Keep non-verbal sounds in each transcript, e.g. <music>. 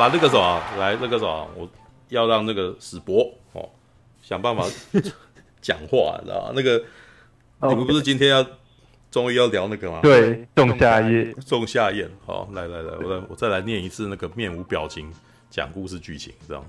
啦，那个什么，来那个什么，我要让那个史博哦想办法 <laughs> 讲话，知道吗？那个你们不是今天要终于要聊那个吗？对，仲夏夜，仲夏夜。好，来来来，我来我再来念一次那个面无表情讲故事剧情，这样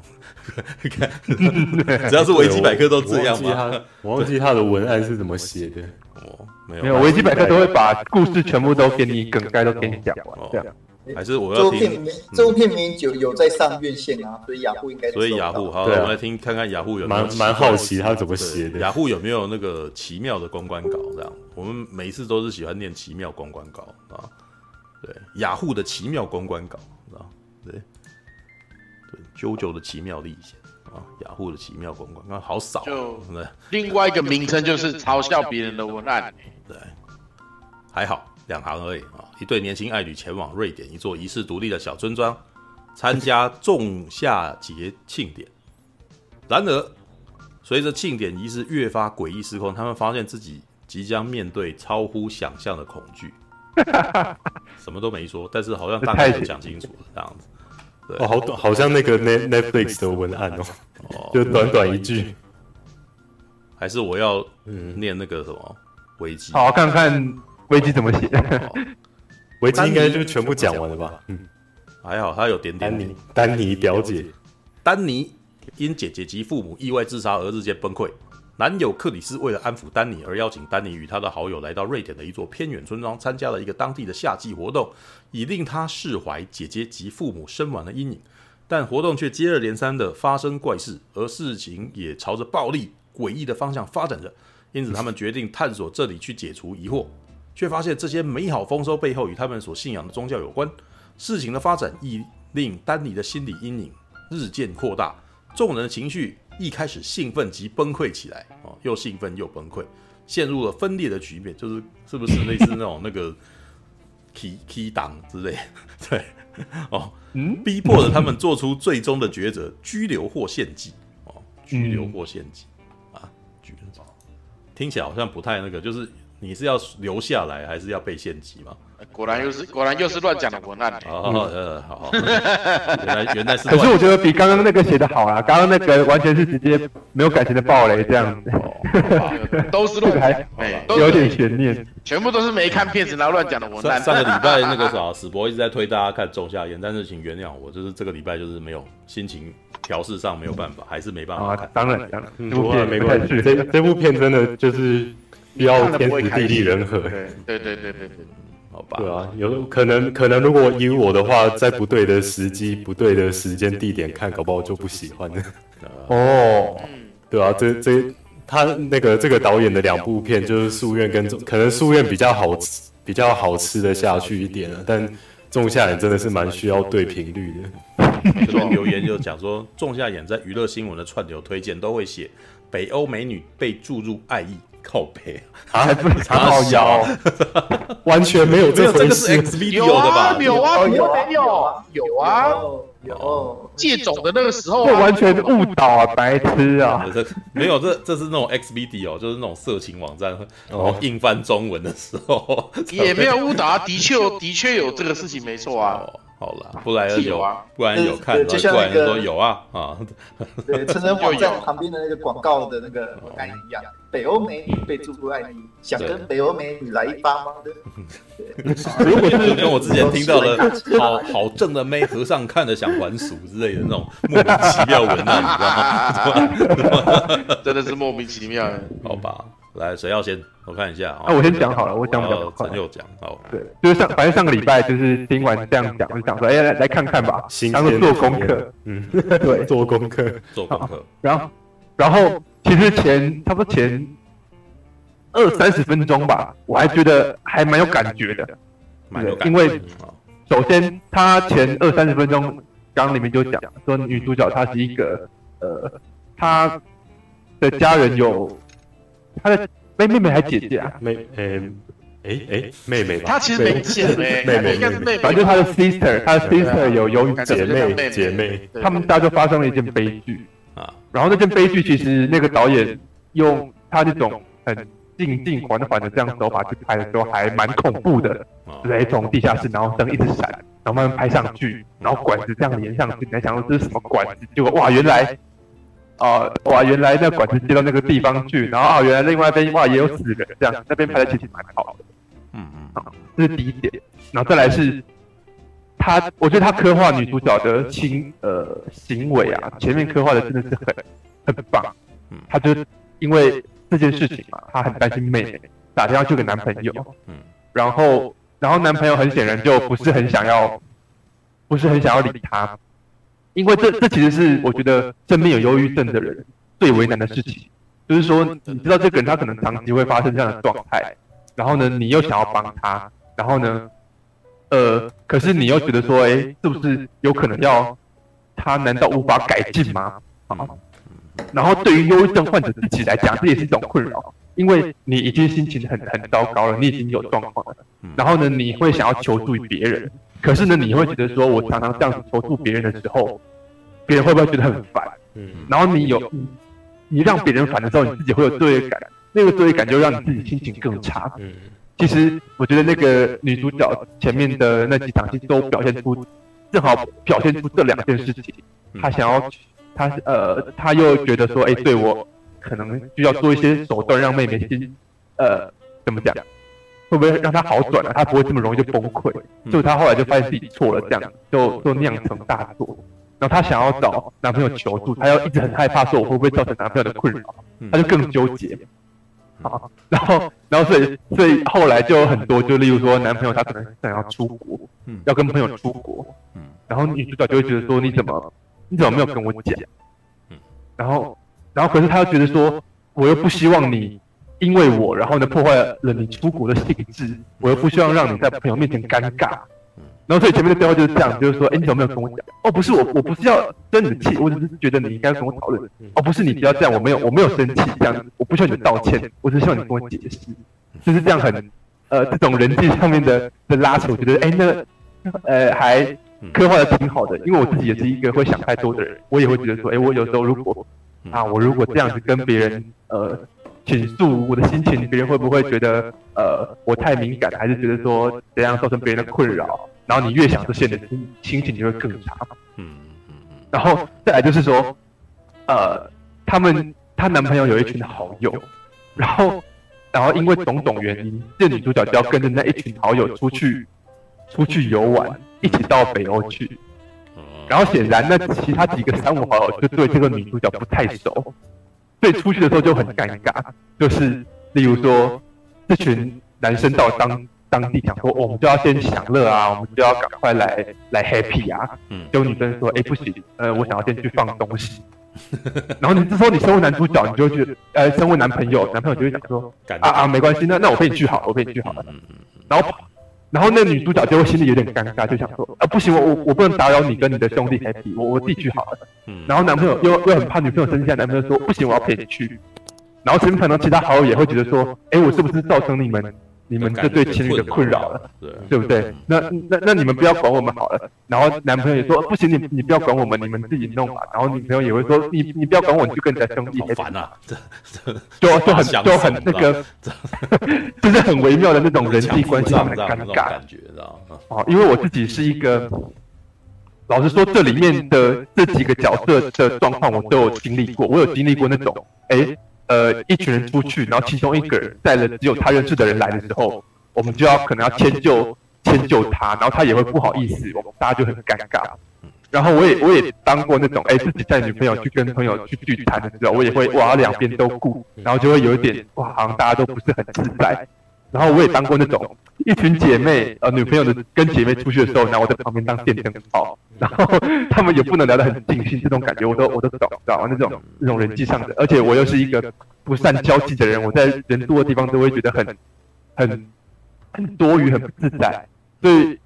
看，<laughs> 只要是维基百科都这样吗？我忘记他的文案是怎么写的。哦，没有，没有，维基百科都会把故事全部都给你梗概都给你讲完，这样。还是我要听这部片名就有在上院线啊，所以雅虎应该。所以雅虎好，我们来听看看雅虎有没有。蛮蛮好奇他怎么写的。雅虎有没有那个奇妙的公关稿？这样，我们每一次都是喜欢念奇妙公关稿啊。对，雅虎的奇妙公关稿啊，对对，JoJo 的奇妙历险啊，雅虎的奇妙公关，那好少。就另外一个名称就是嘲笑别人的文案。对，还好。两行而已啊！一对年轻爱侣前往瑞典一座遗世独立的小村庄参加仲夏节庆典。然而，随着庆典仪式越发诡异失控，他们发现自己即将面对超乎想象的恐惧。<laughs> 什么都没说，但是好像大概都讲清楚了这样子。对，哦，好短，好像 <laughs> 那个 Netflix 的文案哦，哦就短短一句。还是我要念那个什么危机？好，看看。危机怎么写？<laughs> 危机应该就全部讲完了吧？嗯，还好他有点点。丹尼，丹尼表姐，丹尼因姐姐及父母意外自杀而日渐崩溃。男友克里斯为了安抚丹尼，而邀请丹尼与他的好友来到瑞典的一座偏远村庄，参加了一个当地的夏季活动，以令他释怀姐姐及父母身亡的阴影。但活动却接二连三的发生怪事，而事情也朝着暴力诡异的方向发展着。因此，他们决定探索这里去解除疑惑。却发现这些美好丰收背后与他们所信仰的宗教有关。事情的发展亦令丹尼的心理阴影日渐扩大，众人的情绪一开始兴奋及崩溃起来，哦，又兴奋又崩溃，陷入了分裂的局面，就是是不是类似那种那个 key key 档之类？<laughs> 对，哦，逼迫着他们做出最终的抉择：拘留或献祭。哦，拘留或献祭啊，拘留，听起来好像不太那个，就是。你是要留下来，还是要被献祭吗？果然又是果然又是乱讲的文案。哦，呃，好，原来原来是。可是我觉得比刚刚那个写的好啊，刚刚那个完全是直接没有感情的暴雷这样子。都是乱还，有点悬念。全部都是没看片子然后乱讲的文案。上个礼拜那个啥，史博一直在推大家看《仲夏夜》，但是请原谅我，就是这个礼拜就是没有心情调试上没有办法，还是没办法看。当然当然，这部片没关系，这这部片真的就是。需要天时地利人和，对对对对对，<laughs> 好吧。对啊，有可能可能如果以我的话，在不对的时机、不对的时间地点看，搞不好就不喜欢了。<laughs> 哦，对啊，这这他那个这个导演的两部片就是《夙愿》跟《可能夙愿》比较好吃，比较好吃的下去一点了，但《仲夏眼》真的是蛮需要对频率的。这边 <laughs> 留言就讲说，《仲夏眼》在娱乐新闻的串流推荐都会写北欧美女被注入爱意。靠背啊，还不长好腰，完全没有这回事。这个是 X video 的吧？有啊，有啊，有有啊，有借种的那个时候，这完全误导啊，白痴啊！没有，这这是那种 X video，就是那种色情网站，然后硬翻中文的时候，也没有误导啊，的确的确有这个事情，没错啊。好了，不然有啊，不然有看，就像那个有啊啊，<laughs> 对，成人网站旁边的那个广告的那个文案一样，北欧美女被注入爱你，想跟北欧美女来一发吗？如果是跟我之前听到的好好正的妹和尚看着想还俗之类的那种莫名其妙文案，你知道吗？<laughs> 真的是莫名其妙，好吧。来，谁要先？我看一下啊。那我先讲好了，我讲比较快。陈佑讲，好。对，就是上，反正上个礼拜就是听完这样讲，就想说，哎，来来看看吧，当做做功课。嗯，对，<laughs> 做功课，做功课。然后，然后其实前差不多前二三十分钟吧，我还觉得还蛮有感觉的。蛮有感觉。因为首先他前二三十分钟刚里面就讲说，女主角她是一个呃，她的家人有。他的妹妹妹还姐姐啊？妹，诶，诶诶，妹妹吧。他其实没姐妹，妹妹，应该是妹妹。反正他的 sister，他的 sister 有有姐妹，姐妹。他们家就发生了一件悲剧啊。然后那件悲剧其实那个导演用他这种很静静缓缓的这样手法去拍的时候，还蛮恐怖的。对，从地下室，然后灯一直闪，然后慢慢拍上去，然后管子这样连上去，你还想说这是什么管子？结果哇，原来啊、呃，哇，原来那管子接到那个地方去，然后啊，原来另外一边哇也有死人，这样那边拍的其实蛮好的。嗯嗯，好，这是第一点。然后再来是，他我觉得他刻画女主角的行呃行为啊，前面刻画的真的是很很棒。嗯，他就因为这件事情嘛，他很担心妹妹打电话去给男朋友。嗯，然后。然后男朋友很显然就不是很想要，不是很想要理他，因为这这其实是我觉得身边有忧郁症的人最为难的事情，就是说你知道这个人他可能长期会发生这样的状态，然后呢你又想要帮他，然后呢，呃，可是你又觉得说，哎，是不是有可能要他难道无法改进吗？啊，然后对于忧郁症患者自己来讲，这也是一种困扰。因为你已经心情很很糟糕了，你已经有状况了，然后呢，你会想要求助于别人，可是呢，你会觉得说，我常常这样子求助别人的时候，别人会不会觉得很烦？嗯，然后你有，你让别人烦的时候，你自己会有罪恶感，那个罪恶感就让你自己心情更差。嗯，其实我觉得那个女主角前面的那几场戏都表现出，正好表现出这两件事情，她想要，她呃，她又觉得说，哎，对我。可能就要做一些手段让妹妹心，呃，怎么讲？会不会让他好转啊？他不会这么容易就崩溃。就她后来就发现自己错了，这样就就酿成大错。然后她想要找男朋友求助，她又一直很害怕，说我会不会造成男朋友的困扰？她就更纠结。好，然后然后所以所以后来就有很多，就例如说男朋友他可能想要出国，要跟朋友出国，然后女主角就会觉得说，你怎么你怎么没有跟我讲？然后。然后，可是他又觉得说，我又不希望你因为我，然后呢破坏了你出国的兴致，我又不希望让你在朋友面前尴尬。然后，所以前面的对话就是这样，就是说，哎，你怎么没有跟我讲？哦，不是我，我不是要生你的气，我只是觉得你应该跟我讨论。哦，不是你不要这样，我没有，我没有生气，这样我不需要你的道歉，我只是希望你跟我解释，就是这样很呃这种人际上面的的拉扯，我觉得哎那呃还刻画的挺好的，因为我自己也是一个会想太多的人，我也会觉得说，哎，我有时候如果。啊，我如果这样子跟别人呃倾诉我的心情，别人会不会觉得呃我太敏感，还是觉得说怎样造成别人的困扰？然后你越想这些的心心情就会更差。嗯嗯嗯。然后再来就是说，呃，他们她男朋友有一群好友，然后然后因为种种原因，这女主角就要跟着那一群好友出去出去游玩，一起到北欧去。然后显然，那其他几个三五好友就对这个女主角不太熟，所以出去的时候就很尴尬。<laughs> 就是例如说，这群男生到当当地讲说，我们就要先享乐啊，我们就要赶快来来 happy 啊。嗯。结果女生说，哎，不行，呃，我想要先去放东西。<laughs> 然后你这时候你身为男主角，你就觉得，呃，身为男朋友，男朋友就会讲说，啊啊，没关系，那那我陪你去好，我陪你去好了。然后。然后那女主角就会心里有点尴尬，就想说啊，不行，我我我不能打扰你跟你的兄弟 happy，我我自己去好了。嗯。然后男朋友又又很怕女朋友生气，男朋友说不行，我要陪你去。然后身旁的其他好友也会觉得说，哎，我是不是造成你们你们这对情侣的困扰了？对，不对？那那那你们不要管我们好了。然后男朋友也说不行，你你不要管我们，你们自己弄吧。然后女朋友也会说，你你不要管我，你就跟人家兄弟 happy。烦啊！这这就就很就很那个，就是很微妙的那种人际关系上的尴尬感觉，知道吗？哦，因为我自己是一个，老实说，这里面的这几个角色的状况我都有经历过，我有经历过那种，哎。呃，一群人出去，然后其中一个人带了只有他认识的人来的时候，我们就要可能要迁就迁就他，然后他也会不好意思，我们大家就很尴尬。然后我也我也当过那种，哎，自己带女朋友去跟朋友去聚餐的时候，我也会哇两边都顾，然后就会有一点哇，好像大家都不是很自在。然后我也当过那种一群姐妹，呃，女朋友的跟姐妹出去的时候，然后我在旁边当电灯泡，然后他们也不能聊得很尽兴，这种感觉我都我都懂，知道那种那种人际上的，而且我又是一个不善交际的人，我在人多的地方都会觉得很很很多余，很不自在。所以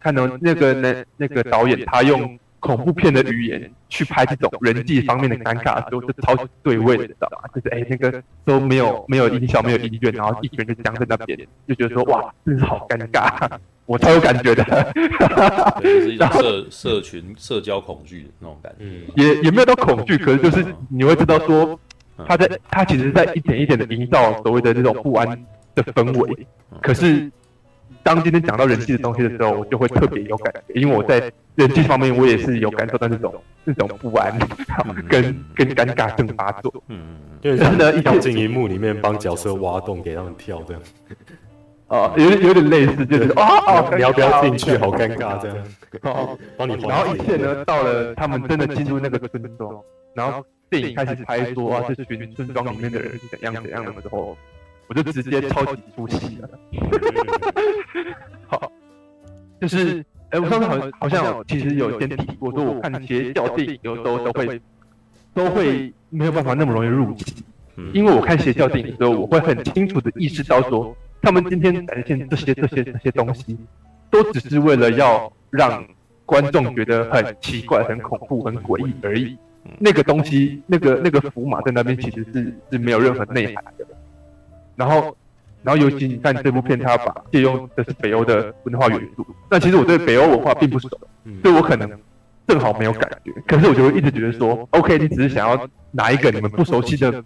看到那个那那个导演他用。恐怖片的语言去拍这种人际方面的尴尬的时候，就超级对味的，知道吗？就是哎，那个都没有没有音效，没有音乐，然后一群人就僵在那边，就觉得说哇，真是好尴尬，<laughs> 我超有感觉的。<laughs> 就，是一种社社群社交恐惧的那种感觉。嗯，也也没有到恐惧，可是就是你会知道说，他在他其实在一点一点的营造所谓的这种不安的氛围。可是当今天讲到人际的东西的时候，我就会特别有感觉，因为我在人际方面我也是有感受到那种那种不安跟跟尴尬症发作。嗯嗯，就是真的，跳进荧幕里面帮角色挖洞给他们跳这样。<laughs> 哦，有点有点类似，就是哦哦，你要不要进去？好尴尬这样。<laughs> 哦，<laughs> 帮你。然后一切呢，到了他们真的进入那个村庄，然后电影开始拍说啊，这群村庄里面的人是怎样怎样的时候，我就直接超级出戏了。好，就是，哎，我上次好像好像其实有先提过，说我看邪教电影有时候都会都会没有办法那么容易入戏，因为我看邪教电影的时候，我会很清楚的意识到说。他们今天展现这些、这些、这些东西，都只是为了要让观众觉得很奇怪、很恐怖、很诡异而已。那个东西，那个那个符码在那边其实是是没有任何内涵的。然后，然后尤其你看这部片，它把借用的是北欧的文化元素。但其实我对北欧文化并不熟，所以我可能正好没有感觉。可是我就会一直觉得说，OK，你只是想要拿一个你们不熟悉的。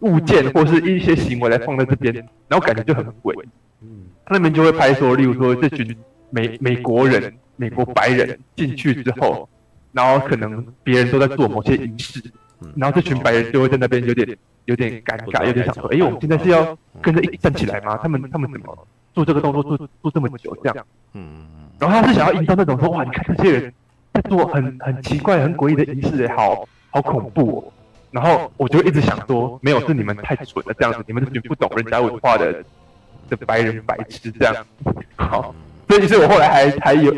物件或是一些行为来放在这边，然后感觉就很诡异。嗯，他那边就会拍说，例如说这群美美国人、美国白人进去之后，然后可能别人都在做某些仪式，然后这群白人就会在那边有点有点尴尬，有点想说：哎，我们现在是要跟着一起站起来吗？他们他们怎么做这个动作做做这么久这样？嗯，然后他是想要营造那种说：哇，你看这些人在做很很奇怪、很诡异的仪式，哎，好好恐怖哦。然后我就一直想说，没有，是你们太蠢了，这样子，你们这群不懂人家文化的的白人白痴这样。好，所以，所以我后来还还有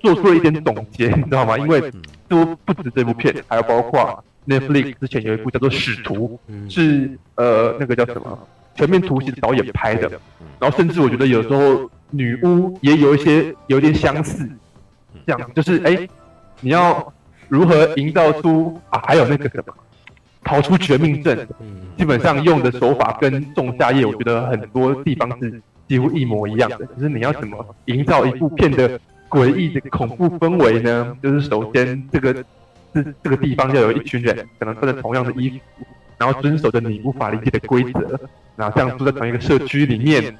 做出了一点总结，你知道吗？因为都不止这部片，还有包括 Netflix 之前有一部叫做《使徒》，是呃那个叫什么《全面图形》导演拍的。然后甚至我觉得有时候女巫也有一些有点相似，这样就是哎，你要如何营造出啊？还有那个什么？逃出绝命镇，基本上用的手法跟《仲夏夜》我觉得很多地方是几乎一模一样的。可是你要怎么营造一部片的诡异的恐怖氛围呢？就是首先这个是这个地方要有一群人，可能穿着同样的衣服，然后遵守着你无法理解的规则，然后这样住在同一个社区里面，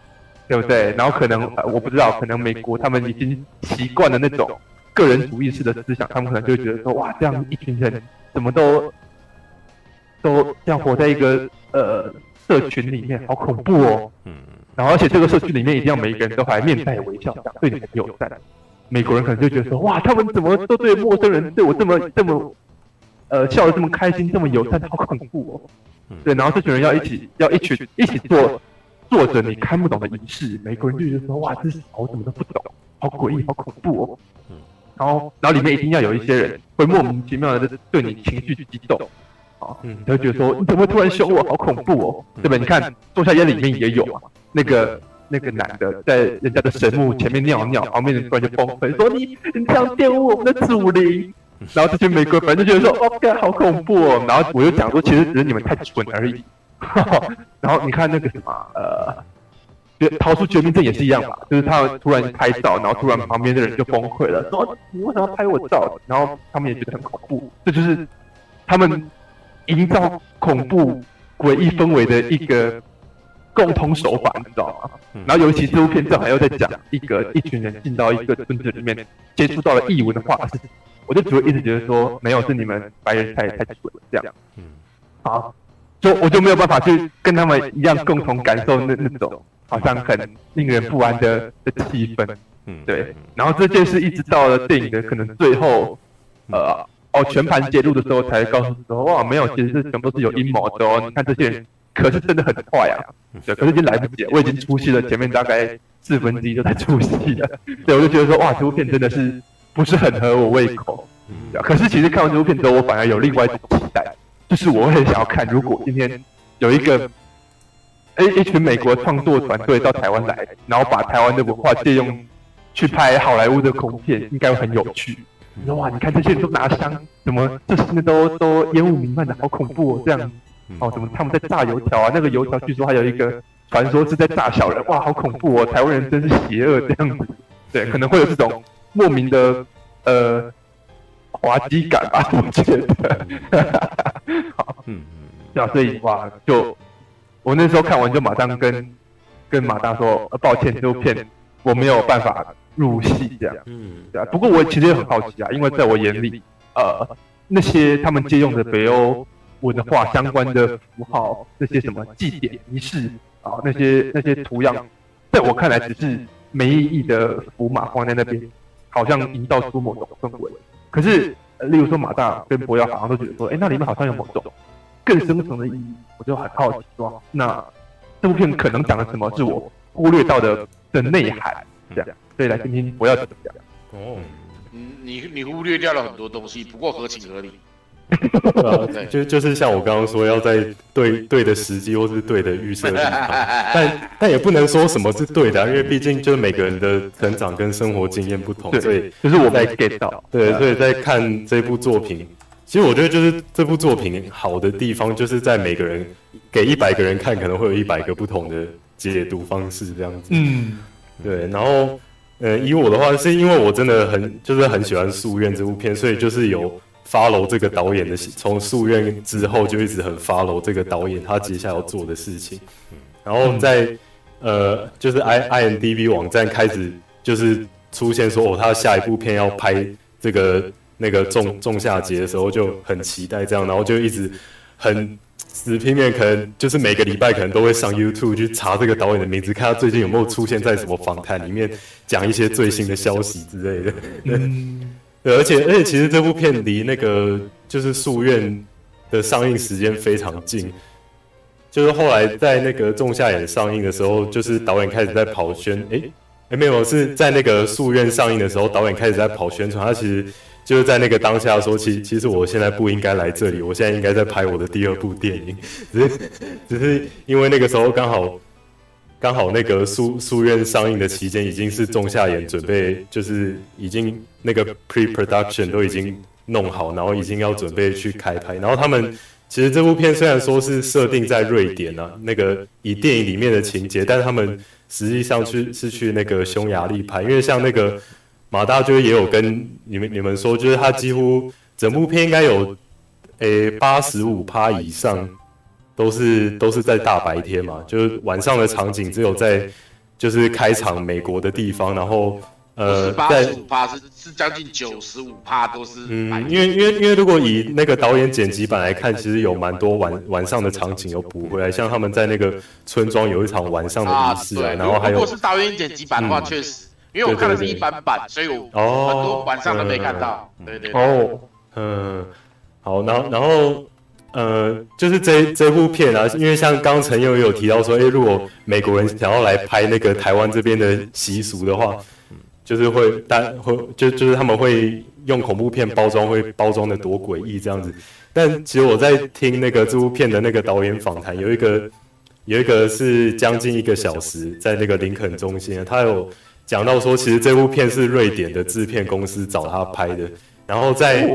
对不对？然后可能我不知道，可能美国他们已经习惯了那种个人主义式的思想，他们可能就会觉得说，哇，这样一群人怎么都。都像活在一个呃社群里面，好恐怖哦。嗯。然后，而且这个社区里面一定要每一个人都还面带微笑，对你很友善。美国人可能就觉得说，哇，他们怎么都对陌生人对我这么这么呃笑得这么开心，这么友善，好恐怖哦。对，然后这群人要一起要一起一起做做着你看不懂的仪式，美国人就觉得说，哇，这是我怎么都不懂，好诡异，好恐怖哦。嗯。然后，然后里面一定要有一些人会莫名其妙的对你情绪激动。啊，嗯，他就觉得说，你怎么会突然凶我，好恐怖哦，对吧？你看《仲夏夜》里面也有啊，那个那个男的在人家的神墓前面尿尿，旁边人突然就崩溃，说你你这样玷污我们的祖灵，<laughs> 然后这群美国粉就觉得说，哦，干，好恐怖哦，然后我就讲说，其实只是你们太蠢而已。<laughs> 然后你看那个什么，呃，逃出绝命镇也是一样吧，就是他突然拍照，然后突然旁边的人就崩溃了，说你为什么要拍我照？然后他们也觉得很恐怖，这就是他们。营造恐怖诡异氛围的一个共通手法，你知道吗？然后尤其这部片正好又在讲一个一群人进到一个村子里面，接触到了异文化，我就只会一直觉得说，没有，是你们白人太太蠢了这样。嗯，好，就我就没有办法去跟他们一样共同感受那那种好像很令人不安的的气氛。嗯，对。然后这件事一直到了电影的可能最后，呃。哦，全盘揭露的时候才告诉说，哇，没有，其实是全部都是有阴谋的哦。你看这些人，可是真的很快啊。对，可是已经来不及了，我已经出戏了，前面大概四分之一都在出戏了。对，我就觉得说，哇，这部片真的是不是很合我胃口。可是其实看完这部片之后，我反而有另外一种期待，就是我会很想要看，如果今天有一个，哎，一群美国创作团队到台湾来，然后把台湾的文化借用去拍好莱坞的恐怖片，应该会很有趣。哇！你看这些人都拿枪，怎么这现在都都烟雾弥漫的，好恐怖哦！这样，哦，怎么他们在炸油条啊？那个油条据说还有一个传说是在炸小人，哇，好恐怖哦！台湾人真是邪恶这样子，对，可能会有这种莫名的呃滑稽感吧，我觉得。<laughs> <laughs> 好，嗯嗯，对啊，所以哇，就我那时候看完就马上跟跟马大说，呃，抱歉，这部片我没有办法入戏这样。嗯，对啊。不过我其实也很好奇啊，因为在我眼里，呃，那些他们借用的北欧文化相关的符号，那些什么祭典仪式啊，那些那些图样，在我看来只是没意义的符码放在那边，好像营造出某种氛围。可是，例如说马大跟博耀好像都觉得说，哎，那里面好像有某种。更深层的意义，我就很好奇说，那这部片可能讲了什么是我忽略到的的内涵？这样，所以来听听博要怎么讲。哦，你你忽略掉了很多东西，不过合情合理。<laughs> 就就是像我刚刚说，要在对对的时机或是对的预设立场，<laughs> 但但也不能说什么是对的，因为毕竟就是每个人的成长跟生活经验不同，所以就是我在 get 到，对，所以在看这部作品。其实我觉得，就是这部作品好的地方，就是在每个人给一百个人看，可能会有一百个不同的解读方式，这样子。嗯，对。然后，呃，以我的话，是因为我真的很就是很喜欢《夙愿》这部片，所以就是有 follow 这个导演的，从《夙愿》之后就一直很 follow 这个导演他接下来要做的事情。然后在呃，就是 i i n d b 网站开始就是出现说，哦，他下一部片要拍这个。那个仲仲夏节的时候就很期待这样，然后就一直很死拼命，可能就是每个礼拜可能都会上 YouTube 去查这个导演的名字，看他最近有没有出现在什么访谈里面讲一些最新的消息之类的。对，而且而且其实这部片离那个就是《夙愿》的上映时间非常近，就是后来在那个仲夏夜上映的时候，就是导演开始在跑宣，哎哎没有，是在那个《夙愿》上映的时候，导演开始在跑宣传，他其实。就是在那个当下说，其其实我现在不应该来这里，我现在应该在拍我的第二部电影，只是只是因为那个时候刚好刚好那个夙夙愿上映的期间已经是仲夏魇准备，就是已经那个 pre-production 都已经弄好，然后已经要准备去开拍，然后他们其实这部片虽然说是设定在瑞典啊，那个以电影里面的情节，但是他们实际上去是去那个匈牙利拍，因为像那个。马大就也有跟你们你们说，就是他几乎整部片应该有诶八十五趴以上都是都是在大白天嘛，就是晚上的场景只有在就是开场美国的地方，然后呃八十五趴是是将近九十五趴都是嗯，因为因为因为如果以那个导演剪辑版来看，其实有蛮多晚晚上的场景有补回来，像他们在那个村庄有一场晚上的仪式啊，然后还有如果是导演剪辑版的话，确实。因为我看的是一般版，所以我很多晚上都没看到。对对。哦，嗯，好，然后然后呃，就是这这部片啊，因为像刚陈佑也有提到说，哎，如果美国人想要来拍那个台湾这边的习俗的话，就是会但会就就是他们会用恐怖片包装，会包装的多诡异这样子。但其实我在听那个这部片的那个导演访谈，有一个有一个是将近一个小时，在那个林肯中心，他有。讲到说，其实这部片是瑞典的制片公司找他拍的，然后在，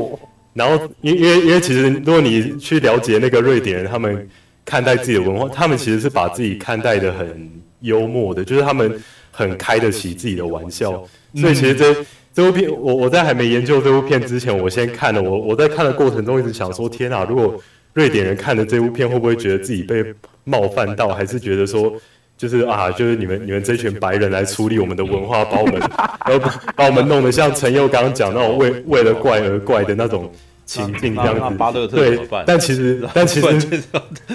然后因因为因为其实如果你去了解那个瑞典人，他们看待自己的文化，他们其实是把自己看待的很幽默的，就是他们很开得起自己的玩笑。所以其实这这部片，我我在还没研究这部片之前，我先看了，我我在看的过程中一直想说，天啊，如果瑞典人看了这部片，会不会觉得自己被冒犯到，还是觉得说？就是啊，就是你们你们这群白人来处理我们的文化，把我们，然后把我们弄得像陈佑刚刚讲那种为为了怪而怪的那种情境这样子。对，但其实 <laughs> 但其实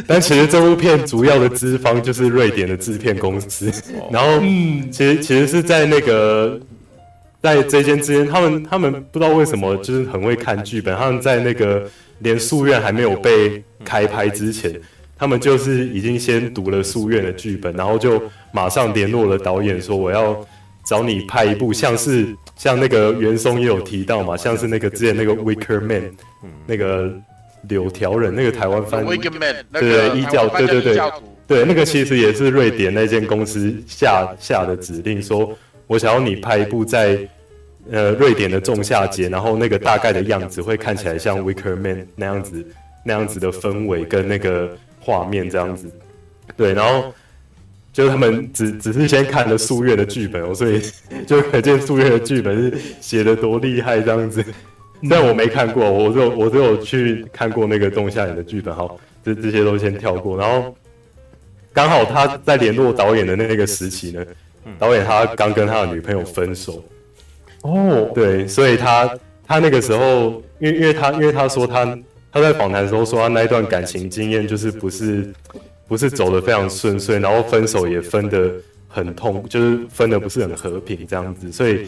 但其实这部片主要的资方就是瑞典的制片公司，然后其实其实是在那个在这间之间，他们他们不知道为什么就是很会看剧本，他们在那个连夙愿还没有被开拍之前。他们就是已经先读了夙愿的剧本，然后就马上联络了导演，说我要找你拍一部像是像那个袁松也有提到嘛，像是那个之前那个 Wicker Man，那个柳条人那个台湾翻译，对对，异教，对对对。对，那个其实也是瑞典那间公司下下的指令，说我想要你拍一部在呃瑞典的仲夏节，然后那个大概的样子会看起来像 Wicker Man 那样子那样子的氛围跟那个。画面这样子，对，然后就是他们只只是先看了素月的剧本哦，所以 <laughs> 就可见素月的剧本是写的多厉害这样子。但我没看过，我只有我只有去看过那个仲夏魇的剧本。好，这这些都先跳过。然后刚好他在联络导演的那个时期呢，导演他刚跟他的女朋友分手。哦，对，所以他他那个时候，因为因为他因为他说他他在访谈的时候说他那一段感情经验就是不是不是走的非常顺遂，然后分手也分的很痛，就是分的不是很和平这样子，所以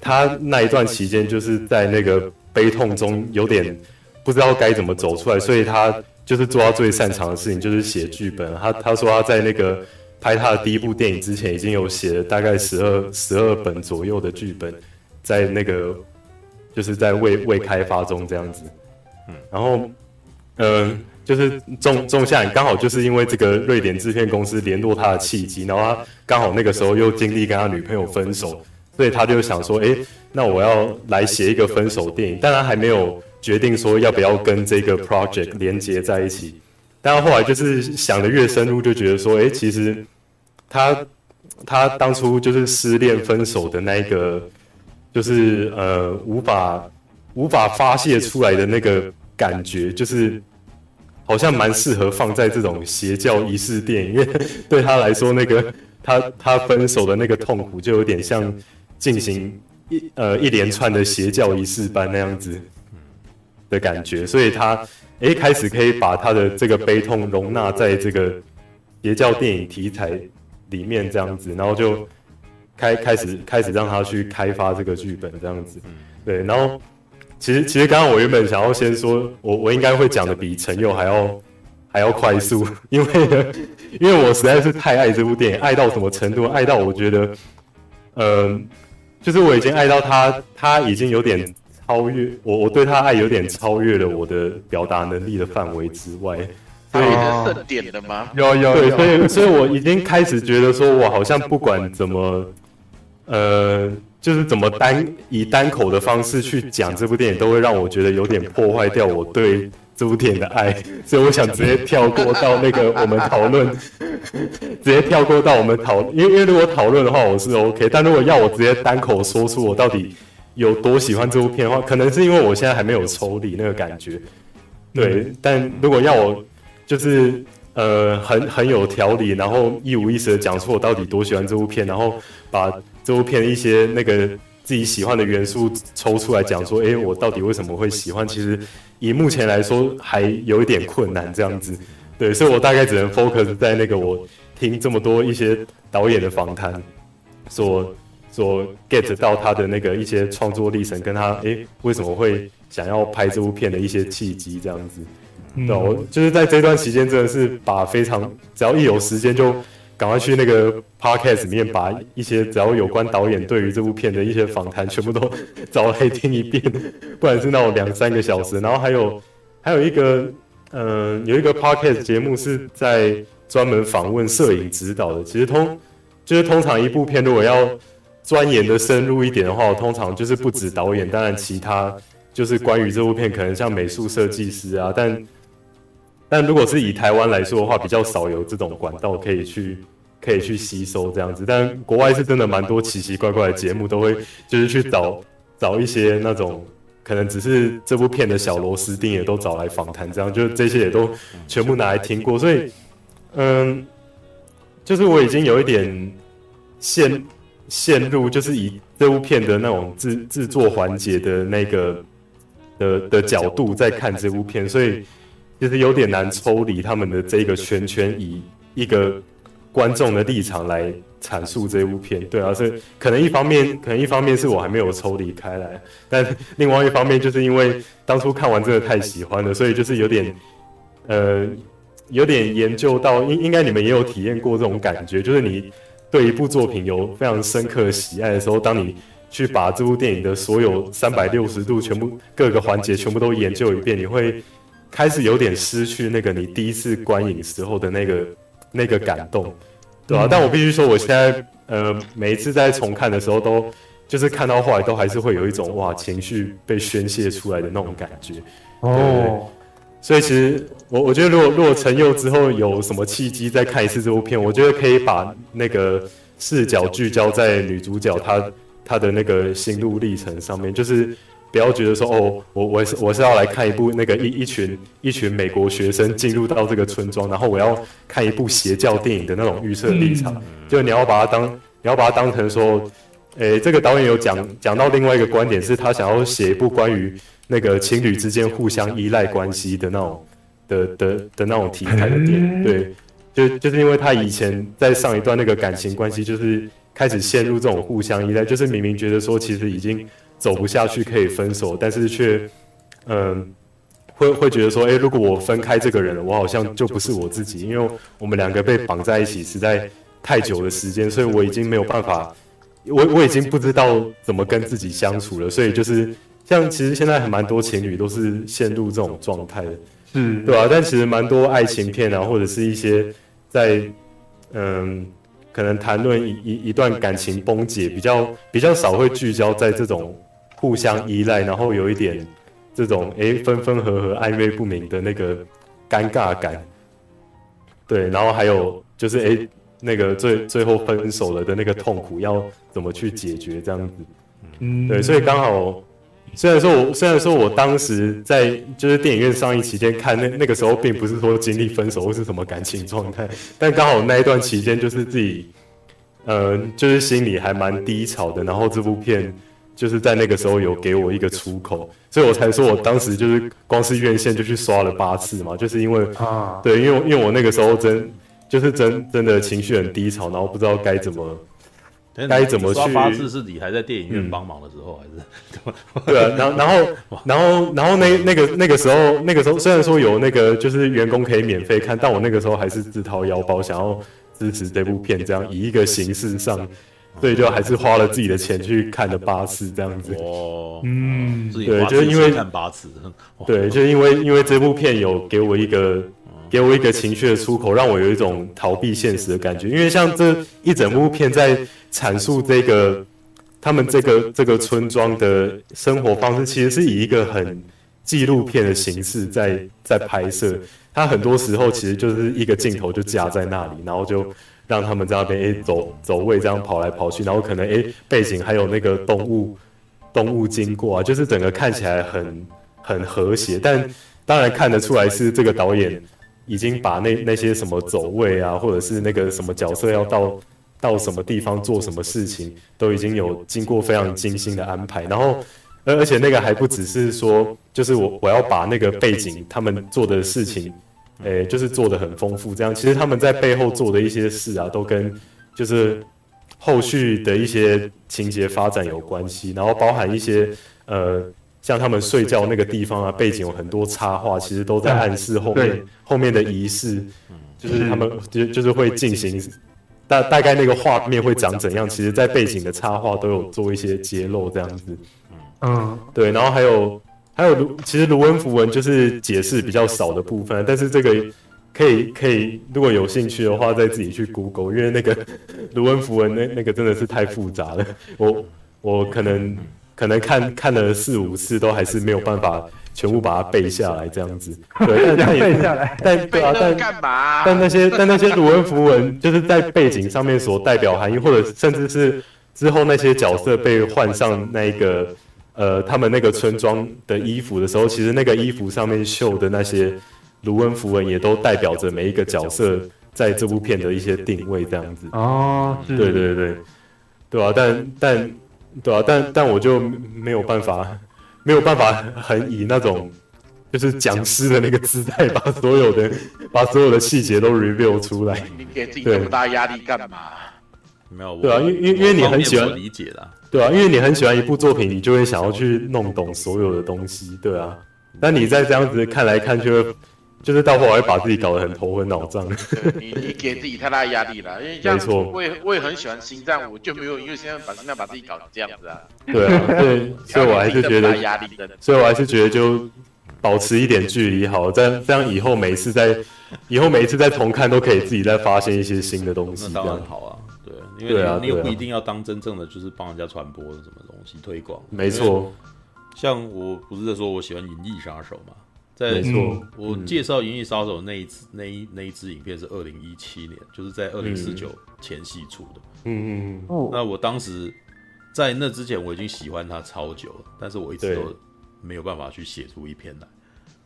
他那一段期间就是在那个悲痛中有点不知道该怎么走出来，所以他就是做他最擅长的事情就是写剧本。他他说他在那个拍他的第一部电影之前已经有写了大概十二十二本左右的剧本。在那个就是在未未开发中这样子，然后，呃，就是仲仲夏刚好就是因为这个瑞典制片公司联络他的契机，然后他刚好那个时候又经历跟他女朋友分手，所以他就想说，哎，那我要来写一个分手电影，但他还没有决定说要不要跟这个 project 连接在一起，但他后来就是想的越深入，就觉得说，哎，其实他他当初就是失恋分手的那一个。就是呃无法无法发泄出来的那个感觉，就是好像蛮适合放在这种邪教仪式电影，因为 <laughs> 对他来说，那个他他分手的那个痛苦就有点像进行一呃一连串的邪教仪式般那样子的感觉，所以他诶开始可以把他的这个悲痛容纳在这个邪教电影题材里面这样子，然后就。开开始开始让他去开发这个剧本这样子，对，然后其实其实刚刚我原本想要先说，我我应该会讲的比陈佑还要还要快速，因为呢，因为我实在是太爱这部电影，爱到什么程度？爱到我觉得，嗯、呃，就是我已经爱到他，他已经有点超越我，我对他爱有点超越了我的表达能力的范围之外。所以是盛典的吗？有有对，所以所以我已经开始觉得说，我好像不管怎么。呃，就是怎么单以单口的方式去讲这部电影，都会让我觉得有点破坏掉我对这部电影的爱，所以我想直接跳过到那个我们讨论，<laughs> 直接跳过到我们讨，因为因为如果讨论的话我是 OK，但如果要我直接单口说出我到底有多喜欢这部片的话，可能是因为我现在还没有抽离那个感觉，对，但如果要我就是呃很很有条理，然后一五一十的讲出我到底多喜欢这部片，然后把。这部片一些那个自己喜欢的元素抽出来讲说，哎，我到底为什么会喜欢？其实以目前来说还有一点困难，这样子。对，所以我大概只能 focus 在那个我听这么多一些导演的访谈，所所 get 到他的那个一些创作历程，跟他哎为什么会想要拍这部片的一些契机，这样子。对，我就是在这段时间真的是把非常只要一有时间就。赶快去那个 podcast 里面，把一些只要有关导演对于这部片的一些访谈，全部都 <laughs> 找来听一遍，不然是那种两三个小时。然后还有还有一个，嗯、有一个 podcast 节目是在专门访问摄影指导的。其实通就是通常一部片如果要钻研的深入一点的话，通常就是不止导演，当然其他就是关于这部片，可能像美术设计师啊，但。但如果是以台湾来说的话，比较少有这种管道可以去可以去吸收这样子。但国外是真的蛮多奇奇怪怪的节目，都会就是去找找一些那种可能只是这部片的小螺丝钉，也都找来访谈，这样就这些也都全部拿来听过。所以，嗯，就是我已经有一点陷陷入，就是以这部片的那种制制作环节的那个的的角度在看这部片，所以。其实有点难抽离他们的这个圈圈，以一个观众的立场来阐述这部片。对啊，所以可能一方面，可能一方面是我还没有抽离开来，但另外一方面就是因为当初看完真的太喜欢了，所以就是有点，呃，有点研究到，应应该你们也有体验过这种感觉，就是你对一部作品有非常深刻喜爱的时候，当你去把这部电影的所有三百六十度全部各个环节全部都研究一遍，你会。开始有点失去那个你第一次观影时候的那个那个感动，对吧？但我必须说，我现在呃每一次在重看的时候，都就是看到后来都还是会有一种哇情绪被宣泄出来的那种感觉。哦，所以其实我我觉得，如果如果陈佑之后有什么契机再看一次这部片，我觉得可以把那个视角聚焦在女主角她她的那个心路历程上面，就是。不要觉得说哦，我我是我是要来看一部那个一一群一群美国学生进入到这个村庄，然后我要看一部邪教电影的那种预设立场，嗯、就你要把它当你要把它当成说，诶、欸，这个导演有讲讲到另外一个观点，是他想要写一部关于那个情侣之间互相依赖关系的那种的的的，的那种题材的电影，对，就就是因为他以前在上一段那个感情关系，就是开始陷入这种互相依赖，就是明明觉得说其实已经。走不下去可以分手，但是却，嗯，会会觉得说，诶，如果我分开这个人了，我好像就不是我自己，因为我们两个被绑在一起实在太久的时间，所以我已经没有办法，我我已经不知道怎么跟自己相处了，所以就是像其实现在还蛮多情侣都是陷入这种状态的，嗯，对吧？但其实蛮多爱情片啊，或者是一些在，嗯。可能谈论一一一段感情崩解，比较比较少会聚焦在这种互相依赖，然后有一点这种诶分分合合、暧昧不明的那个尴尬感。对，然后还有就是诶那个最最后分手了的那个痛苦要怎么去解决这样子。嗯，对，所以刚好虽然说我虽然说我当时在就是电影院上映期间看那那个时候并不是说经历分手或是什么感情状态，但刚好那一段期间就是自己，呃，就是心里还蛮低潮的，然后这部片就是在那个时候有给我一个出口，所以我才说我当时就是光是院线就去刷了八次嘛，就是因为啊，对，因为因为我那个时候真就是真真的情绪很低潮，然后不知道该怎么。该怎么去？刷八次是你还在电影院帮忙的时候，还是？<laughs> 对啊，然后然后然后然后那那个那个时候那个时候虽然说有那个就是员工可以免费看，但我那个时候还是自掏腰包想要支持这部片，这样以一个形式上，所以就还是花了自己的钱去看的八次这样子。哦，嗯，对，就是因为看八次，对，就因为因为这部片有给我一个。给我一个情绪的出口，让我有一种逃避现实的感觉。因为像这一整部片在阐述这个他们这个这个村庄的生活方式，其实是以一个很纪录片的形式在在拍摄。它很多时候其实就是一个镜头就架在那里，然后就让他们在那边诶走走位这样跑来跑去，然后可能诶背景还有那个动物动物经过啊，就是整个看起来很很和谐。但当然看得出来是这个导演。已经把那那些什么走位啊，或者是那个什么角色要到到什么地方做什么事情，都已经有经过非常精心的安排。然后，而而且那个还不只是说，就是我我要把那个背景他们做的事情，诶，就是做的很丰富。这样，其实他们在背后做的一些事啊，都跟就是后续的一些情节发展有关系。然后包含一些呃。像他们睡觉那个地方啊，背景有很多插画，其实都在暗示后面后面的仪式，就是他们就就是会进行大大概那个画面会长怎样，其实在背景的插画都有做一些揭露这样子。嗯，对，然后还有还有卢，其实卢恩符文就是解释比较少的部分，但是这个可以可以，如果有兴趣的话，再自己去 Google，因为那个 <laughs> 卢恩符文那那个真的是太复杂了，我我可能。可能看看了四五次都还是没有办法全部把它背下来这样子，对，但也 <laughs> 背下来，但对啊，但干嘛？但那些但那些卢恩符文就是在背景上面所代表含义，或者甚至是之后那些角色被换上那一个呃他们那个村庄的衣服的时候，其实那个衣服上面绣的那些卢恩符文也都代表着每一个角色在这部片的一些定位这样子。哦，对对对对，对啊，但但。对啊，但但我就没有办法，没有办法很以那种就是讲师的那个姿态，把 <laughs> 所有的把所有的细节都 reveal 出来。你给自己这么大压力干嘛？没有，对啊，因为因为你很喜欢理解的，对啊，因为你很喜欢一部作品，你就会想要去弄懂所有的东西，对啊。那你再这样子看来看去。就是到后来会把自己搞得很头昏脑胀。你你给自己太大压力了，因为这样我也我也很喜欢星战，我就没有因为现在把星战把自己搞成这样子啊。对啊，对，<laughs> 所以我还是觉得压力的，所以我还是觉得就保持一点距离好，这样这样以后每一次在以后每一次再重看都可以自己再发现一些新的东西，这样好啊。对，因为你你又不一定要当真正的就是帮人家传播什么东西推广。没错，像我不是在说我喜欢《银翼杀手》嘛。在我介绍《银翼杀手》那一次，那一那一支影片是二零一七年，就是在二零四九前夕出的。嗯嗯嗯。那我当时在那之前我已经喜欢他超久了，但是我一直都没有办法去写出一篇来。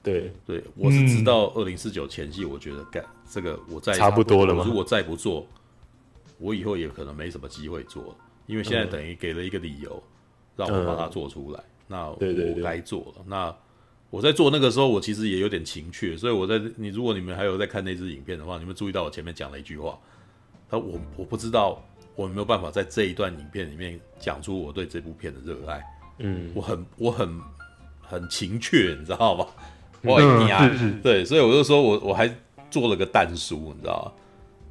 对对，我是直到二零四九前夕，我觉得干、嗯、这个我再差不多了嘛？如果再不做，我以后也可能没什么机会做，因为现在等于给了一个理由，让我把它做出来。嗯、那我该做了。那我在做那个时候，我其实也有点情绪，所以我在你如果你们还有在看那支影片的话，你们注意到我前面讲了一句话，他我我不知道我没有办法在这一段影片里面讲出我对这部片的热爱。嗯，我很我很很情怯，你知道吗？<laughs> 我一定啊，对，所以我就说我我还做了个蛋书，你知道吗？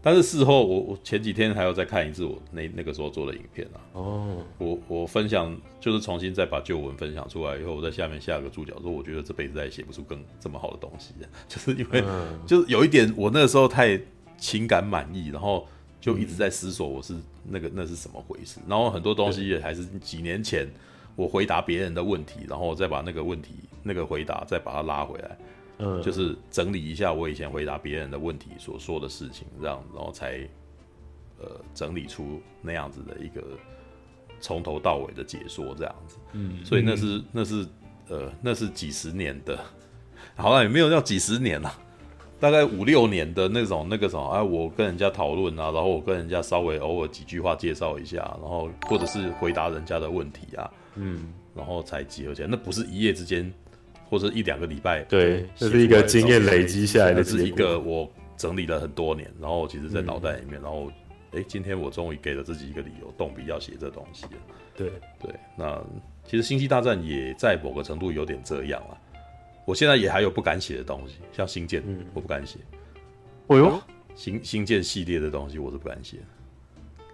但是事后我我前几天还要再看一次我那那个时候做的影片啊。哦，我我分享就是重新再把旧文分享出来以后，我在下面下个注脚说，我觉得这辈子再也写不出更这么好的东西，<laughs> 就是因为就是有一点我那个时候太情感满意，然后就一直在思索我是那个那是什么回事，然后很多东西也还是几年前。我回答别人的问题，然后再把那个问题、那个回答再把它拉回来，嗯，就是整理一下我以前回答别人的问题所说的事情，这样，然后才呃整理出那样子的一个从头到尾的解说，这样子，嗯，所以那是那是呃那是几十年的，<laughs> 好像也没有要几十年了，大概五六年的那种那个什么，哎，我跟人家讨论啊，然后我跟人家稍微偶尔几句话介绍一下，然后或者是回答人家的问题啊。嗯，然后才集合起来，那不是一夜之间，或者一两个礼拜，对，这是一个经验累积下来的，是一个我整理了很多年，然后其实，在脑袋里面，然后，哎，今天我终于给了自己一个理由，动笔要写这东西了。对对，那其实《星际大战》也在某个程度有点这样啊。我现在也还有不敢写的东西，像《星舰》，我不敢写。哦哟，星星舰系列的东西，我是不敢写。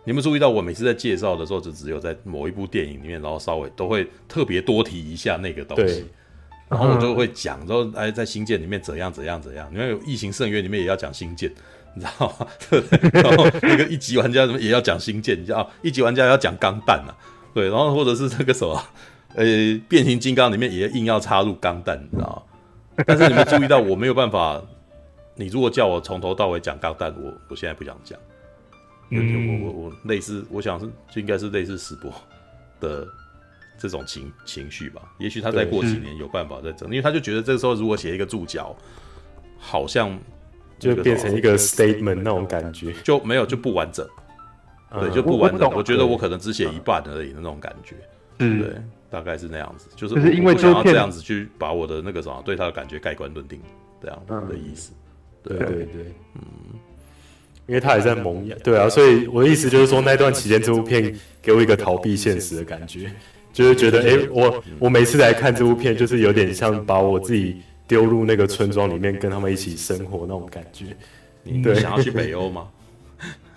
你们注意到，我每次在介绍的时候，就只有在某一部电影里面，然后稍微都会特别多提一下那个东西，然后我就会讲，然后哎，在星舰里面怎样怎样怎样。你看有《异形圣约》里面也要讲星舰，你知道吗？<laughs> 然后那个一级玩家什么也要讲星舰，你知道一级玩家要讲钢弹啊，对，然后或者是这个什么，呃，变形金刚里面也硬要插入钢弹，你知道吗？但是你们注意到，我没有办法，你如果叫我从头到尾讲钢弹，我我现在不想讲。嗯，我我我类似，我想是就应该是类似史博的这种情情绪吧。也许他再过几年有办法再整，因为他就觉得这个时候如果写一个注脚，好像就变成一个 statement 那种感觉，就没有就不完整，对，就不完整。我觉得我可能只写一半而已的那种感觉，对，大概是那样子，就是因为想要这样子去把我的那个什么对他的感觉盖棺论定这样的意思，对对。对，嗯。因为他也在萌芽，对啊，所以我的意思就是说，那段期间这部片给我一个逃避现实的感觉，就是觉得，哎、欸，我我每次来看这部片，就是有点像把我自己丢入那个村庄里面，跟他们一起生活那种感觉。你想要去北欧吗？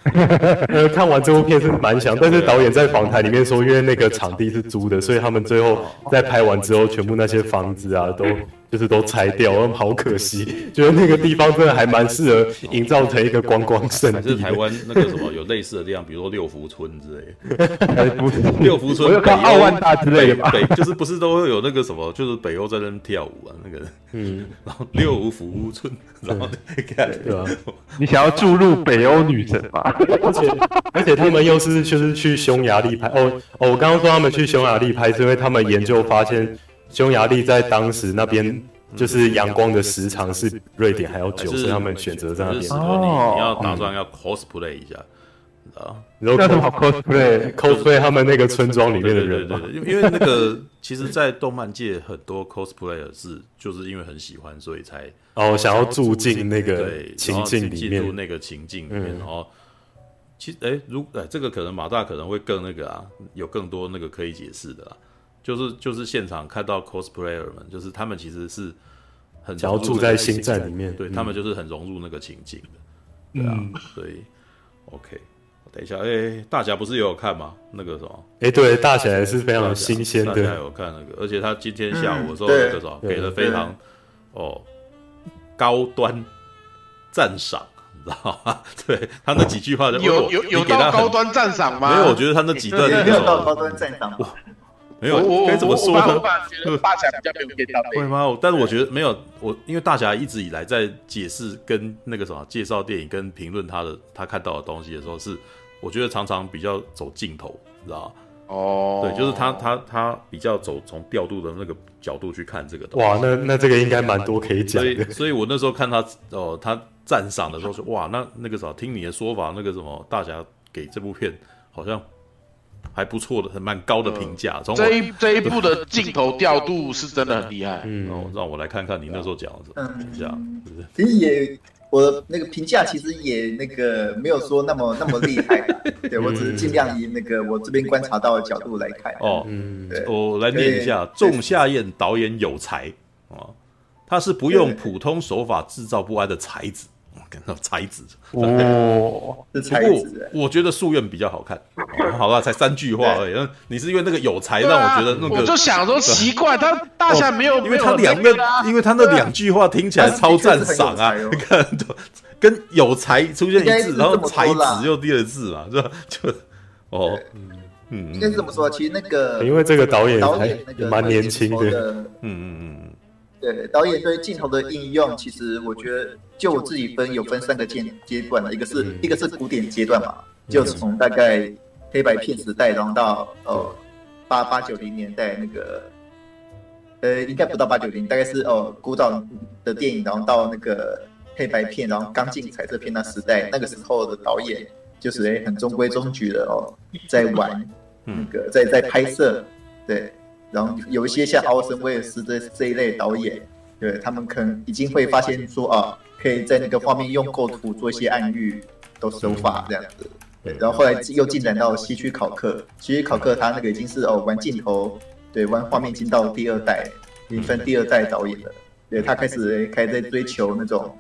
<laughs> 看完这部片是蛮想，但是导演在访谈里面说，因为那个场地是租的，所以他们最后在拍完之后，全部那些房子啊都。就是都拆掉，嗯，好可惜。觉得那个地方真的还蛮适合营造成一个观光胜地。是台湾那个什么有类似的地方，比如说六福村之类的。六福村，我有看奥万大之类的北，就是不是都会有那个什么，就是北欧在那边跳舞啊，那个嗯，然后六福村，然后？你想要注入北欧女神嘛？而且 <laughs> 而且他们又是就是去匈牙利拍哦哦，我刚刚说他们去匈牙利拍，是因为他们研究发现。匈牙利在当时那边就是阳光的时长是瑞典还要久，所以他们选择在那边。哦，你要打算要 cosplay 一下，啊，然后 cosplay，cosplay 他们那个村庄里面的人。对对对，因为那个其实，在动漫界很多 cosplayer 是就是因为很喜欢，所以才哦想要住进那个情境里面，进入那个情境里面。然后其实哎，如哎这个可能马大可能会更那个啊，有更多那个可以解释的啦。就是就是现场看到 cosplayer 们，就是他们其实是很想要住在星战里面，对、嗯、他们就是很融入那个情景的，对啊，嗯、所以 OK，等一下，哎、欸，大侠不是也有看吗？那个什么，哎、欸，对，大侠也是非常新鲜的，大侠有看那个，而且他今天下午的时候那个什么，给了非常哦高端赞赏，你知道吗？<laughs> 对他那几句话就有有有到高端赞赏吗？没有，我觉得他那几段没有到高端赞赏。没有，该怎么说呢？<laughs> 大侠比较没有给到。会吗？但是我觉得没有，我因为大侠一直以来在解释跟那个什么介绍电影跟评论他的他看到的东西的时候，是我觉得常常比较走镜头，你知道吗？哦，对，就是他他他比较走从调度的那个角度去看这个东西。哇，那那这个应该蛮多可以讲的。所以，所以我那时候看他哦、呃，他赞赏的时候说，哇，那那个啥，听你的说法，那个什么，大侠给这部片好像还不错的，很蛮高的评价。从、呃、这一这一部的镜头调度是真的很厉害。嗯，哦，让我来看看你那时候讲的什么评价，嗯、是不是？其实也。我的那个评价其实也那个没有说那么那么厉害的，<laughs> 对，我只是尽量以那个我这边观察到的角度来看。哦，嗯，我来念一下，仲夏夜导演有才啊，他是不用普通手法制造不安的才子。看到才子哦，是才子。我觉得夙愿比较好看，好吧，才三句话而已。你是因为那个有才让我觉得那个，我就想说奇怪，他大侠没有，因为他两个，因为他那两句话听起来超赞赏啊！你看，跟有才出现一次，然后才子又第二次嘛，是吧？就哦，嗯，应该是这么说。其实那个，因为这个导演导演那个蛮年轻的，嗯嗯嗯。对导演对镜头的应用，其实我觉得，就我自己分有分三个阶阶段的，一个是一个是古典阶段嘛，就从大概黑白片时代，然后到呃八八九零年代那个，呃应该不到八九零，大概是哦古早的电影，然后到那个黑白片，然后刚进彩色片那时代，那个时候的导演就是哎很中规中矩的哦，在玩那个在在拍摄，对。然后有一些像奥森威尔斯这这一类导演，对他们可能已经会发现说啊，可以在那个画面用构图做一些暗喻的手法这样子。对，然后后来又进展到西区考克，西区考克他那个已经是哦玩镜头，对玩画面已经到第二代，已经分第二代导演了。对他开始开始在追求那种，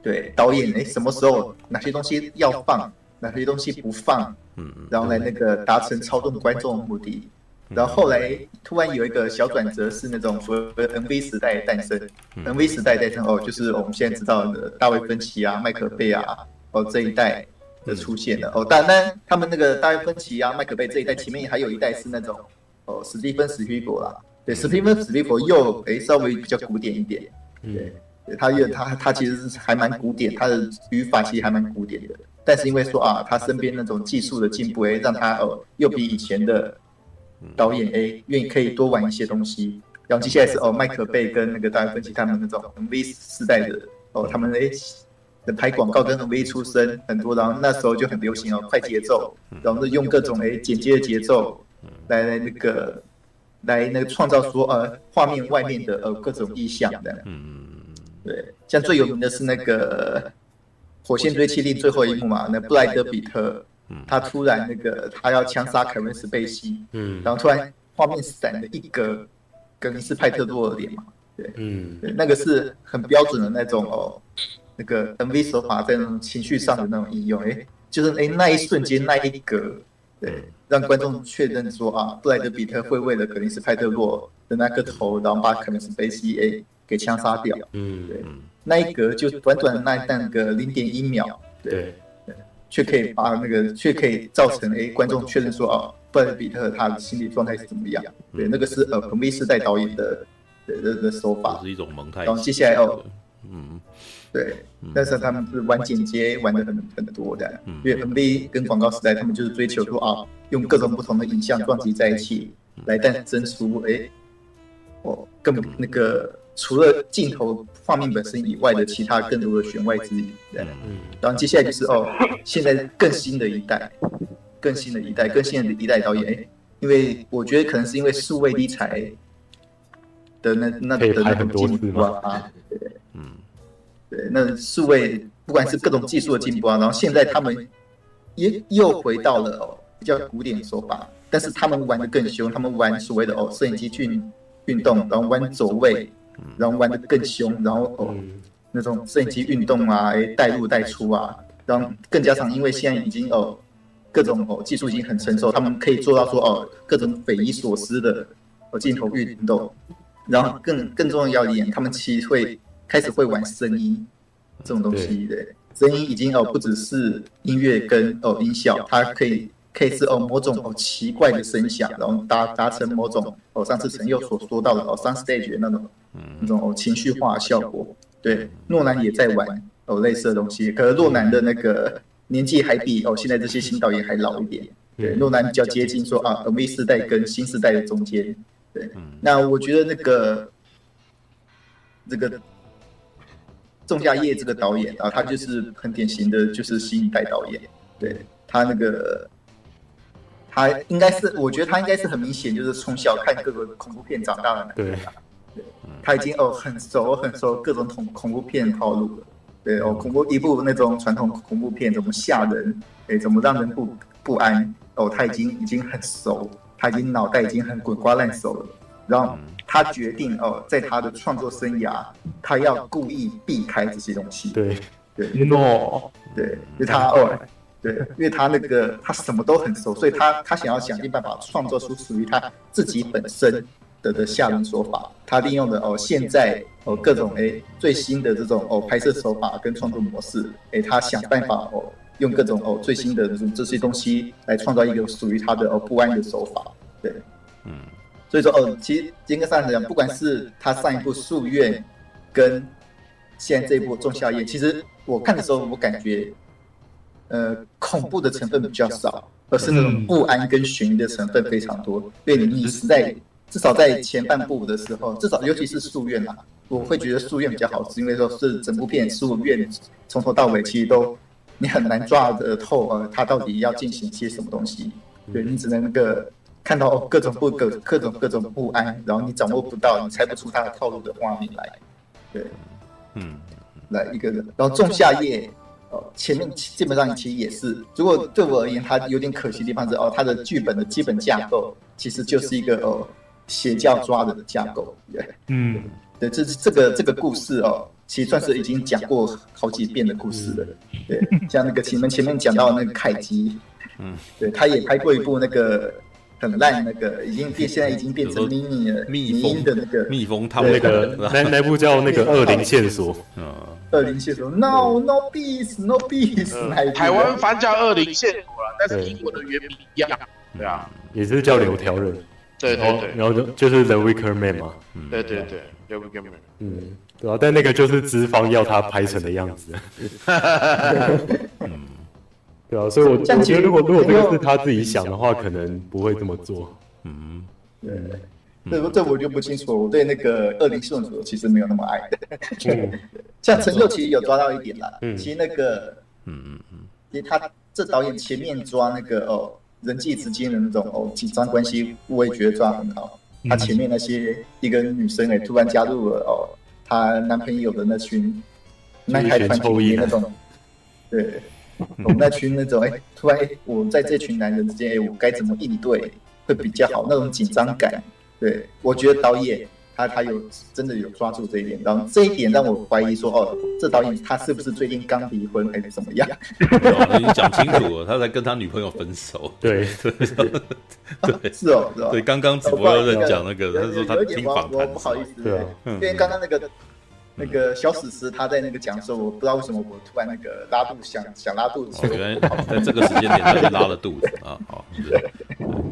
对导演哎什么时候哪些东西要放，哪些东西不放，嗯，然后来那个达成操纵观众的目的。然后后来突然有一个小转折，是那种所谓的 MV 时代诞生。NV 时代诞生哦，就是我们现在知道的大卫芬奇啊、麦克贝啊哦这一代的出现了哦。当然，他们那个大卫芬奇啊、麦克贝这一代前面还有一代是那种哦史蒂芬史匹柏啦。对，史蒂芬史匹柏又诶稍微比较古典一点。对，他因为他他其实是还蛮古典，他的语法其实还蛮古典的。但是因为说啊，他身边那种技术的进步，哎让他哦又比以前的。导演 A 愿意可以多玩一些东西，然后接下来是哦，麦克贝跟那个大卫芬奇他们那种 MV 时代的哦，他们哎的拍广告跟 MV 出身很多，然后那时候就很流行哦，快节奏，然后用各种哎剪接的节奏来来那个来那个创造说呃画面外面的呃各种意象的，嗯对，像最有名的是那个火线追缉令最后一幕嘛，那布莱德比特。他突然那个，他要枪杀凯文史贝西，嗯，然后突然画面闪了一格，格林斯派特洛的脸嘛，对，嗯，对，那个是很标准的那种哦，那个 MV 手法在那种情绪上的那种应用，哎，就是哎那一瞬间那一格，对，让观众确认说啊，布莱德比特会为了肯定是派特洛的那个头，然后把凯文史贝西哎给枪杀掉，嗯，对，那一格就短短的那那个零点一秒，对。却可以把那个，却可以造成诶观众确认说哦，布莱德彼特他的心理状态是怎么样？对，那个是呃，MV 时代导演的的的的手法，是一种蒙太。然后接下来哦，嗯，对，但是他们是玩剪接玩的很很多的，因为 MV 跟广告时代他们就是追求说啊，用各种不同的影像撞击在一起，来诞生出诶，哦，更那个。除了镜头画面本身以外的其他更多的弦外之音，对，嗯，然后接下来就是哦，现在更新的一代，更新的一代，更新的一代导演，哎，因为我觉得可能是因为数位题材的那那的那种进步啊，对，嗯，对，那数位不管是各种技术的进步啊，然后现在他们也又回到了哦比较古典的手法，但是他们玩的更凶，他们玩所谓的哦摄影机去运动，然后玩走位。然后玩的更凶，然后哦，那种摄影机运动啊，哎，带入带出啊，然后更加上，因为现在已经哦，各种哦技术已经很成熟，他们可以做到说哦，各种匪夷所思的哦镜头运动，然后更更重要一点，他们其实会开始会玩声音这种东西，对，声音已经哦不只是音乐跟哦音效，它可以。可以是哦某种哦奇怪的声响，然后达达成某种哦上次陈佑所说到的哦 sound stage 的那种那种哦情绪化效果。对，诺兰也在玩哦类似的东西，可是诺兰的那个年纪还比哦现在这些新导演还老一点。对，诺兰比较接近说啊，MV 世代跟新世代的中间，对，那我觉得那个这个仲夏夜这个导演啊，他就是很典型的就是新一代导演，对他那个他应该是，我觉得他应该是很明显就是从小看各个恐怖片长大的男人，对，他已经哦很熟很熟各种恐恐怖片套路了，对哦，恐怖一部那种传统恐怖片怎么吓人，哎，怎么让人不不安。哦，他已经已经很熟，他已经脑袋已经很滚瓜烂熟了。然后他决定哦，在他的创作生涯，他要故意避开这些东西。对。对，no，对，因为他哦，对，因为他那个他什么都很熟，所以他他想要想尽办法创作出属于他自己本身的的下人手法。他利用的哦，现在哦各种哎最新的这种哦拍摄手法跟创作模式，哎，他想办法哦。用各种哦最新的这种这些东西来创造一个属于他的哦不安的手法，对，嗯，所以说哦，其实严格上来讲，不管是他上一部《夙愿》跟现在这一部《仲夏夜》，其实我看的时候，我感觉，呃，恐怖的成分比较少，而是那种不安跟悬疑的成分非常多。对你，你实在至少在前半部的时候，至少尤其是《夙愿》啊，我会觉得《夙愿》比较好，是因为说是整部片《夙愿》从头到尾其实都。你很难抓得透呃，它到底要进行些什么东西？对，你只能那个看到各种不各各种各种不安，然后你掌握不到，你猜不出他的套路的画面来。对，嗯，来一个人，然后仲夏夜，哦，前面基本上其实也是，如果对我而言，它有点可惜的地方是哦，它的剧本的基本架构其实就是一个哦邪教抓人的架构。对，嗯，对，这是这个这个故事哦。其实算是已经讲过好几遍的故事了，对，像那个前面前面讲到那个凯基，嗯，对，他也拍过一部那个很烂那个，已经变现在已经变成迷你了，蜜蜂的那个蜜蜂，他们那个那那部叫那个恶灵线索，嗯，恶灵线索，No No Beast No Beast，台湾翻叫恶灵线索了，但是英文的原名一样，对啊，也是叫柳条人，对对对，然后就就是 The Wicker Man 嘛，对对对，The Wicker Man，嗯。对啊，但那个就是资方要他拍成的样子。嗯，对啊，所以我我觉得如果如果这个是他自己想的话，可能不会这么做。嗯，对，这这我就不清楚。我对那个恶灵线索其实没有那么爱的。<laughs> 像陈秀其实有抓到一点啦。嗯其实那个，嗯嗯嗯，其实他这导演前面抓那个哦人际之间的那种哦紧张关系，我也觉得抓很好。他前面那些一个女生哎突然加入了哦。她男朋友的那群男孩团体里面那种，对，<laughs> 我们那群那种，哎，突然，哎，我在这群男人之间，哎，我该怎么应对会比较好？那种紧张感，对，我觉得导演他他有真的有抓住这一点，然后这一点让我怀疑说，哦，这导演他是不是最近刚离婚还是怎么样？讲清楚了，<laughs> 他才跟他女朋友分手。对 <laughs> 对对，是哦，是哦。对，刚刚直播有人讲那个，他说他听访谈，不好意思，对，因为刚刚那个。那个小史诗他在那个讲的时候，我不知道为什么我突然那个拉肚想想拉肚子。原来在这个时间点他就拉了肚子啊！好，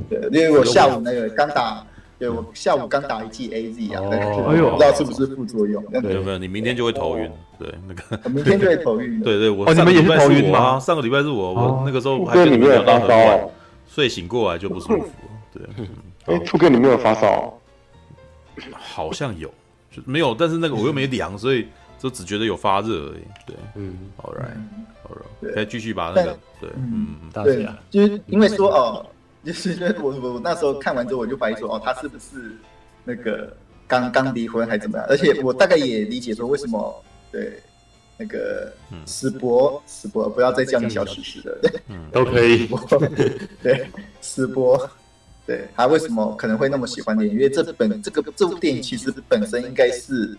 对，因为我下午那个刚打，对我下午刚打一剂 AZ 啊，哎呦，不知道是不是副作用？没有没有，你明天就会头晕。对，那个明天就会头晕。对对，我上个礼拜是我啊，上个礼拜是我，我那个时候还跟你没有发烧，睡醒过来就不舒服。对，哎，兔哥你没有发烧？好像有。没有，但是那个我又没量，所以就只觉得有发热而已。对，嗯，All right，All right，再继续把那个，对，嗯，对，就是因为说哦，就是我我那时候看完之后，我就怀疑说哦，他是不是那个刚刚离婚还怎么样？而且我大概也理解说为什么对那个史博史博不要再叫你小史诗了，嗯，都可以，对，史博。对他为什么可能会那么喜欢电影？因为这本这个这部电影其实本身应该是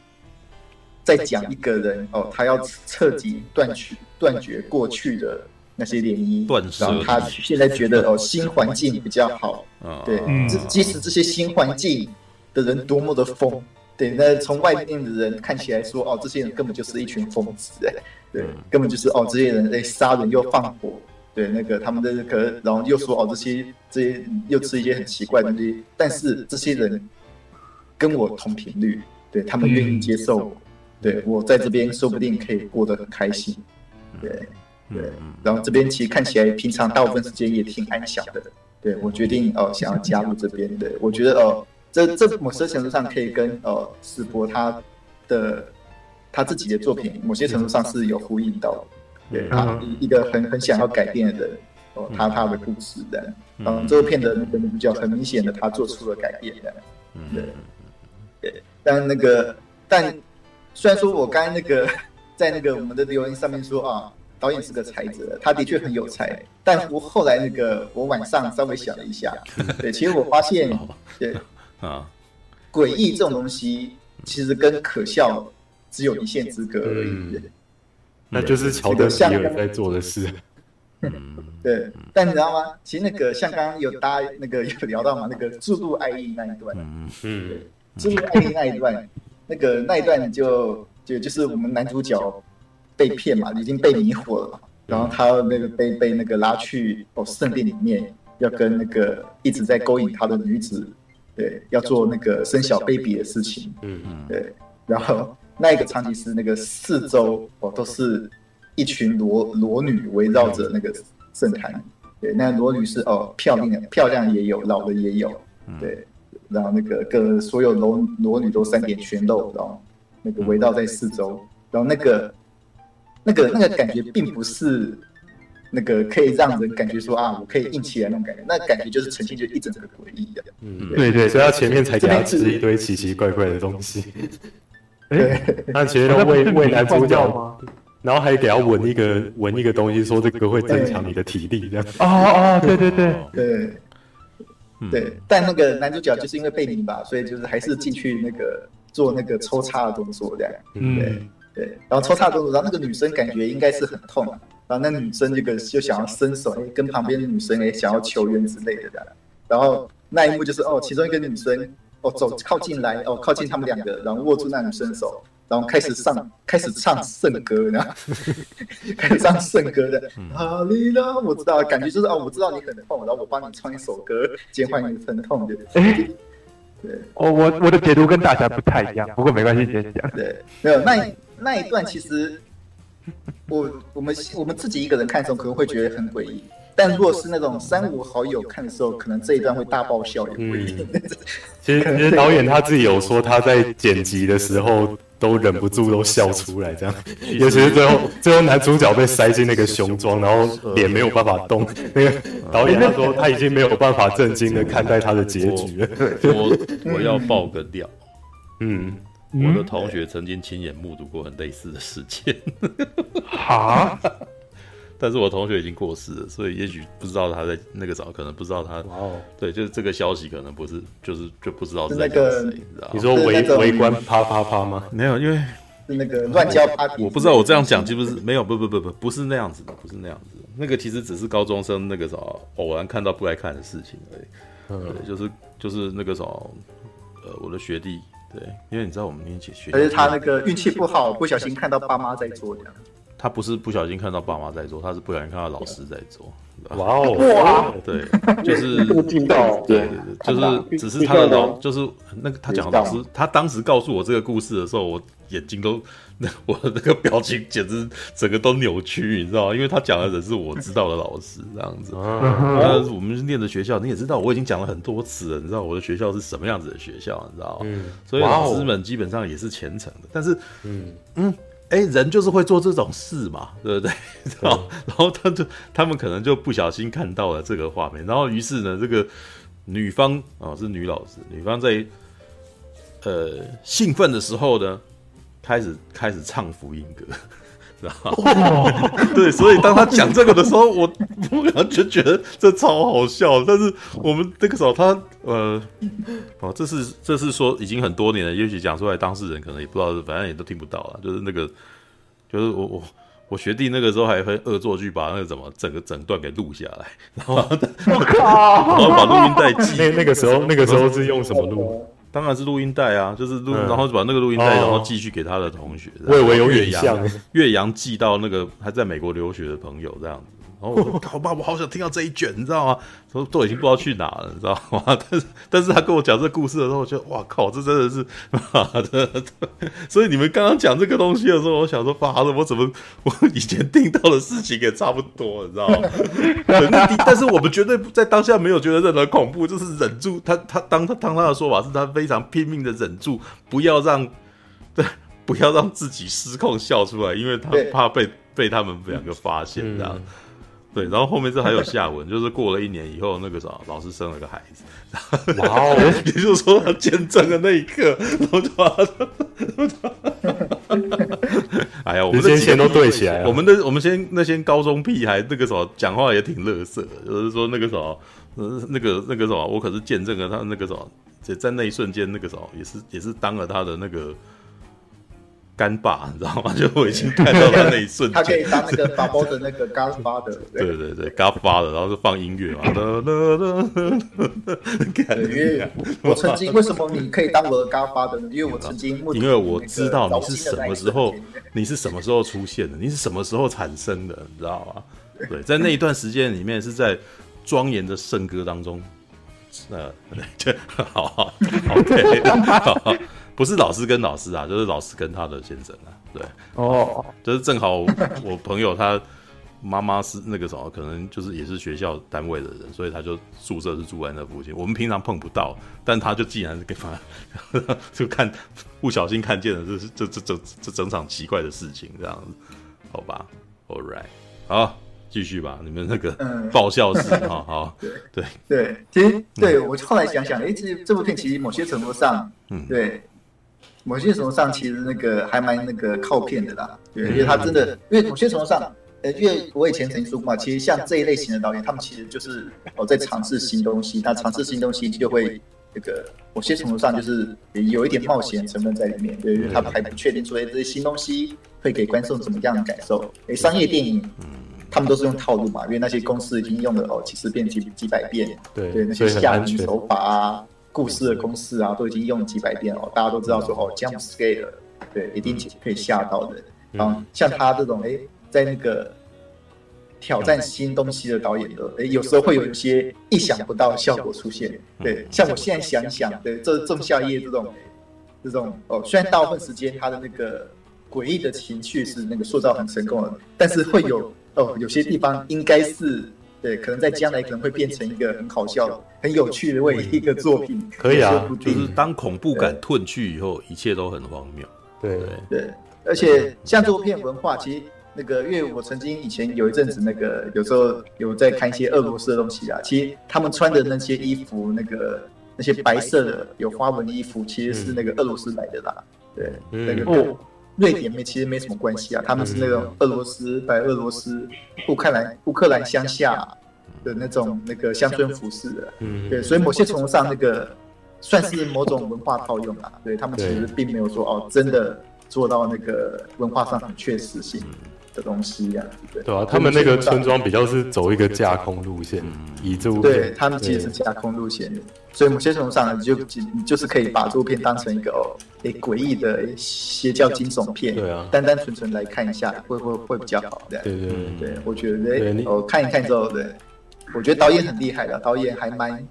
在讲一个人哦，他要彻底断绝断绝过去的那些涟漪，然后他现在觉得哦新环境比较好。对，即使这些新环境的人多么的疯，对，那从外面的人看起来说哦，这些人根本就是一群疯子，哎，对，根本就是哦这些人在杀人又放火。对，那个他们的可，然后又说哦，这些这些又吃一些很奇怪的东西，但是这些人跟我同频率，对他们愿意接受我，对我在这边说不定可以过得很开心，对，对，然后这边其实看起来平常大部分时间也挺安详的。对，我决定哦，想要加入这边的。我觉得哦，这这某些程度上可以跟哦世博他的他自己的作品某些程度上是有呼应到。对，他一个很很想要改变的人哦，他他的故事的。嗯，这部片的那个女主角很明显的他做出了改变的。对，对，但那个但虽然说我刚才那个在那个我们的留言上面说啊。导演是个才子，他的确很有才。但我后来那个，我晚上稍微想了一下，<laughs> 对，其实我发现，对啊，诡异这种东西，其实跟可笑只有一线之隔而已。那就是乔德比尔在做的事。对，但你知道吗？其实那个像刚刚有大家那个有聊到嘛，那个注入爱意那一段，嗯嗯，注入爱意那一段，那个那一段就就就是我们男主角。被骗嘛，已经被迷惑了，然后他那个被被那个拉去哦圣殿里面，要跟那个一直在勾引他的女子，对，要做那个生小 baby 的事情，嗯嗯，对，然后那一个场景是那个四周哦都是一群裸裸女围绕着那个圣坛，对，那裸女是哦漂亮漂亮也有，老的也有，对，然后那个各所有裸裸女都三点全露，然后那个围绕在四周，然后那个。那个那个感觉并不是那个可以让人感觉说啊，我可以硬起来那种感觉，那感觉就是呈现就一整个诡异的。嗯，对对，所以他前面才给他吃一堆奇奇怪怪的东西。哎，他前面喂喂男主角吗？然后还给他闻一个闻一个东西，说这个会增强你的体力，这样。哦哦，对对对对对。但那个男主角就是因为被迷吧，所以就是还是进去那个做那个抽插的动作这样。嗯。对，然后抽插动作，然后那个女生感觉应该是很痛，然后那女生这个就想要伸手，跟旁边的女生哎想要求援之类的这样，然后那一幕就是哦，其中一个女生哦走靠近来哦靠近他们两个，然后握住那女生手，然后开始上开始唱圣歌，然后 <laughs> 开始唱圣歌的哈利啦，我知道，感觉就是哦，我知道你很痛，然后我帮你唱一首歌，减缓你的疼痛的。哎，对，哦，我我的解读跟大家不太一样，不过没关系，先讲。对，没有那。那一段其实我，我我们我们自己一个人看的时候可能会觉得很诡异，但如果是那种三五好友看的时候，可能这一段会大爆笑也不一定。<laughs> 其实 <laughs> 其实导演他自己有说，他在剪辑的时候都忍不住都笑出来，这样。尤其是最后 <laughs> 最后男主角被塞进那个熊装，然后脸没有办法动，那个导演他说他已经没有办法震惊的看待他的结局了。我我要爆个料，嗯。我的同学曾经亲眼目睹过很类似的事件，哈，但是我同学已经过世了，所以也许不知道他在那个早，可能不知道他，哦，对，就是这个消息可能不是，就是就不知道是在讲谁，你知道？你说围围观啪啪啪吗？没有，因为是那个乱交啪，我不知道我这样讲是不是没有，不不不不，不是那样子的，不是那样子的，那个其实只是高中生那个时候偶然看到不该看的事情而已，嗯，对，就是就是那个时候，呃，我的学弟。对，因为你知道我们那些学，而且他那个运气不好，不小心看到爸妈在做这样。他不是不小心看到爸妈在做，他是不小心看到老师在做。哇哦，哇，<laughs> 对，就是 <laughs> 听到，对对对，就是只是他的老，就是那个他讲的老师，他当时告诉我这个故事的时候，我眼睛都。那 <laughs> 我那个表情简直整个都扭曲，你知道吗？因为他讲的人是我知道的老师，这样子。那我们是念的学校，你也知道，我已经讲了很多次了，你知道我的学校是什么样子的学校，你知道吗？嗯。所以老师们基本上也是虔诚的，但是，嗯嗯，哎，人就是会做这种事嘛，<laughs> 对不对？然后，然后他就他们可能就不小心看到了这个画面，然后于是呢，这个女方啊是女老师，女方在呃兴奋的时候呢。开始开始唱福音歌，知道吗？对，所以当他讲这个的时候，我我就觉得这超好笑。但是我们那个时候他，他呃，哦，这是这是说已经很多年了，也许讲出来当事人可能也不知道，反正也都听不到了。就是那个，就是我我我学弟那个时候还会恶作剧把那个怎么整个整段给录下来，然后我靠，<laughs> 然后把录音带寄。那那个时候那个时候是用什么录？当然是录音带啊，就是录，然后把那个录音带，然后寄去给他的同学。我以为有远洋，越洋寄到那个还在美国留学的朋友这样子。然后我说：“ <laughs> 靠爸，我好想听到这一卷，你知道吗？”说都已经不知道去哪了，你知道吗？<laughs> 但是但是他跟我讲这个故事的时候，我觉得哇靠，这真的是 <laughs> 妈的！所以你们刚刚讲这个东西的时候，我想说，妈的，我怎么我以前听到的事情也差不多，你知道吗？但是我们绝对在当下没有觉得任何恐怖，就是忍住。他他当他当他的说法是他非常拼命的忍住，不要让对不要让自己失控笑出来，因为他怕被被他们两个发现这样。对，然后后面这还有下文，就是过了一年以后，那个啥，老师生了个孩子，哇哦，<laughs> 也就是说他见证的那一刻，然后就把他，哎呀，我们的先都对起来了，我们的我们先那些高中屁孩，那个什么讲话也挺乐色的，就是说那个什么，那个那个什么，我可是见证了他那个什么，在在那一瞬间，那个什么也是也是当了他的那个。干爸，你知道吗？就我已经看到他那一瞬间，他可以当那个 <laughs> 法宝的那个 Godfather，对对对，Godfather，然后就放音乐嘛，啦啦啦，因为我曾经为什么你可以当我的 Godfather 呢？因为我曾经，因为我知道你是什么时候，你是什么时候出现的，你是什么时候产生的，你知道吗？对，在那一段时间里面，是在庄严的圣歌当中，呃，<laughs> 就 <laughs> 好好，OK，好。不是老师跟老师啊，<laughs> 就是老师跟他的先生啊，对，哦，就是正好我 <laughs> 朋友他妈妈是那个什么，可能就是也是学校单位的人，所以他就宿舍是住在那附近。我们平常碰不到，但他就既然是给他 <laughs> 就看不小心看见了，这是这这这这整场奇怪的事情，这样子，好吧，All right，好，继续吧，你们那个爆笑式哈，好，对。对。对，其实对我后来想想，哎，其实这部片其实某些程度上，嗯，对。某些程度上，其实那个还蛮那个靠骗的啦，对，因为他真的，因为某些程度上，呃，因为我以前曾经说过嘛，其实像这一类型的导演，他们其实就是哦在尝试新东西，那尝试新东西就会这个某些程度上就是有一点冒险成分在里面，对，因为他们还不确定说这些新东西会给观众怎么样的感受。诶，商业电影，他们都是用套路嘛，因为那些公司已经用了哦几十遍、几几百遍，对，对，那些下语手法啊。故事的公式啊，都已经用了几百遍哦，大家都知道说哦，jump scare，对，一定可以吓到的。然后像他这种，哎，在那个挑战新东西的导演的，哎，有时候会有一些意想不到的效果出现。对，像我现在想想，对，这仲夏夜这种，这种哦，虽然大部分时间他的那个诡异的情绪是那个塑造很成功的，但是会有哦，有些地方应该是。对，可能在将来可能会变成一个很好笑、很有趣的为一个作品。可以啊，就是当恐怖感褪去以后，一切都很荒谬。对对，而且像这部片文化，其实那个，因为我曾经以前有一阵子那个，有时候有在看一些俄罗斯的东西啊，其实他们穿的那些衣服，那个那些白色的有花纹的衣服，其实是那个俄罗斯来的啦。对，那个哦。瑞典没其实没什么关系啊，他们是那种俄罗斯、白俄罗斯、乌克兰、乌克兰乡下的那种那个乡村服饰的，嗯，对，所以某些程度上那个算是某种文化套用啊，对他们其实并没有说哦真的做到那个文化上很确实性的东西呀，对。对啊，他们那个村庄比较是走一个架空路线，以这部对他们其实是架空路线的，所以某些程度上就就是可以把这部片当成一个哦，诶诡异的邪教惊悚片，对啊，单单纯纯来看一下会会会比较好，对。对对对，我觉得诶，我看一看之后，对，我觉得导演很厉害的，导演还蛮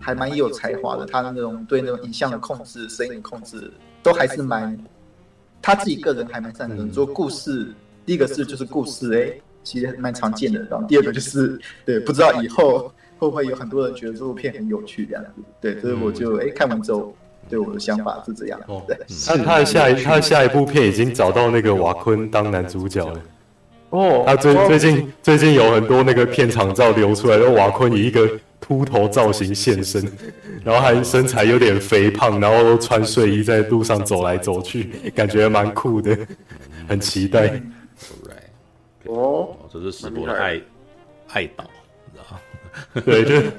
还蛮有才华的，他的那种对那种影像的控制、声音的控制都还是蛮，他自己个人还蛮擅长做故事。第一个是就是故事，哎、欸，其实蛮常见的。然后第二个就是，对，不知道以后会不会有很多人觉得这部片很有趣这样子。对，所以我就哎、欸、看完之后，对我的想法是这样。哦，对。那他的下一他的下一部片已经找到那个瓦昆当男主角了。哦。他最最近最近有很多那个片场照流出来，然后瓦昆以一个秃头造型现身，然后还身材有点肥胖，然后穿睡衣在路上走来走去，感觉蛮酷的，很期待。哦，这是史博的爱爱导，你知道对，就是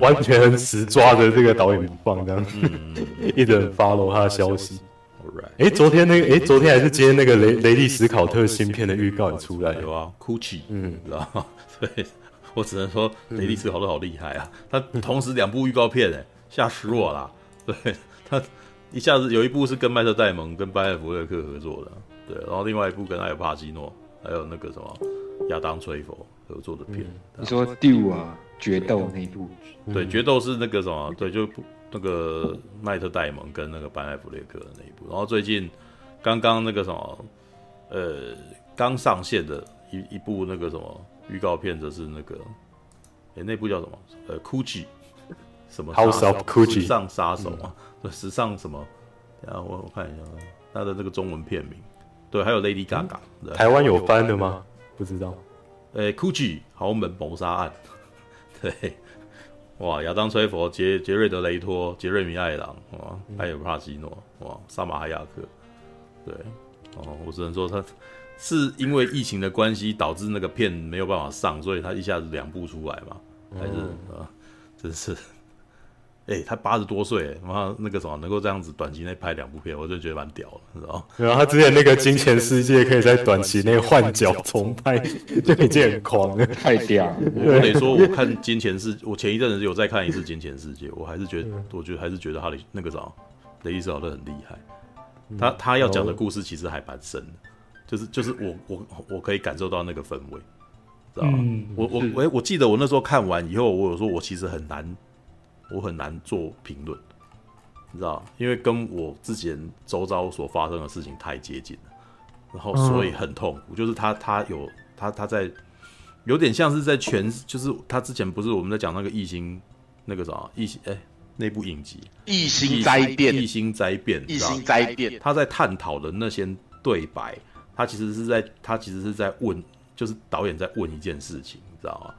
完全死抓着这个导演不放，这样，<laughs> 一直 follow 他的消息。哎，昨天那个，哎，昨天还是今天那个雷雷利史考特新片的预告也出来了，有啊，Gucci，嗯，知道吗？<laughs> 对，我只能说雷利斯考特好厉害啊，他同时两部预告片，哎，吓死我了。对他一下子有一部是跟迈特戴蒙跟班艾弗勒克合作的，对，然后另外一部跟艾尔帕基诺。还有那个什么，亚当·崔佛合作的片。嗯、你说《Dune》啊，《决斗》那一部？对，《决斗》是那个什么？对，就那个麦特·戴蒙跟那个班艾弗列克的那一部。然后最近刚刚那个什么，呃，刚上线的一一部那个什么预告片，则是那个，哎，那部叫什么？呃，Gucci 什么？House of Gucci 时尚杀手啊？对、嗯，时尚什么？等下我我看一下他的那个中文片名。对，还有 Lady Gaga，、嗯、台湾有翻的吗？不知道。诶，Gucci 豪门谋杀案，<laughs> 对，哇，亚当·崔佛、杰杰瑞德·雷托、杰瑞米·艾朗，哇，还有帕西诺，哇，萨马哈亚克，对，哦，我只能说他是因为疫情的关系导致那个片没有办法上，所以他一下子两部出来嘛，还是、嗯、啊，真是。哎、欸，他八十多岁，然后那个什么，能够这样子短期内拍两部片，我就觉得蛮屌的，你知道？然后他之前那个《金钱世界》可以在短期内换角重拍，<laughs> 就已经很狂了，太屌了！我得说，我看《金钱世》，我前一阵子有再看一次《金钱世界》，我还是觉得，我觉得还是觉得他的那个什么，雷伊斯劳特很厉害。他他要讲的故事其实还蛮深的，就是就是我我我可以感受到那个氛围，知道吗？嗯、我我我我记得我那时候看完以后，我有说我其实很难。我很难做评论，你知道，因为跟我之前周遭所发生的事情太接近了，然后所以很痛苦。就是他他有他他在有点像是在全，就是他之前不是我们在讲那个异星那个啥异星哎那部影集异星灾变异星灾变异星灾变，他在探讨的那些对白，他其实是在他其实是在问，就是导演在问一件事情，你知道吗？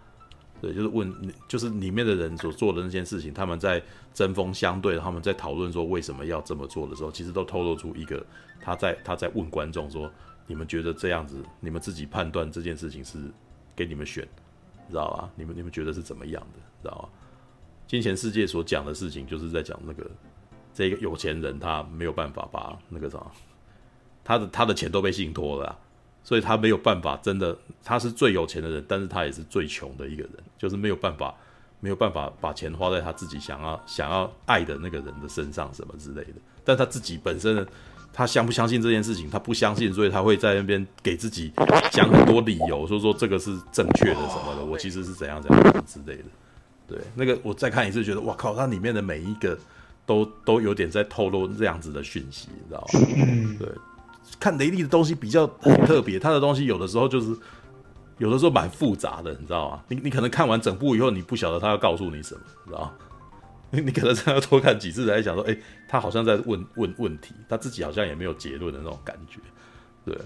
对，就是问，就是里面的人所做的那件事情，他们在针锋相对，他们在讨论说为什么要这么做的时候，其实都透露出一个他在他在问观众说：你们觉得这样子，你们自己判断这件事情是给你们选，知道吧？你们你们觉得是怎么样的，知道吧？金钱世界所讲的事情，就是在讲那个这个有钱人他没有办法把那个啥，他的他的钱都被信托了。所以他没有办法，真的，他是最有钱的人，但是他也是最穷的一个人，就是没有办法，没有办法把钱花在他自己想要想要爱的那个人的身上，什么之类的。但他自己本身，他相不相信这件事情？他不相信，所以他会在那边给自己讲很多理由，说说这个是正确的什么的。我其实是怎样怎样之类的。对，那个我再看一次，觉得哇靠，他里面的每一个都都有点在透露这样子的讯息，你知道吗？对。看雷利的东西比较很特别，他的东西有的时候就是有的时候蛮复杂的，你知道吗？你你可能看完整部以后，你不晓得他要告诉你什么，你知道吗？<laughs> 你你可能真的要多看几次才想说，哎、他好像在问问问题，他自己好像也没有结论的那种感觉，对。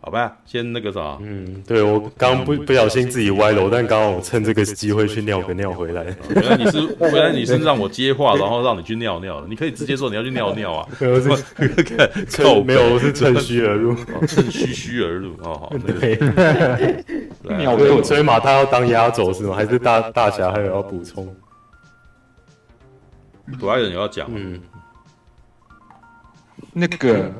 好吧，先那个啥，嗯，对我刚刚不不小心自己歪楼，但刚好趁这个机会去尿个尿回来。原来你是原来你是让我接话，然后让你去尿尿，你可以直接说你要去尿尿啊。<laughs> 没有，<laughs> 没有，我是趁虚而入，趁虚虚而入哦，好，<laughs> 对。尿所以所以马他要当压轴是吗？还是大大侠还有要补充？独爱人有要讲，嗯。那个，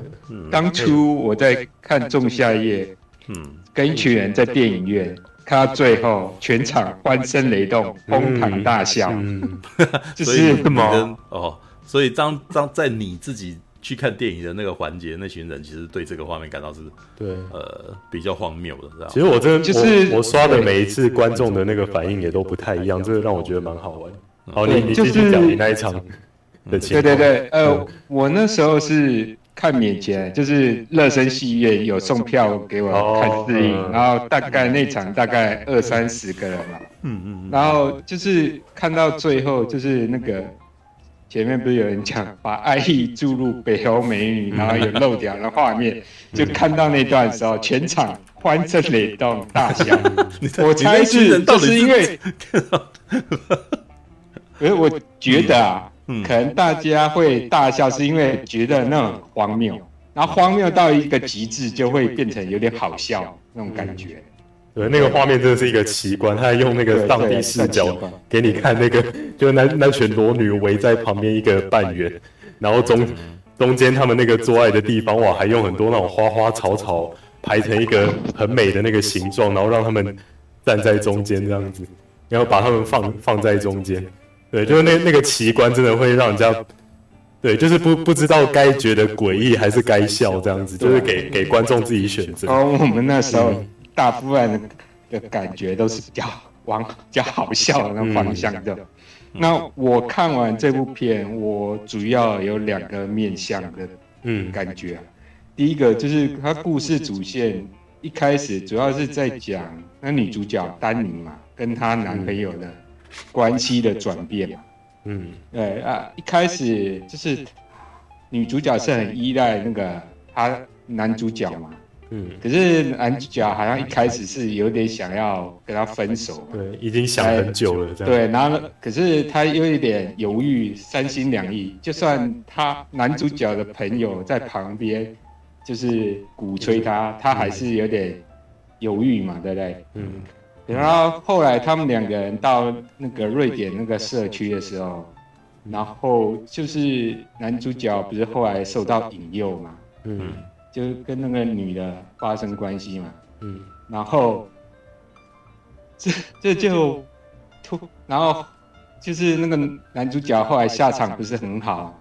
当初我在看《仲夏夜》，嗯，跟一群人在电影院看到最后，全场欢声雷动，哄堂大笑。嗯，<laughs> 就是什么？哦，所以当当在你自己去看电影的那个环节，那群人其实对这个画面感到是，对，呃，比较荒谬的。其实我真的就是我刷的每一次观众的那个反应也都不太一样，这个让我觉得蛮好玩。好，你你继续讲你那一场。对对对，呃，我那时候是看免钱，就是乐声戏院有送票给我看试映，然后大概那场大概二三十个人嘛，嗯嗯，然后就是看到最后，就是那个前面不是有人讲把爱意注入北欧美女，然后有漏掉的画面，就看到那段的时候，全场欢声雷动大笑，<laughs> 我猜是就是因为，可 <laughs> 是我觉得啊。可能大家会大笑，是因为觉得那种荒谬，然后荒谬到一个极致，就会变成有点好笑那种感觉。对，那个画面真的是一个奇观，他还用那个上帝视角给你看那个，就那那群裸女围在旁边一个半圆，然后中中间他们那个做爱的地方，哇，还用很多那种花花草草排成一个很美的那个形状，然后让他们站在中间这样子，然后把他们放放在中间。对，就是那那个奇观，真的会让人家，对，就是不不知道该觉得诡异还是该笑这样子，就是给给观众自己选择。哦，我们那时候大部分的感觉都是比较往比较好笑的那种方向的。嗯、那我看完这部片，我主要有两个面向的嗯感觉、第一个就是他故事主线一开始主要是在讲那女主角丹尼嘛，跟她男朋友的关系的转变嘛。嗯，对啊，一开始就是女主角是很依赖那个她男主角嘛。嗯，可是男主角好像一开始是有点想要跟他分手，对，已经想很久了，这样。对，然后可是他又有一点犹豫，三心两意。就算他男主角的朋友在旁边，就是鼓吹他，他还是有点犹豫嘛，对不对？嗯。然后后来他们两个人到那个瑞典那个社区的时候，然后就是男主角不是后来受到引诱嘛，嗯。就跟那个女的发生关系嘛，嗯，然后这这就突，然后就是那个男主角后来下场不是很好，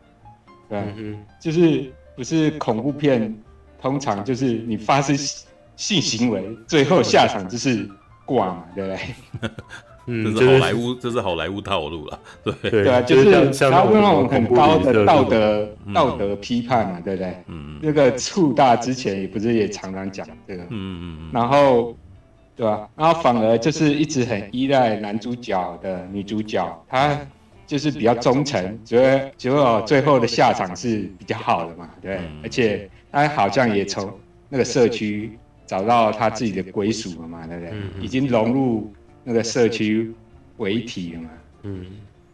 对，嗯，就是不是恐怖片，通常就是你发生性行为，最后下场就是挂嘛，对不对？嗯，这是好莱坞，这是好莱坞套路了，对。对啊，就是他用那种很高的道德道德批判嘛，对不对？嗯，那个醋大之前也不是也常常讲这个，嗯嗯嗯，然后对吧？然后反而就是一直很依赖男主角的女主角，她就是比较忠诚，结果结果最后的下场是比较好的嘛，对，而且她好像也从那个社区找到他自己的归属了嘛，对不对？已经融入。那个社区为体了嘛，嗯，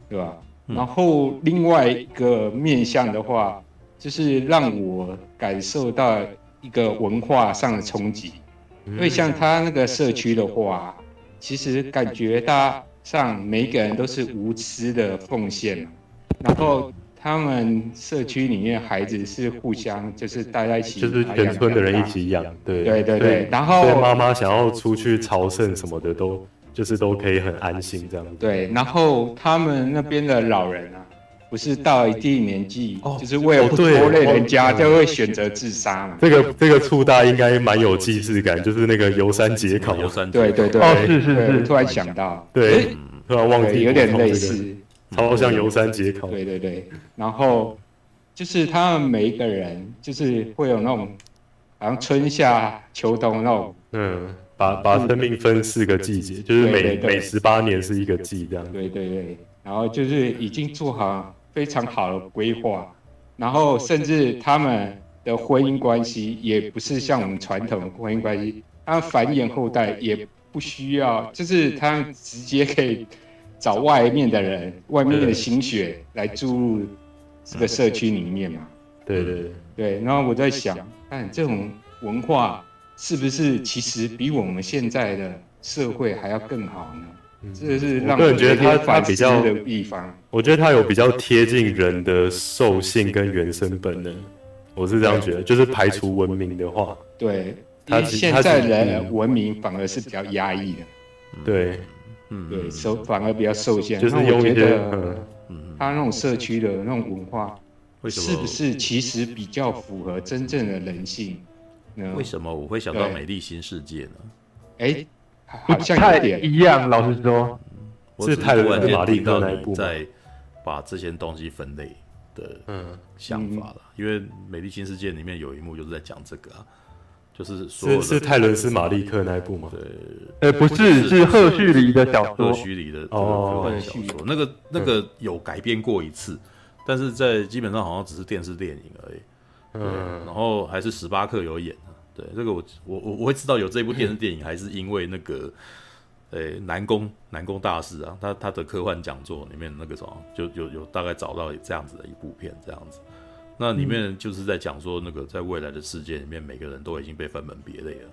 对吧？然后另外一个面向的话，就是让我感受到一个文化上的冲击，因为像他那个社区的话，其实感觉大上每一个人都是无私的奉献，然后他们社区里面孩子是互相就是大家一起，就是全村的人一起养，对。对对对，然后妈妈想要出去朝圣什么的都。就是都可以很安心这样子。对，然后他们那边的老人啊，不是到一定年纪，就是为了不拖累人家，就会选择自杀嘛。这个这个触大应该蛮有既视感，就是那个游山解考。游山对对对，哦是是是，突然想到，对，突然忘记，有点类似，超像游山节考。对对对，然后就是他们每一个人，就是会有那种，好像春夏秋冬那种，嗯。把把生命分四个季节，就是每每十八年是一个季这样。对对对，然后就是已经做好非常好的规划，然后甚至他们的婚姻关系也不是像我们传统的婚姻关系，他们繁衍后代也不需要，就是他们直接可以找外面的人、外面的心血来注入这个社区里面嘛。对对对，对，然后我在想，看这种文化。是不是其实比我们现在的社会还要更好呢？这是让人觉得他他比较的地方。我觉得他有比较贴近人的兽性跟原生本能，我是这样觉得。就是排除文明的话，对，他现在人文明反而是比较压抑的。对，嗯，对，受反而比较受限。就是我觉得，他那种社区的那种文化，是不是其实比较符合真正的人性？为什么我会想到《美丽新世界》呢？哎，好像有点一样。老实说，是泰伦斯马利克那一部在把这些东西分类的想法了。因为《美丽新世界》里面有一幕就是在讲这个啊，就是说是泰伦斯马利克那一部吗？对，呃，不是，是赫胥黎的小说，赫胥黎的科幻小说。那个那个有改编过一次，但是在基本上好像只是电视电影而已。嗯，然后还是十八克有演，对，这个我我我我会知道有这部电视电影，还是因为那个，诶，南宫南宫大师啊，他他的科幻讲座里面那个什么，就有有大概找到这样子的一部片，这样子，那里面就是在讲说那个在未来的世界里面，每个人都已经被分门别类了，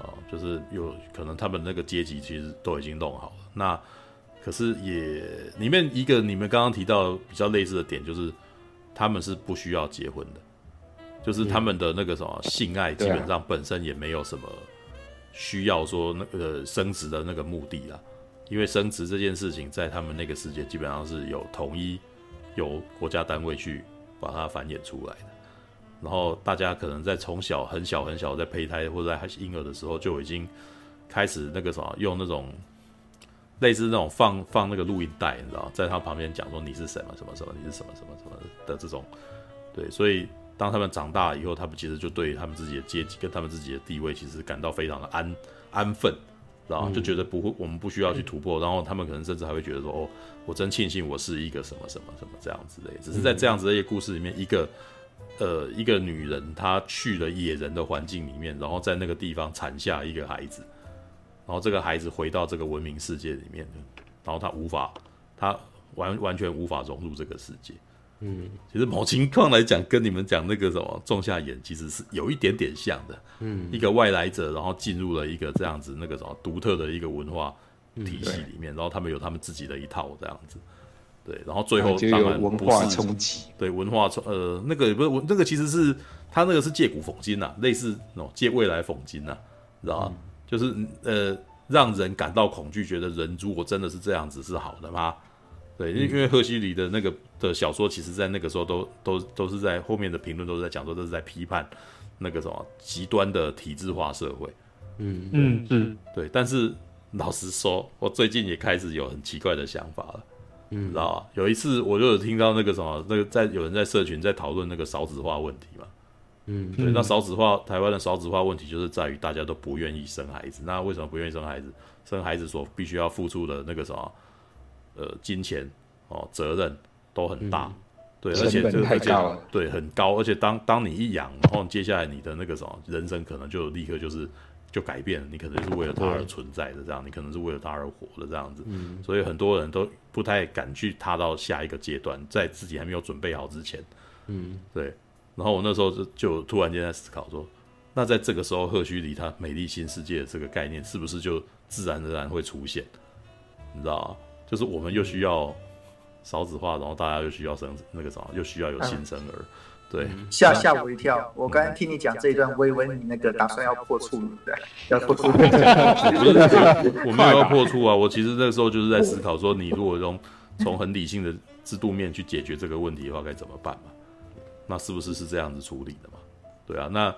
啊，就是有可能他们那个阶级其实都已经弄好了，那可是也里面一个你们刚刚提到比较类似的点，就是他们是不需要结婚的。就是他们的那个什么性爱，基本上本身也没有什么需要说那个生殖的那个目的啦，因为生殖这件事情在他们那个世界基本上是有统一由国家单位去把它繁衍出来的。然后大家可能在从小很小很小在胚胎或者在婴儿的时候就已经开始那个什么用那种类似那种放放那个录音带，你知道，在他旁边讲说你是什么什么什么，你是什么什么什么的这种，对，所以当他们长大以后，他们其实就对他们自己的阶级跟他们自己的地位其实感到非常的安安分。然后就觉得不会，我们不需要去突破。然后他们可能甚至还会觉得说：“哦，我真庆幸我是一个什么什么什么这样子的。”只是在这样子的一个故事里面，一个呃一个女人她去了野人的环境里面，然后在那个地方产下一个孩子，然后这个孩子回到这个文明世界里面，然后他无法，他完完全无法融入这个世界。嗯，其实某情况来讲，跟你们讲那个什么仲夏眼其实是有一点点像的。嗯，一个外来者，然后进入了一个这样子那个什么独特的一个文化体系里面，嗯、然后他们有他们自己的一套这样子。对，然后最后当然文化冲击。对，文化冲呃那个不是那个其实是他那个是借古讽今呐，类似那种借未来讽今呐，知道就是呃让人感到恐惧，觉得人如果真的是这样子是好的吗？对，因为因为赫胥黎的那个的小说，其实在那个时候都都都是在后面的评论都是在讲说，这是在批判那个什么极端的体制化社会。嗯嗯嗯，对。但是老实说，我最近也开始有很奇怪的想法了，嗯，知道吧？有一次我就有听到那个什么，那个在有人在社群在讨论那个少子化问题嘛，嗯，对。那少子化，台湾的少子化问题就是在于大家都不愿意生孩子。那为什么不愿意生孩子？生孩子所必须要付出的那个什么？呃，金钱哦，责任都很大，嗯、对，而且这个太高了，对，很高，而且当当你一养，然后接下来你的那个什么人生可能就立刻就是就改变了，你可能是为了他而存在的这样，你可能是为了他而活的这样子，嗯、所以很多人都不太敢去踏到下一个阶段，在自己还没有准备好之前，嗯，对，然后我那时候就就突然间在思考说，那在这个时候，赫胥黎他美丽新世界的这个概念是不是就自然而然会出现，你知道吗？就是我们又需要少子化，然后大家又需要生那个什么，又需要有新生儿，对，吓吓我一跳。我刚才听你讲这一段，我以为你那个打算要破处，对，<laughs> 要破处。不是，我没有要破处啊。我其实那个时候就是在思考说，你如果从从很理性的制度面去解决这个问题的话，该怎么办嘛？那是不是是这样子处理的嘛？对啊，那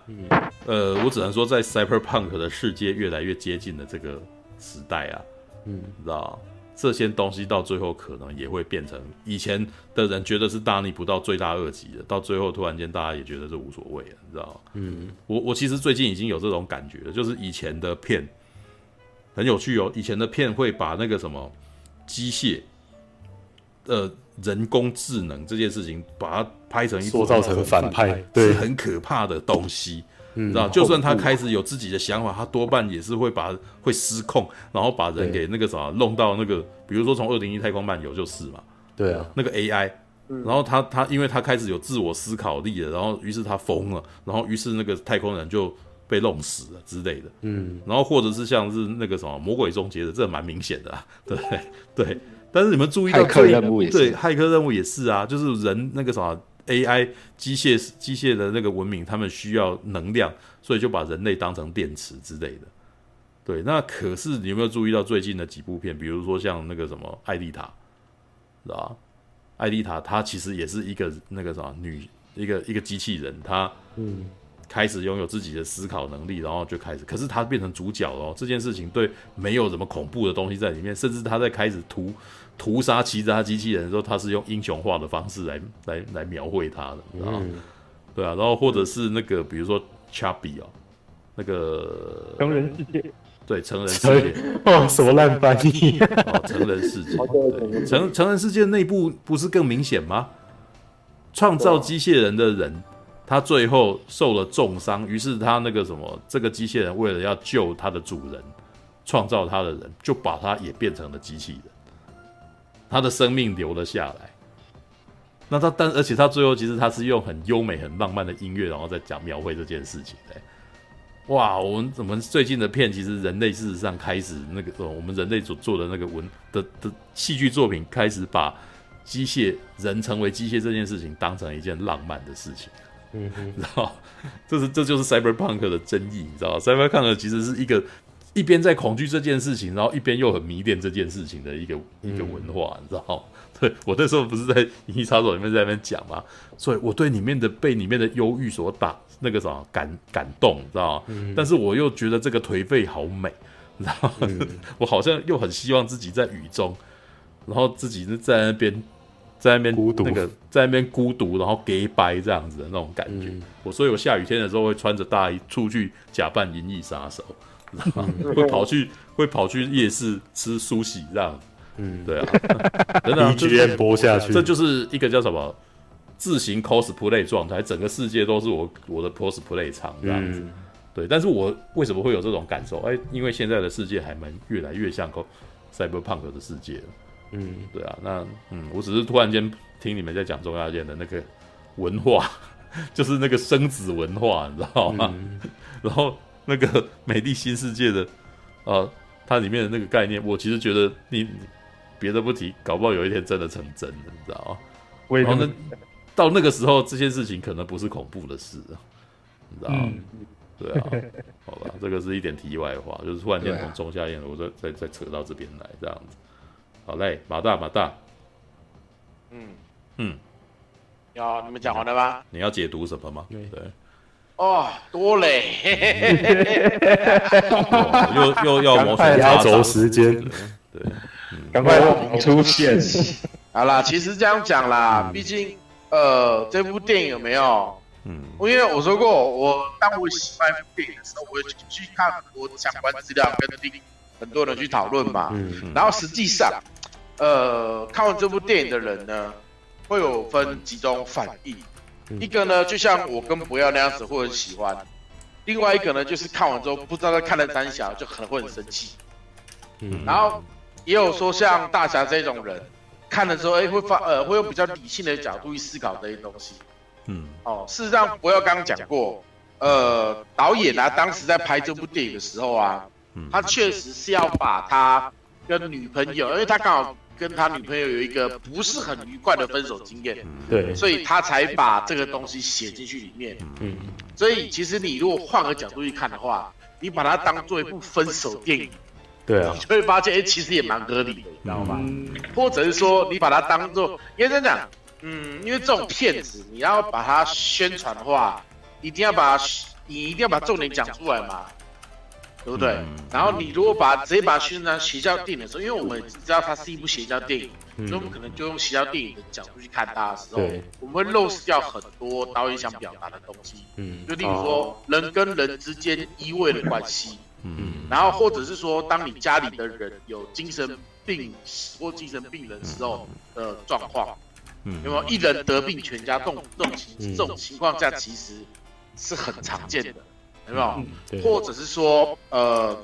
呃，我只能说，在 Cyberpunk 的世界越来越接近的这个时代啊，嗯，知道。这些东西到最后可能也会变成以前的人觉得是大逆不道、罪大恶极的，到最后突然间大家也觉得这无所谓了，你知道吗？嗯，我我其实最近已经有这种感觉了，就是以前的片很有趣哦，以前的片会把那个什么机械、呃人工智能这件事情，把它拍成一，塑造成反派，对，是很可怕的东西。知道，就算他开始有自己的想法，他多半也是会把会失控，然后把人给那个啥弄到那个，比如说从《二零一太空漫游》就是嘛，对啊，那个 AI，然后他他因为他开始有自我思考力了，然后于是他疯了，然后于是那个太空人就被弄死了之类的，嗯，然后或者是像是那个什么《魔鬼终结者》，这蛮明显的啊，<laughs> 对对，但是你们注意到，骇客任务也是，对，骇客任务也是啊，就是人那个什么。AI 机械机械的那个文明，他们需要能量，所以就把人类当成电池之类的。对，那可是你有没有注意到最近的几部片？比如说像那个什么《艾丽塔》，知道吧？艾丽塔她其实也是一个那个什么女一个一个机器人，她嗯开始拥有自己的思考能力，然后就开始，可是她变成主角了。这件事情对没有什么恐怖的东西在里面，甚至她在开始涂。屠杀其他机器人的时候，他是用英雄化的方式来来来描绘他的，然后、嗯、对啊，然后或者是那个比如说 Chubby 哦，那个成人世界，对成人世界。哦，什么烂翻译。哦，成人世界，对成成人世界内部不是更明显吗？创造机械人的人，他最后受了重伤，于是他那个什么，这个机械人为了要救他的主人，创造他的人就把他也变成了机器人。他的生命留了下来，那他但而且他最后其实他是用很优美、很浪漫的音乐，然后再讲描绘这件事情。的，哇！我们我们最近的片，其实人类事实上开始那个，我们人类所做的那个文的的戏剧作品，开始把机械人成为机械这件事情当成一件浪漫的事情。嗯哼，然后这是这就是 cyberpunk 的争议，你知道吗？cyberpunk 其实是一个。一边在恐惧这件事情，然后一边又很迷恋这件事情的一个、嗯、一个文化，你知道吗？<laughs> 对，我那时候不是在《银翼杀手》里面在那边讲嘛，所以我对里面的被里面的忧郁所打那个什么感感动，你知道但是我又觉得这个颓废好美，你知道 <laughs> 我好像又很希望自己在雨中，然后自己是在那边在那边孤独，那个在那边孤独，然后给白这样子的那种感觉。嗯、我所以我下雨天的时候会穿着大衣出去假扮银翼杀手，知道吗？会跑去会跑去夜市吃苏喜这样。嗯，对啊，<laughs> 真的直接播下去，这就是一个叫什么自行 cosplay 状态，整个世界都是我我的 cosplay 场这样子。嗯、对，但是我为什么会有这种感受？哎，因为现在的世界还蛮越来越像 cyberpunk 的世界了。嗯，对啊，那嗯，我只是突然间听你们在讲中亚间的那个文化，<laughs> 就是那个生子文化，你知道吗？嗯、然后那个 <laughs> 美丽新世界的呃，它里面的那个概念，我其实觉得你。别的不提，搞不好有一天真的成真的，你知道吗？然后呢，到那个时候，这些事情可能不是恐怖的事，你知道吗？嗯、对啊，好吧，这个是一点题外话，就是突然间从仲夏夜，我再再再扯到这边来，这样子。好嘞，马大马大，嗯嗯，要你们讲完了吗？你要解读什么吗？对哦，多嘞，又又要磨压轴时间，对。赶快出现！好啦，其实这样讲啦，毕竟，呃，这部电影有没有？嗯，因为我说过，我当我喜欢一部电影的时候，我会去看很多相关资料，跟听很多人去讨论嘛。嗯，然后实际上，呃，看完这部电影的人呢，会有分几种反应。一个呢，就像我跟不要那样子会很喜欢；另外一个呢，就是看完之后不知道在看了三小，就可能会很生气。嗯，然后。也有说像大侠这种人，看了之后，哎，会发呃，会用比较理性的角度去思考这些东西。嗯，哦，事实上，不要刚刚讲过，呃，导演啊，当时在拍这部电影的时候啊，他确实是要把他跟女朋友，因为他刚好跟他女朋友有一个不是很愉快的分手经验，对，所以他才把这个东西写进去里面。嗯，所以其实你如果换个角度去看的话，你把它当做一部分手电影。对啊，你就会发现，哎、欸，其实也蛮合理的，你知道吗？嗯、或者是说，你把它当做，因为这样讲，嗯，因为这种片子，你要把它宣传的话，一定要把它，你一定要把重点讲出来嘛，对不对？嗯、然后你如果把直接把它宣传邪教电影的时候，因为我们知道它是一部邪教电影，嗯、所以我们可能就用邪教电影的角度去看它的时候，我们会漏失掉很多导演想表达的东西。嗯，就例如说，人跟人之间依偎的关系。嗯，然后或者是说，当你家里的人有精神病或精神病人时候的状况，嗯，有没有？一人得病全家动这种情这种情况下，其实是很常见的，有没有？或者是说，呃，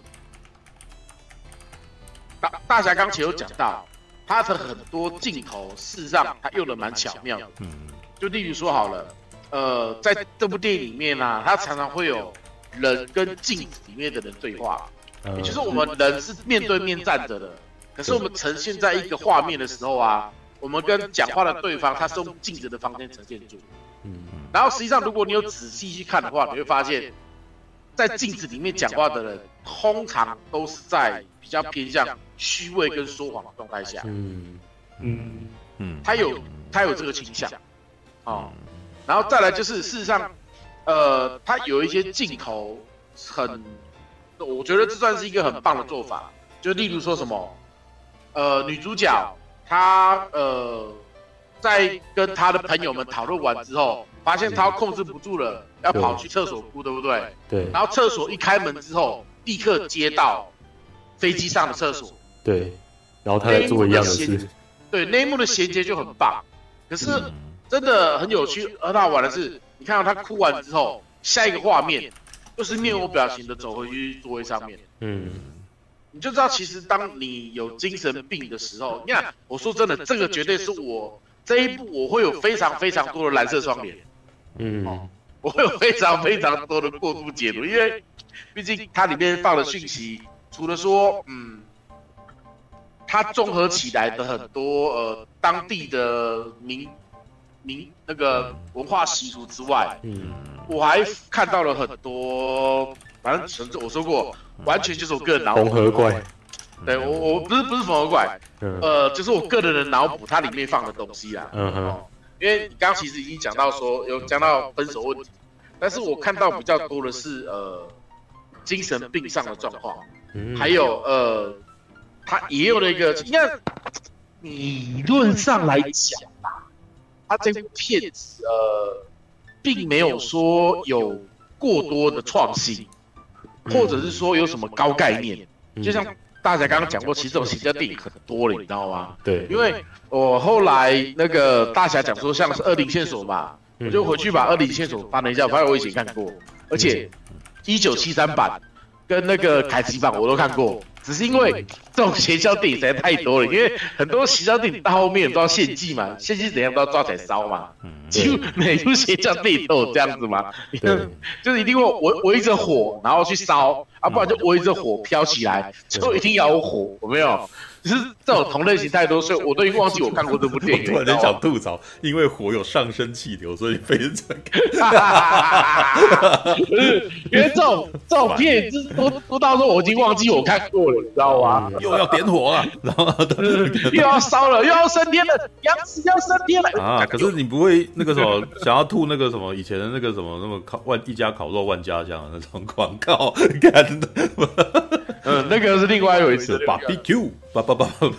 大大侠刚才有讲到，他的很多镜头事实上他用的蛮巧妙的，嗯，就例如说好了，呃，在这部电影里面呢，啊，他常常会有。人跟镜子里面的人对话，也就是我们人是面对面站着的，可是我们呈现在一个画面的时候啊，我们跟讲话的对方他是用镜子的方式呈现住，嗯，然后实际上如果你有仔细去看的话，你会发现，在镜子里面讲话的人，通常都是在比较偏向虚伪跟说谎的状态下，嗯嗯嗯，他有他有这个倾向，哦，然后再来就是事实上。呃，他有一些镜头很，我觉得这算是一个很棒的做法。就例如说什么，呃，女主角她呃，在跟她的朋友们讨论完之后，发现他控制不住了，要跑去厕所哭，对不对？对。然后厕所一开门之后，立刻接到飞机上的厕所。对。然后他在做一样的事。对，那一幕的衔接就很棒。可是真的很有趣，很好玩的是。你看到他哭完之后，下一个画面就是面无表情的走回去座位上面。嗯，你就知道，其实当你有精神病的时候，你看，我说真的，这个绝对是我这一部我会有非常非常多的蓝色窗帘。嗯，我会有非常非常多的过度解读，因为毕竟它里面放的讯息，除了说，嗯，它综合起来的很多呃当地的民。民那个文化习俗之外，嗯，我还看到了很多，反正甚至我说过，完全就是我个人脑缝合怪，对我我不是不是缝合怪，嗯。呃，就是我个人的脑补，它里面放的东西啦。嗯哼。哦，因为你刚刚其实已经讲到说有讲到分手问题，但是我看到比较多的是呃精神病上的状况，嗯。还有呃他也有了一个，应该理论上来讲吧，他这部片子呃并没有说有过多的创新，或者是说有什么高概念，就像大家刚刚讲过，其实这种行销电影很多了，你知道吗？对，因为我后来那个大侠讲说，像是《二零线索》嘛，我就回去把《二零线索》翻了一下，我发现我以前看过，而且一九七三版跟那个凯奇版我都看过，只是因为这种邪教电影实在太多了，因为很多邪教电影到后面都要献祭嘛，献祭怎样都要抓起来烧嘛，几乎 <laughs> 每部邪教电影都有这样子嘛，<laughs> 就是一定会围围着火，然后去烧啊，不然就围着火飘起来，就一定要有火，有没有？就是这种同类型太多，所以我都已经忘记我看过这部电影了。突然间想吐槽，因为火有上升气流，所以非常不是，因为这种这种片子多多到说我已经忘记我看过了，你知道吗？又要点火了，然后又要烧了，又要升天了，羊死要升天了啊！可是你不会那个什么想要吐那个什么以前的那个什么那么烤万一家烤肉万家香的那种广告，<laughs> 干的，嗯，那个是另外一回事。barbecue，叭叭叭叭，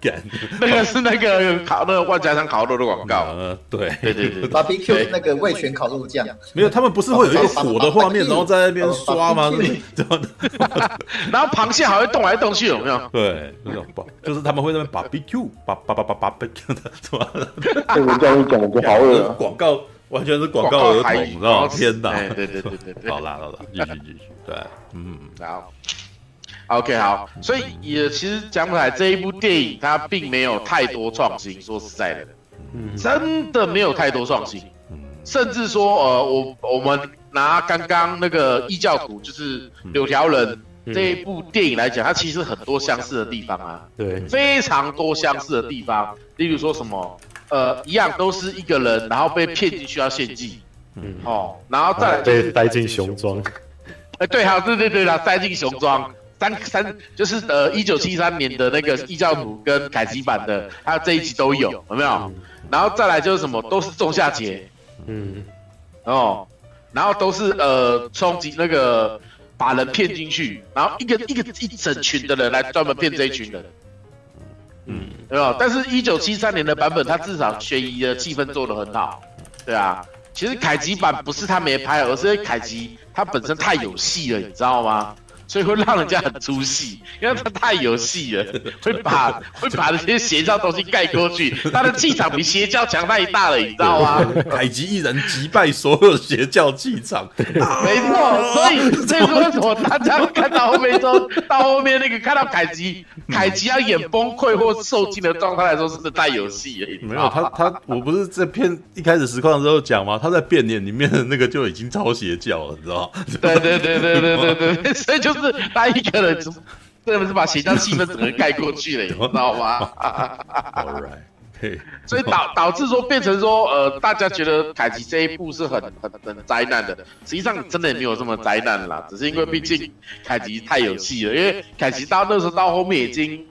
干，<laughs> 那个是那个烤那个万家香烤肉的广告。呃，对对对对，barbecue 那个味全烤肉酱，没有，他们不是会有一个火的画面，然后在那边刷吗？然后，然后螃蟹还会动来动去，有没有？对，那种爆，就是他们会那边 barbecue，叭叭叭叭 barbecue 的，什么？这文章一讲，我就好。广告完全是广告儿童，你知道吗？天哪！对对对对对，<laughs> 好啦好啦，继续继续，对，嗯，好，OK 好，所以也其实讲起来这一部电影它并没有太多创新，说实在的，真的没有太多创新，甚至说呃我我们拿刚刚那个异教徒就是柳条人这一部电影来讲，它其实很多相似的地方啊，对，非常多相似的地方，例如说什么呃一样都是一个人，然后被骗进去要献祭，嗯，哦，然后再来就是被塞进熊庄，哎，对，好，对对对啦，塞进熊庄，三三就是呃，一九七三年的那个异教徒跟凯奇版的，还有这一集都有，有没有？然后再来就是什么，都是仲夏节嗯，哦，然后都是呃冲击那个把人骗进去，然后一个一个一整群的人来专门骗这一群人，嗯，有没有？但是，一九七三年的版本，它至少悬疑的气氛做得很好，对啊。其实凯吉版不是他没拍，而是因为凯吉他本身太有戏了，你知道吗？所以会让人家很出戏，<laughs> 因为他太有戏了。会把会把这些邪教东西盖过去，<laughs> 他的气场比邪教强太大了，你知道吗？凯吉一人击败所有邪教气场。<laughs> 没错，所以这就是为什么大家看到后面都，到后面那个看到凯吉凯吉要演崩溃或受惊的状态来说，真的太有戏了？没有，他他，我不是在片一开始实况的时候讲吗？他在变脸里面的那个就已经超邪教了，你知道吗？对对对对对对对，所以就。是他一个人，真的是把形象气氛整个盖过去了，你知道吗 <laughs> All right，嘿，<laughs> 所以导导致说变成说，呃，大家觉得凯奇这一部是很很很灾难的，实际上真的也没有这么灾难啦，只是因为毕竟凯奇太有戏了，因为凯奇到那时候到后面已经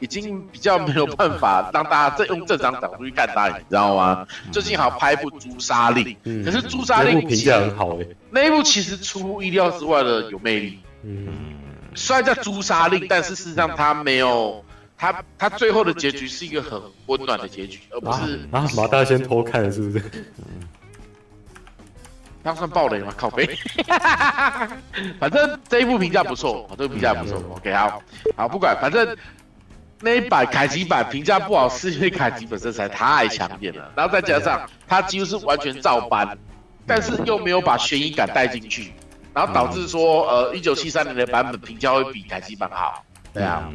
已经比较没有办法让大家再用正常角度去看他，你知道吗？最近好拍一部《朱砂令》，可是《朱砂令》评价很好诶，那一部其实出乎意料之外的有魅力。嗯，虽然叫诛杀令，但是事实上他没有，他他最后的结局是一个很温暖的结局，而不是啊，马大先偷看了是不是？<laughs> 他算暴雷吗？靠背，<laughs> 反正这一部评价不错，这个评价不错。OK，好，好不管，反正那一版凯吉版评价不好，是因为凯吉本身实在太抢眼了，然后再加上他几乎是完全照搬，但是又没有把悬疑感带进去。然后导致说，呃，一九七三年的版本评价会比台基版好，对啊。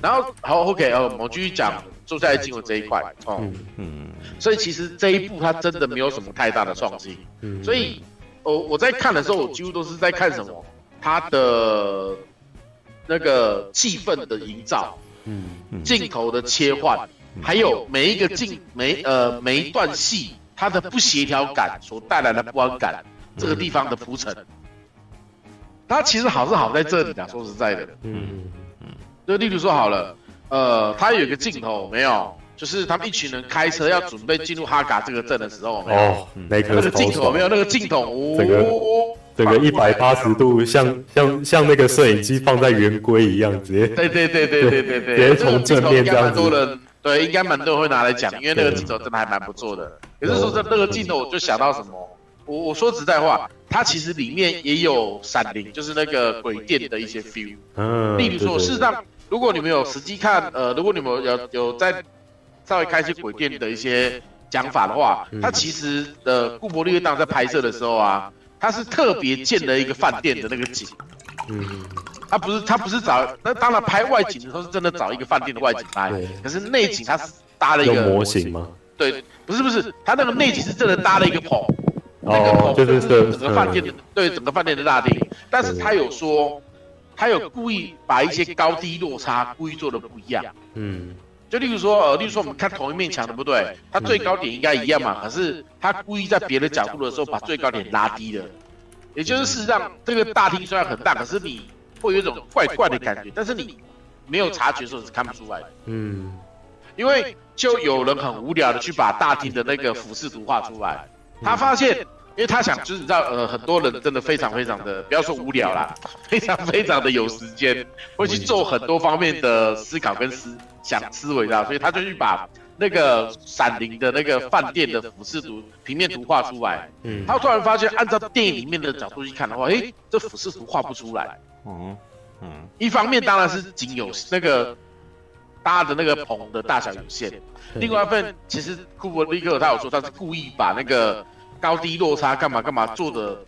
然后好，OK，呃，我继续讲住在经文这一块，哦，嗯，所以其实这一部它真的没有什么太大的创新，所以，我我在看的时候，我几乎都是在看什么，它的那个气氛的营造，嗯，镜头的切换，还有每一个镜每呃每一段戏它的不协调感所带来的不安感，这个地方的铺陈。他其实好是好在这里的，说实在的，嗯嗯，就例如说好了，呃，他有一个镜头没有，就是他们一群人开车要准备进入哈嘎这个镇的时候，哦，那个镜头没有，那个镜头，整个哦，整个一百八十度，像像像那个摄影机放在圆规一样，直接对对对对对对对，直接从正面这样子这个镜头应该蛮多人对，应该蛮多人会拿来讲，因为那个镜头真的还蛮不错的。可是说这那个镜头，我就想到什么？我我说实在话，它其实里面也有闪灵，就是那个鬼店的一些 feel。嗯，例如说，事实上，如果你们有实际看，呃，如果你们有有在稍微开一些鬼店的一些讲法的话，嗯它其实呃，顾柏力当在拍摄的时候啊，他是特别建了一个饭店的那个景。嗯，他不是他不是找，那当然拍外景的时候是真的找一个饭店的外景拍对，可是内景他是搭了一个模型吗？对，不是不是，他那个内景是真的搭了一个棚，那个哦，棚就是整个饭店的，对整个饭店的大厅，但是他有说，他有故意把一些高低落差故意做的不一样，嗯就例如说，呃，例如说我们看同一面墙，对不对？它最高点应该一样嘛，可是他故意在别的角度的时候把最高点拉低了，也就是事实上这个大厅虽然很大，可是你会有一种怪怪的感觉，但是你没有察觉的时候是看不出来的。嗯因为就有人很无聊的去把大厅的那个俯视图画出来，他发现，因为他想就是你知道，呃，很多人真的非常非常的，不要说无聊啦，<laughs> 非常非常的有时间，会去做很多方面的思考跟思想思维的，所以他就去把那个闪灵的那个饭店的俯视图平面图画出来，嗯，他突然发现，按照电影里面的角度去看的话，诶，这俯视图画不出来。嗯嗯。一方面当然是仅有那个搭的那个棚的大小有限，另外一份其实库伯利克他有说他是故意把那个高低落差干嘛干嘛做的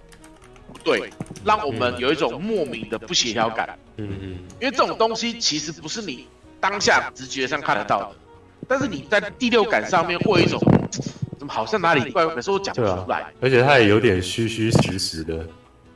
不对，让我们有一种莫名的不协调感，嗯嗯因为这种东西其实不是你当下直觉上看得到的，但是你在第六感上面会有一种怎么好像哪里怪怪，可是我讲不出来，而且他也有点虚虚实实的，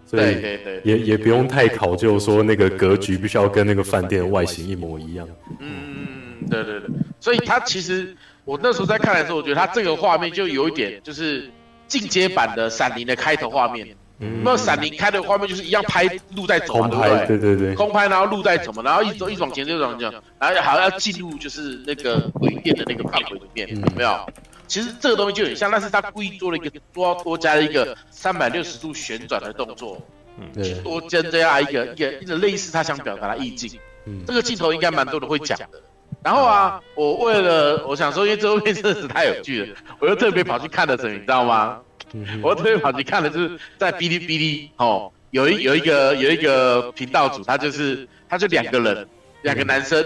所以也也不用太考究说那个格局必须要跟那个饭店的外形一模一样。嗯，对对对，所以他其实我那时候在看的时候，我觉得他这个画面就有一点就是进阶版的《闪灵》的开头画面。嗯那《闪灵》开的画面就是一样拍路在走嘛，空拍，对不对？对对对，空拍，然后路在走嘛，然后一走一往前就往前，然后好像要进入就是那个鬼店的那个范围里面，嗯有没有？其实这个东西就很像，但是他故意做了一个多多加了一个三百六十度旋转的动作，去，多增加一个一个一个类似他想表达的意境。嗯这个镜头应该蛮多人会讲的。然后啊，我为了我想说，因为这部片真的是太有趣了，我又特别跑去看了什么，你知道吗？嗯我特别跑去看了，就是在哔哩哔哩哦，有一有一个有一个频道主，他就是他就两个人，两个男生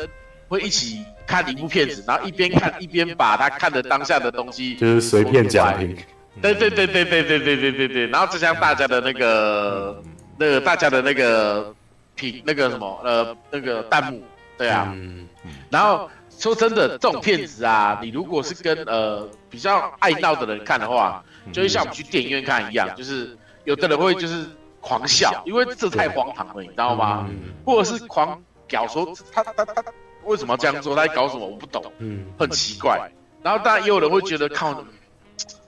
会一起看一部片子，然后一边看一边把他看的当下的东西，就是随便讲评。对对对对对对对对对对，然后就像大家的那个那个大家的那个评那个什么呃那个弹幕，对啊，嗯然后说真的，这种片子啊，你如果是跟呃比较爱闹的人看的话，就会像我们去电影院看一样，就是有的人会就是狂笑，因为这太荒唐了，你知道吗？嗯或者是狂屌说他他他他为什么要这样做，他在搞什么，我不懂，嗯。很奇怪。然后当然也有人会觉得靠，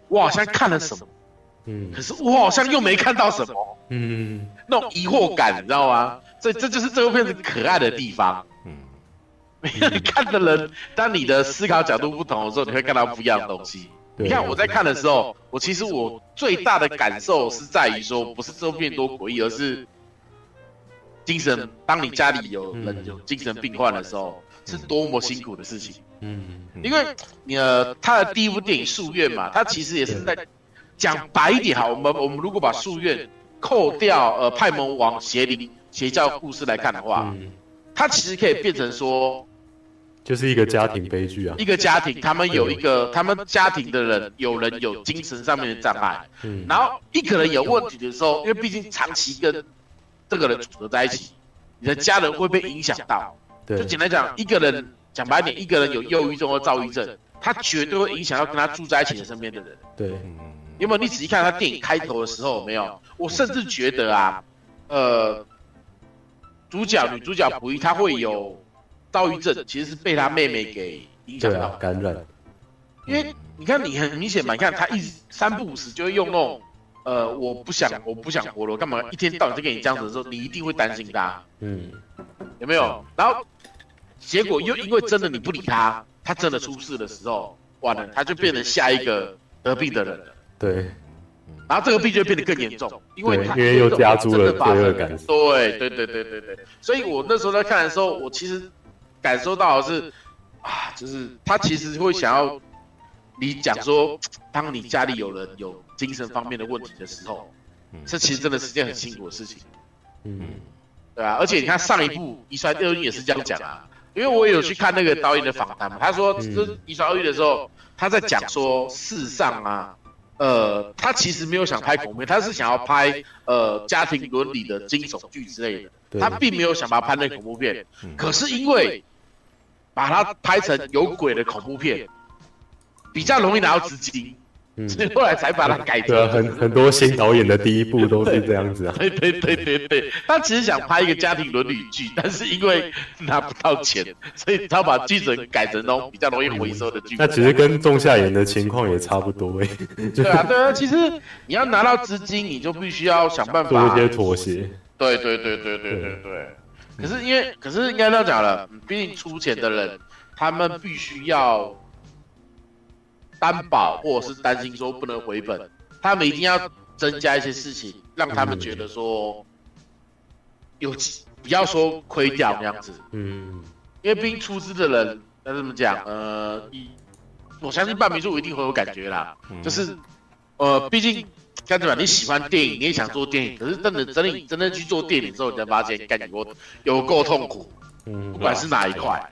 我好像看了什么，嗯。可是我好像又没看到什么，嗯。那种疑惑感，你知道吗？所以这就是这部片子可爱的地方。嗯。你看的人，当你的思考角度不同的时候，你会看到不一样的东西。你看我在看的时候，我其实我最大的感受是在于说，不是这部片多诡异，而是精神。当你家里有人有精神病患的时候，是多么辛苦的事情。嗯因为你呃，他的第一部电影《夙愿》嘛，他其实也是在讲白一点哈。我们我们如果把《夙愿》扣掉呃派蒙王邪灵邪教故事来看的话，嗯，它其实可以变成说。就是一个家庭悲剧啊。一个家庭，他们有一个，他们家庭的人有人有精神上面的障碍，嗯然后一个人有问题的时候，因为毕竟长期跟这个人组合在一起，你的家人会被影响到。就，简单讲，一个人讲白点，一个人有忧郁症或躁郁症，他绝对会影响到跟他住在一起的身边的人。对，嗯有没有？你仔细看他电影开头的时候，有没有？我甚至觉得啊，呃，主角女主角溥仪她会有躁郁症，其实是被她妹妹给影响到感染。因为你看，你很明显嘛，你看他一直三不五时就会用那种呃，我不想，我不想活了，干嘛一天到晚就跟你这样子的时候，你一定会担心他，嗯，有没有？然后结果又因为真的你不理他，他真的出事的时候，完了，他就变成下一个得病的人了。对。然后这个病就会变得更严重，因为他因为又加诸了罪恶感。对对对对对对，所以我那时候在看的时候，我其实感受到的是啊，就是他其实会想要你讲说，当你家里有人有精神方面的问题的时候，这其实真的是件很辛苦的事情。嗯，对啊，而且你看上一部《遗传厄运》也是这样讲啊，因为我有去看那个导演的访谈嘛，他说这《遗传厄运》的时候，他在讲说世上啊。呃，他其实没有想拍恐怖片，他是想要拍呃家庭伦理的惊悚剧之类的，他并没有想把它拍成恐怖片。可是因为把它拍成有鬼的恐怖片，比较容易拿到资金，所以后来才把它改成。对，很很多新导演的第一部都是这样子啊。对对对对对，他其实想拍一个家庭伦理剧，但是因为拿不到钱，所以他把剧本改成那种比较容易回收的剧本。那其实跟仲夏魇的情况也差不多哎。对啊对啊，其实你要拿到资金，你就必须要想办法做一些妥协。对对对对对对对，对。可是因为，可是应该这样讲了，毕竟出钱的人，他们必须要。担保或者是担心说不能回本，他们一定要增加一些事情，让他们觉得说有不要说亏掉那样子。嗯，因为毕竟出资的人那怎么讲，呃，我相信半民宿一定会有感觉啦。就是呃，毕竟该怎么讲，你喜欢电影，你也想做电影，可是真的真的真的去做电影之后，你才发现感觉有够痛苦。嗯，不管是哪一块。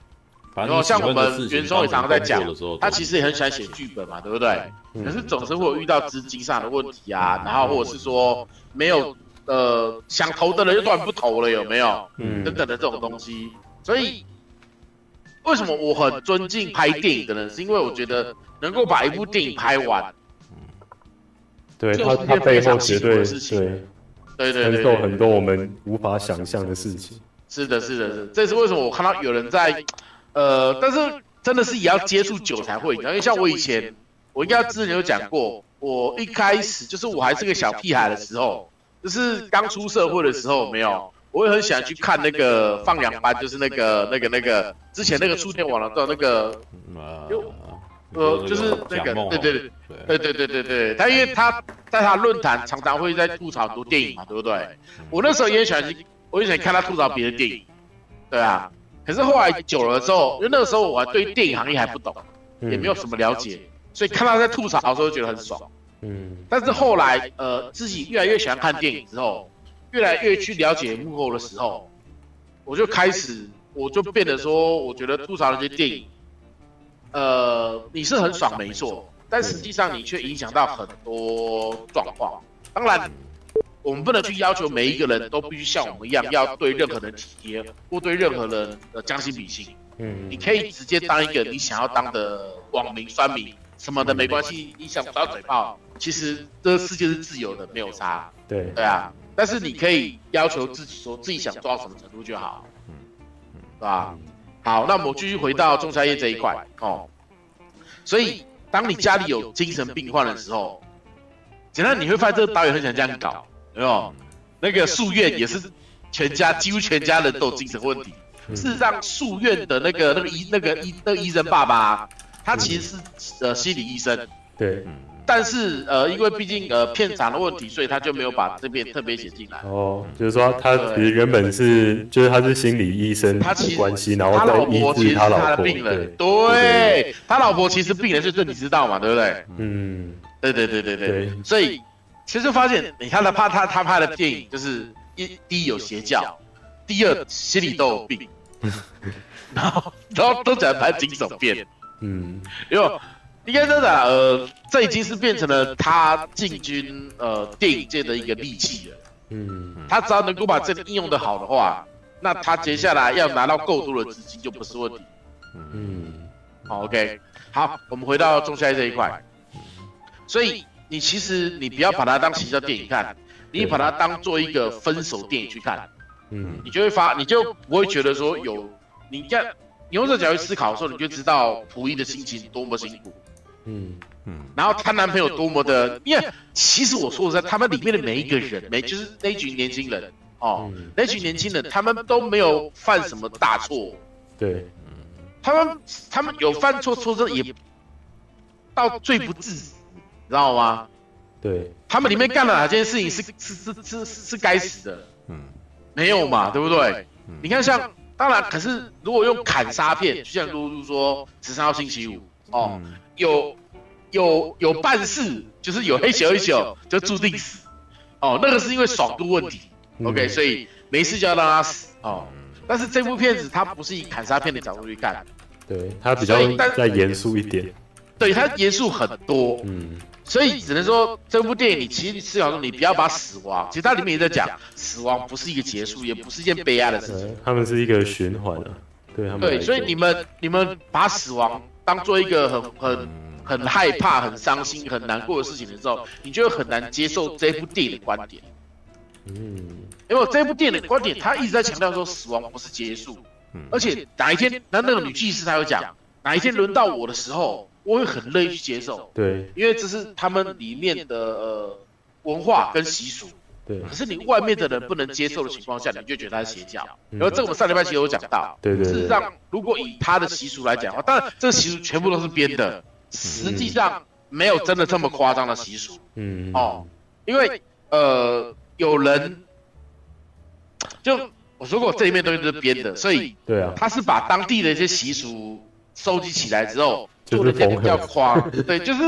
然后像我们袁松也常常在讲，他其实也很喜欢写剧本嘛，对不对？可是总是会有遇到资金上的问题啊，然后或者是说没有呃想投的人又突然不投了，有没有？嗯，等等的这种东西。所以为什么我很尊敬拍电影的人？是因为我觉得能够把一部电影拍完，对他他背后绝对对对对承受很多我们无法想象的事情。是的，是的，是。这是为什么我看到有人在。呃，但是真的是也要接触久才会，因为像我以前，我应该之前有讲过，我一开始就是我还是个小屁孩的时候，就是刚出社会的时候，没有，我也很喜欢去看那个放羊班，就是那个那个那个之前那个触电网的那个，呃，就是那个，对对对对对对对对，他因为他在他论坛常常会在吐槽很多电影嘛，对不对？我那时候也喜欢，我也喜欢看他吐槽别的电影，对啊。可是后来久了之后，因为那个时候我还对电影行业还不懂，也没有什么了解，所以看到在吐槽的时候觉得很爽。嗯，但是后来呃自己越来越喜欢看电影之后，越来越去了解幕后的时候，我就开始我就变得说，我觉得吐槽那些电影，呃你是很爽没错，但实际上你却影响到很多状况。当然。我们不能去要求每一个人都必须像我们一样，要对任何人体贴，或对任何人呃将心比心。嗯，你可以直接当一个你想要当的网民、酸民什么的没关系，你想打嘴炮，其实这个世界是自由的，没有差。对对啊，但是你可以要求自己说自己想做到什么程度就好。嗯嗯，是吧？好，那我们继续回到仲夏夜这一块哦。所以，当你家里有精神病患的时候，简单你会发现这个导演很想这样搞。有没有？那个宿院也是全家几乎全家人都有精神问题。事实上，宿院的那个那个医那个医那个医生爸爸，他其实是呃心理医生。对。但是呃，因为毕竟呃片场的问题，所以他就没有把这边特别写进来。哦，就是说他其实原本是就是他是心理医生，他其实关系，然后再医治他老婆。对，他老婆其实病人是这你知道嘛？对不对？嗯，对对对对对。所以。其实发现，你看他拍他他拍的电影，就是一第一有邪教，第二心里都有病，然后 <laughs> <laughs> 然后都在拍惊悚片，嗯，因为应该真的呃，这已经是变成了他进军呃电影界的一个利器了，嗯，他只要能够把这个应用的好的话，那他接下来要拿到够多的资金就不是问题，嗯，好 OK，好，我们回到仲夏这一块，所以。你其实你不要把它当喜剧电影看，你把它当做一个分手电影去看，嗯，你就会发，你就不会觉得说有，你看，你用这角度思考的时候，你就知道溥仪的心情多么辛苦，嗯。嗯，然后她男朋友多么的，因为其实我说实在，他们里面的每一个人，每就是那一群年轻人哦，嗯、那群年轻人，他们都没有犯什么大错，对，他们他们有犯错错这也到罪不至死，知道吗？对，他们里面干了哪件事情是是是是是是该死的？嗯，没有嘛，对不对？嗯、你看像，当然，可是如果用砍杀片，就像露露说《十三号星期五》哦，嗯、有有有办事，就是有黑咻黑咻就注定死，哦，那个是因为爽度问题、嗯、，OK，所以没事就要让他死哦。但是这部片子它不是以砍杀片的角度去看，对，它比较再严肃一点，对，它严肃很多，嗯。所以只能说，这部电影你其实思考说，你不要把死亡，其实它里面也在讲，死亡不是一个结束，也不是一件悲哀的事情。他们是一个循环啊，对他们。对，所以你们你们把死亡当做一个很很很害怕、很伤心、很难过的事情的时候，你就会很难接受这部电影的观点。嗯，因为这部电影的观点，他一直在强调说，死亡不是结束，而且哪一天，那那个女祭司她有讲，哪一天轮到我的时候。我会很乐意去接受，对，因为这是他们里面的呃文化跟习俗，对。可是你外面的人不能接受的情况下，你就觉得他是邪教。然后这个我们上礼拜其实有讲到，对对。事实上，如果以他的习俗来讲的话，当然这个习俗全部都是编的，实际上没有真的这么夸张的习俗。嗯哦，因为呃有人就我说过这里面东西都是编的，所以对啊，他是把当地的一些习俗收集起来之后。做的比较夸，对，就是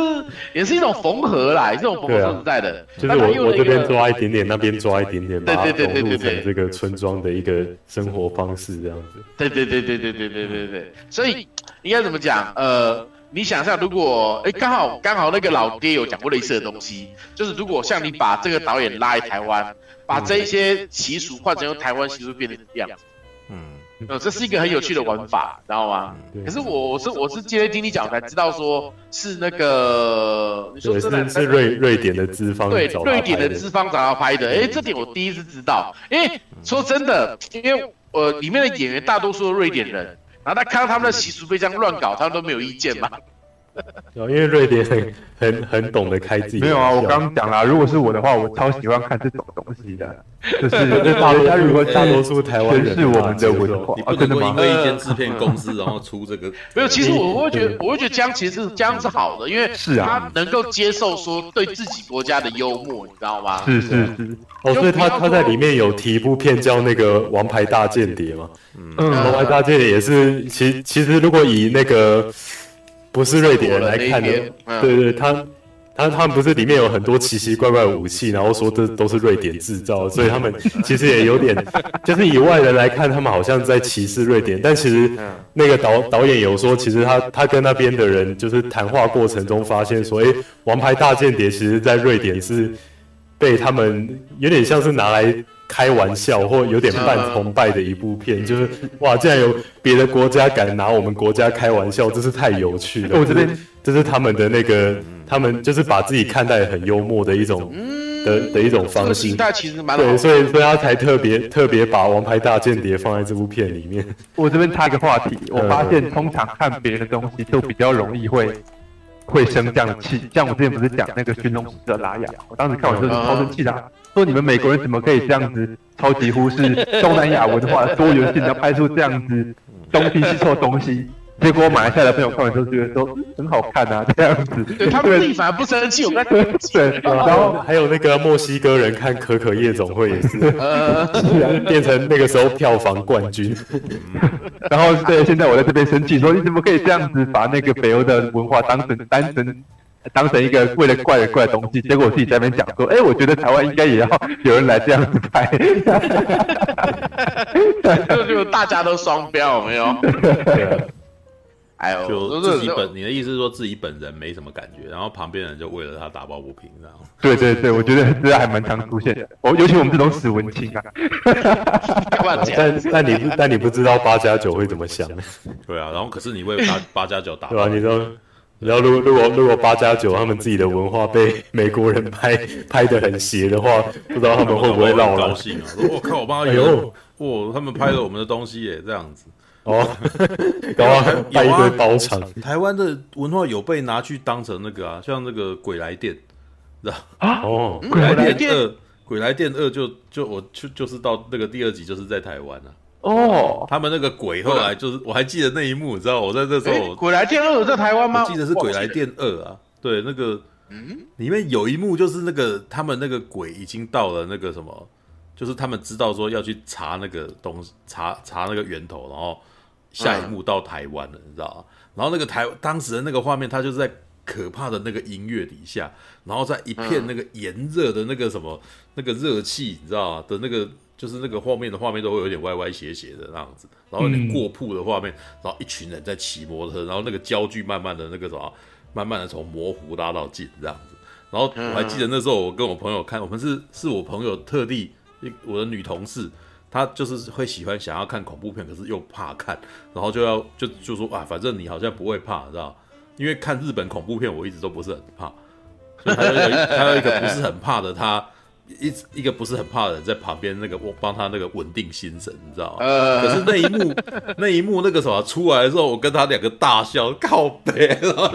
也是一种缝合啦，这种缝合实在的。就是我我这边抓一点点，那边抓一点点，对对对对对对，这个村庄的一个生活方式这样子。对对对对对对对对对。所以应该怎么讲？呃，你想象如果哎，刚好刚好那个老爹有讲过类似的东西，就是如果像你把这个导演拉来台湾，把这一些习俗换成用台湾习俗变成这样子，嗯。呃，这是一个很有趣的玩法，知道吗？可是我我是我是今天听你讲才知道，说是那个你说是是瑞瑞典的资方对瑞典的资方找他拍的，哎，这点我第一次知道。因为说真的，因为呃里面的演员大多数是瑞典人，然后他看到他们的习俗被这样乱搞，他们都没有意见嘛。<laughs> 因为瑞典很很很懂得开自己。没有啊，我刚刚讲了，如果是我的话，我超喜欢看这种东西的，<laughs> 就是大家如果大多数台湾人是我们的文化，你不能因为一间制片公司然后出这个。没有，其实我会觉得，我会觉得这样其实是这样是好的，因为是啊，他能够接受说对自己国家的幽默，你知道吗？是是是。哦，所以他他在里面有提一部片叫那个《王牌大间谍》嘛？嗯，《王牌大间谍》也是，其其实如果以那个。不是瑞典人来看的，对对，他他他们不是里面有很多奇奇怪怪的武器，然后说这都是瑞典制造，所以他们其实也有点，<laughs> 就是以外人来看，他们好像在歧视瑞典，但其实那个导导演有说，其实他他跟那边的人就是谈话过程中发现说，哎，王牌大间谍其实在瑞典是被他们有点像是拿来。开玩笑或有点半崇拜的一部片，就是哇，竟然有别的国家敢拿我们国家开玩笑，真是太有趣了。我这边这是他们的那个，他们就是把自己看待很幽默的一种的的一种方式。其实蛮对，所以所以他才特别特别把《王牌大间谍》放在这部片里面。我这边插一个话题，我发现通常看别人的东西都比较容易会会生这样的气，像我之前不是讲那个《寻龙使者拉雅》，我当时看完就是超生气的。说你们美国人怎么可以这样子超级忽视东南亚文化的多元性，要拍出这样子东拼西凑东西？结果马来西亚的朋友看完之后觉得都很好看啊，这样子。对他们自己反而不生气，我们对。然后还有那个墨西哥人看《可可夜总会》也是，呃，<laughs> 变成那个时候票房冠军。<laughs> 然后对，现在我在这边生气，说你怎么可以这样子把那个北欧的文化当成单纯？当成一个为了怪而怪的东西，结果我自己在那边讲说，哎、欸，我觉得台湾应该也要有人来这样子拍，<laughs> 就就大家都双标，有没有？哎呦，就自己本，你的意思是说自己本人没什么感觉，然后旁边人就为了他打抱不平，这样？<laughs> 对对对，我觉得这还蛮常出现的，我尤其我们这种死文青啊。但但你但你不知道八加九会怎么想？对啊，然后可是你为八八加九打，对啊，你都。然后，如果如果如果八加九他们自己的文化被美国人拍拍的很邪的话，不知道他们会不会闹了？高兴啊！我靠，我帮他有，哇，他们拍了我们的东西耶，这样子。哦，<laughs> 然后还带一堆包场。台湾的文化有被拿去当成那个啊，像那个《鬼来电》，知道啊？哦，鬼来电二，鬼来电二就就我就就是到那个第二集就是在台湾啊。哦，他们那个鬼后来就是我还记得那一幕，你知道我在这时候，鬼来电二有在台湾吗？我记得是鬼来电二啊，对，那个嗯，里面有一幕就是那个他们那个鬼已经到了那个什么，就是他们知道说要去查那个东西，查查那个源头，然后下一幕到台湾了，嗯、你知道吗？然后那个台当时的那个画面，他就是在可怕的那个音乐底下，然后在一片那个炎热的那个什么、嗯、那个热气，你知道吗？的那个。就是那个画面的画面都会有点歪歪斜斜的那样子，然后有点过曝的画面，然后一群人在骑摩托车，然后那个焦距慢慢的那个什么，慢慢的从模糊拉到近这样子。然后我还记得那时候我跟我朋友看，我们是是我朋友特地，我的女同事，她就是会喜欢想要看恐怖片，可是又怕看，然后就要就就说啊，反正你好像不会怕，知道？因为看日本恐怖片我一直都不是很怕，还有一个还有一个不是很怕的他。一一个不是很怕的人在旁边，那个我帮他那个稳定心神，你知道吗？呃、可是那一幕，那一幕那个什么出来的时候，我跟他两个大笑，靠北，然后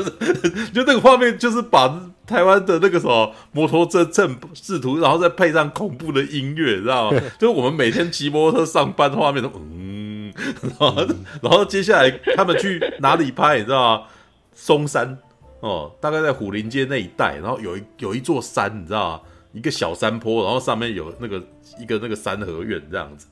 就那个画面就是把台湾的那个什么摩托车正试图，然后再配上恐怖的音乐，你知道吗？<laughs> 就是我们每天骑摩托车上班的画面都嗯，然后然后接下来他们去哪里拍，你知道吗？松山哦，大概在虎林街那一带，然后有一有一座山，你知道吗？一个小山坡，然后上面有那个一个那个三合院这样子，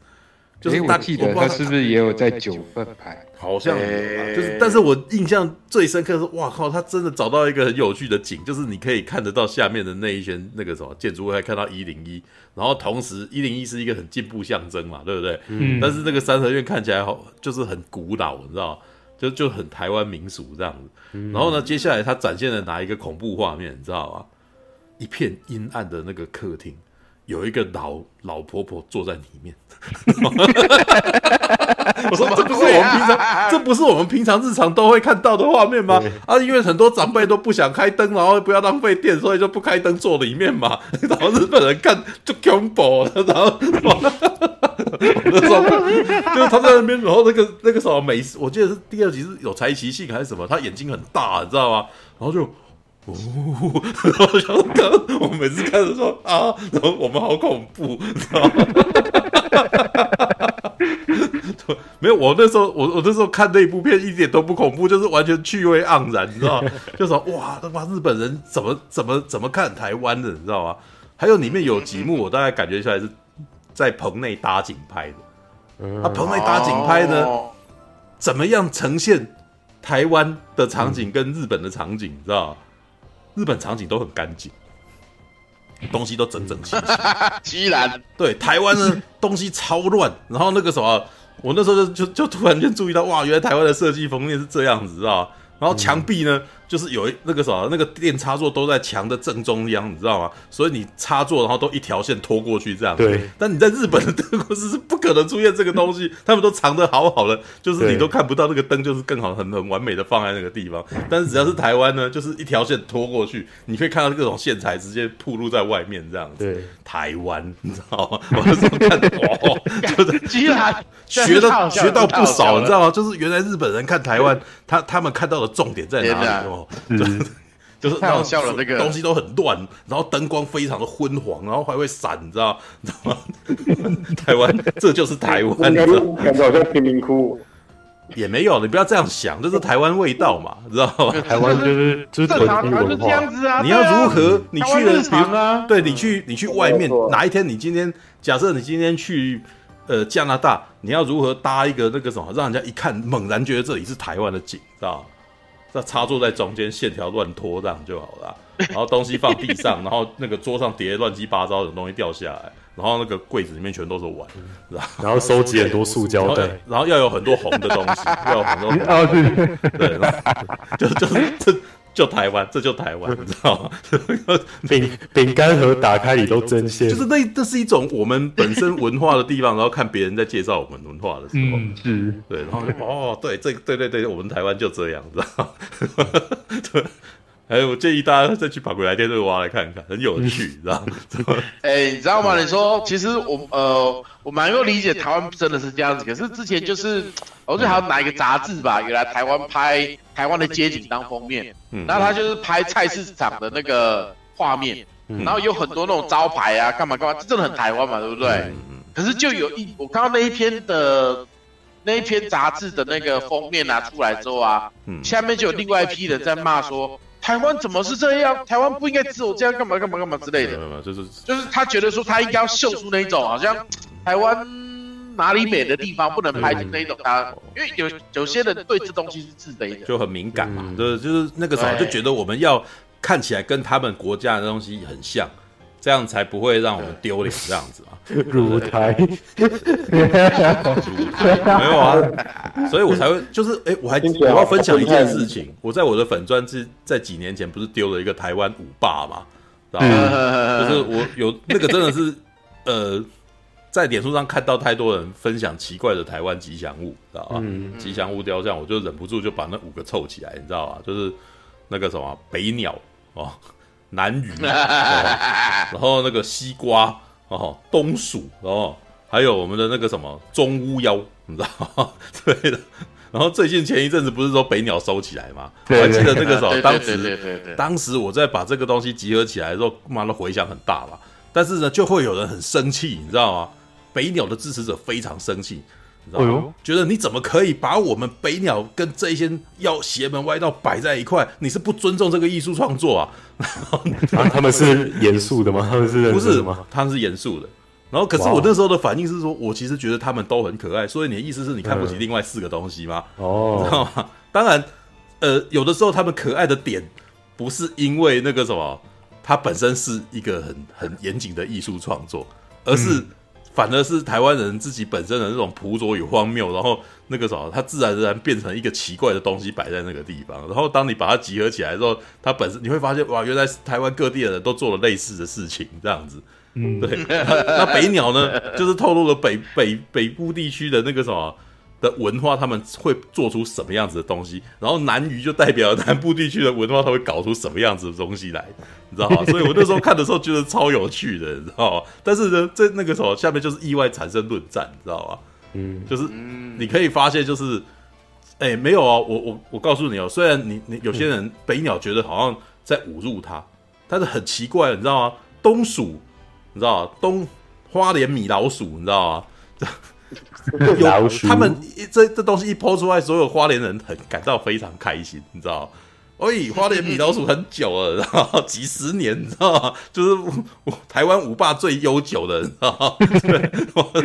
就是我记得他是不是也有在九份拍？好像就是，但是我印象最深刻的是，哇靠，他真的找到一个很有趣的景，就是你可以看得到下面的那一圈那个什么建筑物，还看到一零一，然后同时一零一是一个很进步象征嘛，对不对？嗯。但是那个三合院看起来好，就是很古老，你知道，就就很台湾民俗这样子。然后呢，接下来他展现了哪一个恐怖画面，你知道吗？一片阴暗的那个客厅，有一个老老婆婆坐在里面。<laughs> 我说这不是我们平常，这不是我们平常日常都会看到的画面吗？啊，因为很多长辈都不想开灯，然后不要浪费电，所以就不开灯坐里面嘛。<laughs> 然后日本人看就恐怖，然后 <laughs> 那时候就是他在那边，然后那个那个什么美，我记得是第二集是有柴崎幸还是什么，他眼睛很大，你知道吗？然后就。哦，然后想看，我每次看的时候啊，然后我们好恐怖，你知道吗？没有，我那时候我我那时候看那一部片一点都不恐怖，就是完全趣味盎然，你知道吗？就说哇，他妈日本人怎么怎么怎么看台湾的，你知道吗？还有里面有几幕，我大概感觉出来是在棚内搭景拍的。啊，棚内搭景拍呢，怎么样呈现台湾的场景跟日本的场景，你知道吗？日本场景都很干净，东西都整整齐齐。<laughs> 居然对台湾呢，东西超乱。然后那个什么，我那时候就就就突然间注意到，哇，原来台湾的设计封面是这样子，啊？然后墙壁呢？嗯就是有一那个什么，那个电插座都在墙的正中央，你知道吗？所以你插座，然后都一条线拖过去这样子。对。但你在日本的灯光师是不可能出现这个东西，<laughs> 他们都藏的好好的，就是你都看不到那个灯，就是更好很很完美的放在那个地方。但是只要是台湾呢，就是一条线拖过去，你可以看到各种线材直接铺露在外面这样子。对。台湾，你知道吗？<laughs> 我那时候看，<laughs> 哦，就是居然学到学到不少，你知道吗？就是原来日本人看台湾，他他们看到的重点在哪里？嗯，就是 <laughs> 太好笑了，那个东西都很乱，然后灯光非常的昏黄，然后还会闪，你知道 <laughs> 你知道吗？<laughs> 台湾，这就是台湾，感觉好像贫民窟，也没有，你不要这样想，这是台湾味道嘛，知道吗？台湾就是就是文化，你要如何？你去了，比如对你去，你去外面，哪一天你今天假设你今天去呃加拿大，你要如何搭一个那个什么，让人家一看猛然觉得这里是台湾的景，知道吗？这插座在中间，线条乱拖这样就好了。然后东西放地上，<laughs> 然后那个桌上叠乱七八糟的东西掉下来，然后那个柜子里面全都是碗，然后收集很多塑胶袋，然后要有很多红的东西，<laughs> 要有很多红的对对，就就是这就台湾，这就台湾，你知道吗？<laughs> 饼饼干盒打开你都针线，就是那这是一种我们本身文化的地方，然后看别人在介绍我们文化的时候，嗯，是对，然后哦，对，这对对对，我们台湾就这样，知道吗？对。<laughs> 哎，我建议大家再去把《鬼来电》这个挖来看看，很有趣，你知道吗？<laughs> 哎，你知道吗？你说，其实我呃，我蛮能够理解台湾真的是这样子。可是之前就是，我记得还有哪一个杂志吧，原来台湾拍台湾的街景当封面，嗯，然后他就是拍菜市场的那个画面，然后有很多那种招牌啊，干嘛干嘛，这真的很台湾嘛，对不对？嗯。可是就有一，我看到那一篇的。那一篇杂志的那个封面拿出来之后啊，下面就有另外一批人在骂说，台湾怎么是这样？台湾不应该只有这样，干嘛干嘛干嘛之类的。就是就是他觉得说他应该要秀出那种好像台湾哪里美的地方不能拍的那种他，因为有有些人对这东西是自卑的，就很敏感嘛。对，就是那个时候就觉得我们要看起来跟他们国家的东西很像。这样才不会让我们丢脸，这样子嘛？<laughs> 乳台，<laughs> 没有啊，所以我才会就是哎、欸，我还我要分享一件事情，我在我的粉专是在几年前不是丢了一个台湾五霸嘛，知道吗？就是我有那个真的是呃，在脸书上看到太多人分享奇怪的台湾吉祥物，知道吧？吉祥物雕像，我就忍不住就把那五个凑起来，你知道吧？就是那个什么北鸟哦。南鱼，<laughs> 然后那个西瓜，哦，东蜀哦还有我们的那个什么中乌妖，你知道吗？<laughs> 对的。然后最近前一阵子不是说北鸟收起来吗？我还记得那个时候，当时当时我在把这个东西集合起来的时候，妈的回响很大吧。但是呢，就会有人很生气，你知道吗？北鸟的支持者非常生气。哎呦，觉得你怎么可以把我们北鸟跟这些要邪门歪道摆在一块？你是不尊重这个艺术创作啊？然 <laughs> 后他们是严肃的吗？他们是？不是，他们是严肃的。然后，可是我那时候的反应是说，我其实觉得他们都很可爱。所以你的意思是你看不起另外四个东西吗？哦，知道吗？当然，呃，有的时候他们可爱的点不是因为那个什么，它本身是一个很很严谨的艺术创作，而是。反而是台湾人自己本身的那种朴拙与荒谬，然后那个什么，它自然而然变成一个奇怪的东西摆在那个地方。然后当你把它集合起来之后，它本身你会发现，哇，原来台湾各地的人都做了类似的事情，这样子。嗯，对。那北鸟呢，就是透露了北北北部地区的那个什么的文化，他们会做出什么样子的东西。然后南鱼就代表南部地区的文化，他会搞出什么样子的东西来。你知道吗？<laughs> 所以我那时候看的时候觉得超有趣的，你知道吗？但是呢，在那个时候下面就是意外产生论战，你知道吗？嗯，就是你可以发现，就是哎、欸，没有啊，我我我告诉你哦，虽然你你有些人北鸟觉得好像在侮辱他，但是很奇怪，你知道吗？东鼠，你知道吗？东花莲米老鼠，你知道吗？<laughs> 有他们这这东西一抛出来，所有花莲人很感到非常开心，你知道吗？哎，花莲米老鼠很久了，然后几十年，你知道吗？就是台湾五霸最悠久的，你知道吗？对。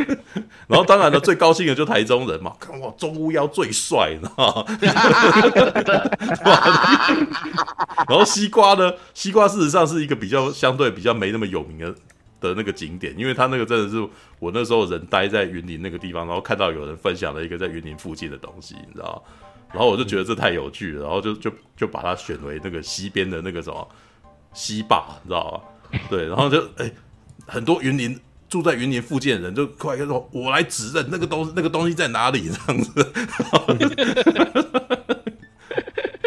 <laughs> 然后当然了，最高兴的就是台中人嘛，看我，中乌妖最帅，你知道吗？<laughs> 然后西瓜呢？西瓜事实上是一个比较相对比较没那么有名的的那个景点，因为他那个真的是我那时候人待在云林那个地方，然后看到有人分享了一个在云林附近的东西，你知道？然后我就觉得这太有趣了，然后就就就把它选为那个西边的那个什么西坝，你知道吗？对，然后就哎，很多云林住在云林附近的人就快说，我来指认那个东，那个东西在哪里这样子。<laughs>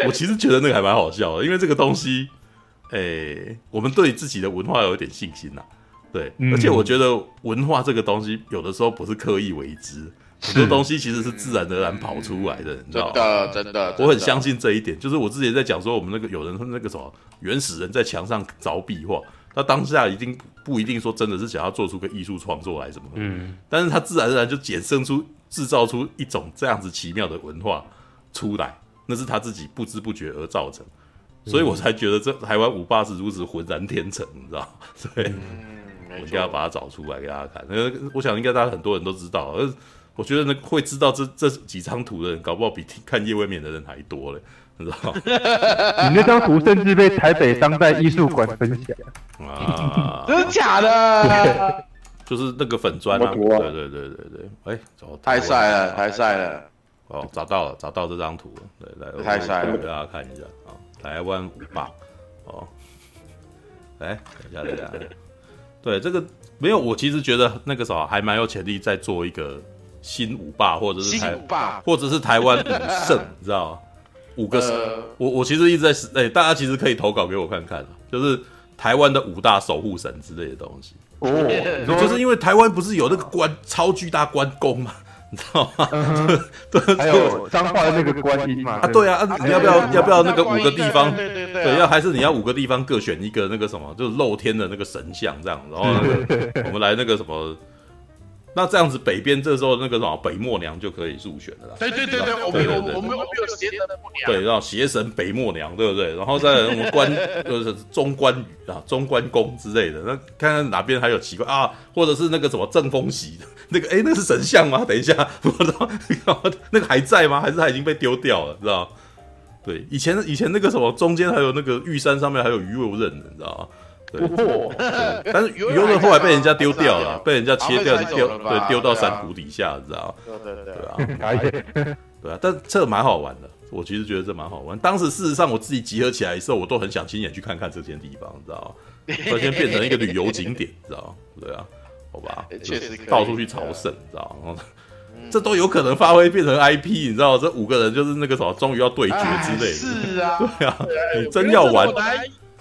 我其实觉得那个还蛮好笑的，因为这个东西，哎，我们对自己的文化有一点信心呐、啊，对，而且我觉得文化这个东西有的时候不是刻意为之。<laughs> 很多东西其实是自然而然跑出来的，你知道吗？真的，真的，我很相信这一点。就是我之前在讲说，我们那个有人那个什么原始人在墙上凿壁画，他当下一定不一定说真的是想要做出个艺术创作来什么，嗯，但是他自然而然就衍生出制造出一种这样子奇妙的文化出来，那是他自己不知不觉而造成，所以我才觉得这台湾五霸是如此浑然天成，你知道？<laughs> 对，我一定要把它找出来给大家看。那我想应该大家很多人都知道，而。我觉得呢，会知道这这几张图的人，搞不好比看夜未眠的人还多嘞，你知道吗？<laughs> 你那张图甚至被台北当代艺术馆分享啊！<laughs> 真的假的？<laughs> 就是那个粉砖啊！对对对对对，哎，太帅了，太帅了！哦，找到了，找到这张图了，对，来，太帅了，给大家看一下啊，台湾五霸，哦，来，等一下，等一下，对，这个没有，我其实觉得那个时候还蛮有潜力再做一个。新五霸，或者是台，或者是台湾五圣，<laughs> 你知道吗？五个，我我其实一直在哎、欸，大家其实可以投稿给我看看，就是台湾的五大守护神之类的东西。哦，就是因为台湾不是有那个关超巨大关公嘛，你知道吗？对，<laughs> 还有彰化的那个观音嘛。啊，对啊，你要不要要不要那个五个地方？对对对，要还是你要五个地方各选一个那个什么，就是露天的那个神像这样，然后 <laughs> 我们来那个什么。那这样子，北边这时候那个什么北默娘就可以入选了啦。对对对对，我们有我们有邪神默娘。对，然后邪神北默娘，对不对？然后再我们关 <laughs> 就是中关羽啊，中关公之类的。那看看哪边还有奇怪啊，或者是那个什么正风喜的那个，哎，那个是神像吗？等一下，不知道那个还在吗？还是他已经被丢掉了？知道？对，以前以前那个什么中间还有那个玉山上面还有鱼肉刃，你知道吗？对，<laughs> <laughs> 但是鱼肉后来被人家丢掉了，被人家切掉，丢对丢到山谷底下，知道吗？对对对，对啊，<laughs> 对啊，但这个蛮好玩的，我其实觉得这蛮好玩。当时事实上我自己集合起来的时候，我都很想亲眼去看看这些地方，你知道吗？首先变成一个旅游景点，知道吗？对啊，好吧，确实到处去朝圣，知道吗？这都有可能发挥变成 IP，你知道？这五个人就是那个什么，终于要对决之类的，是啊，对啊，你真要玩。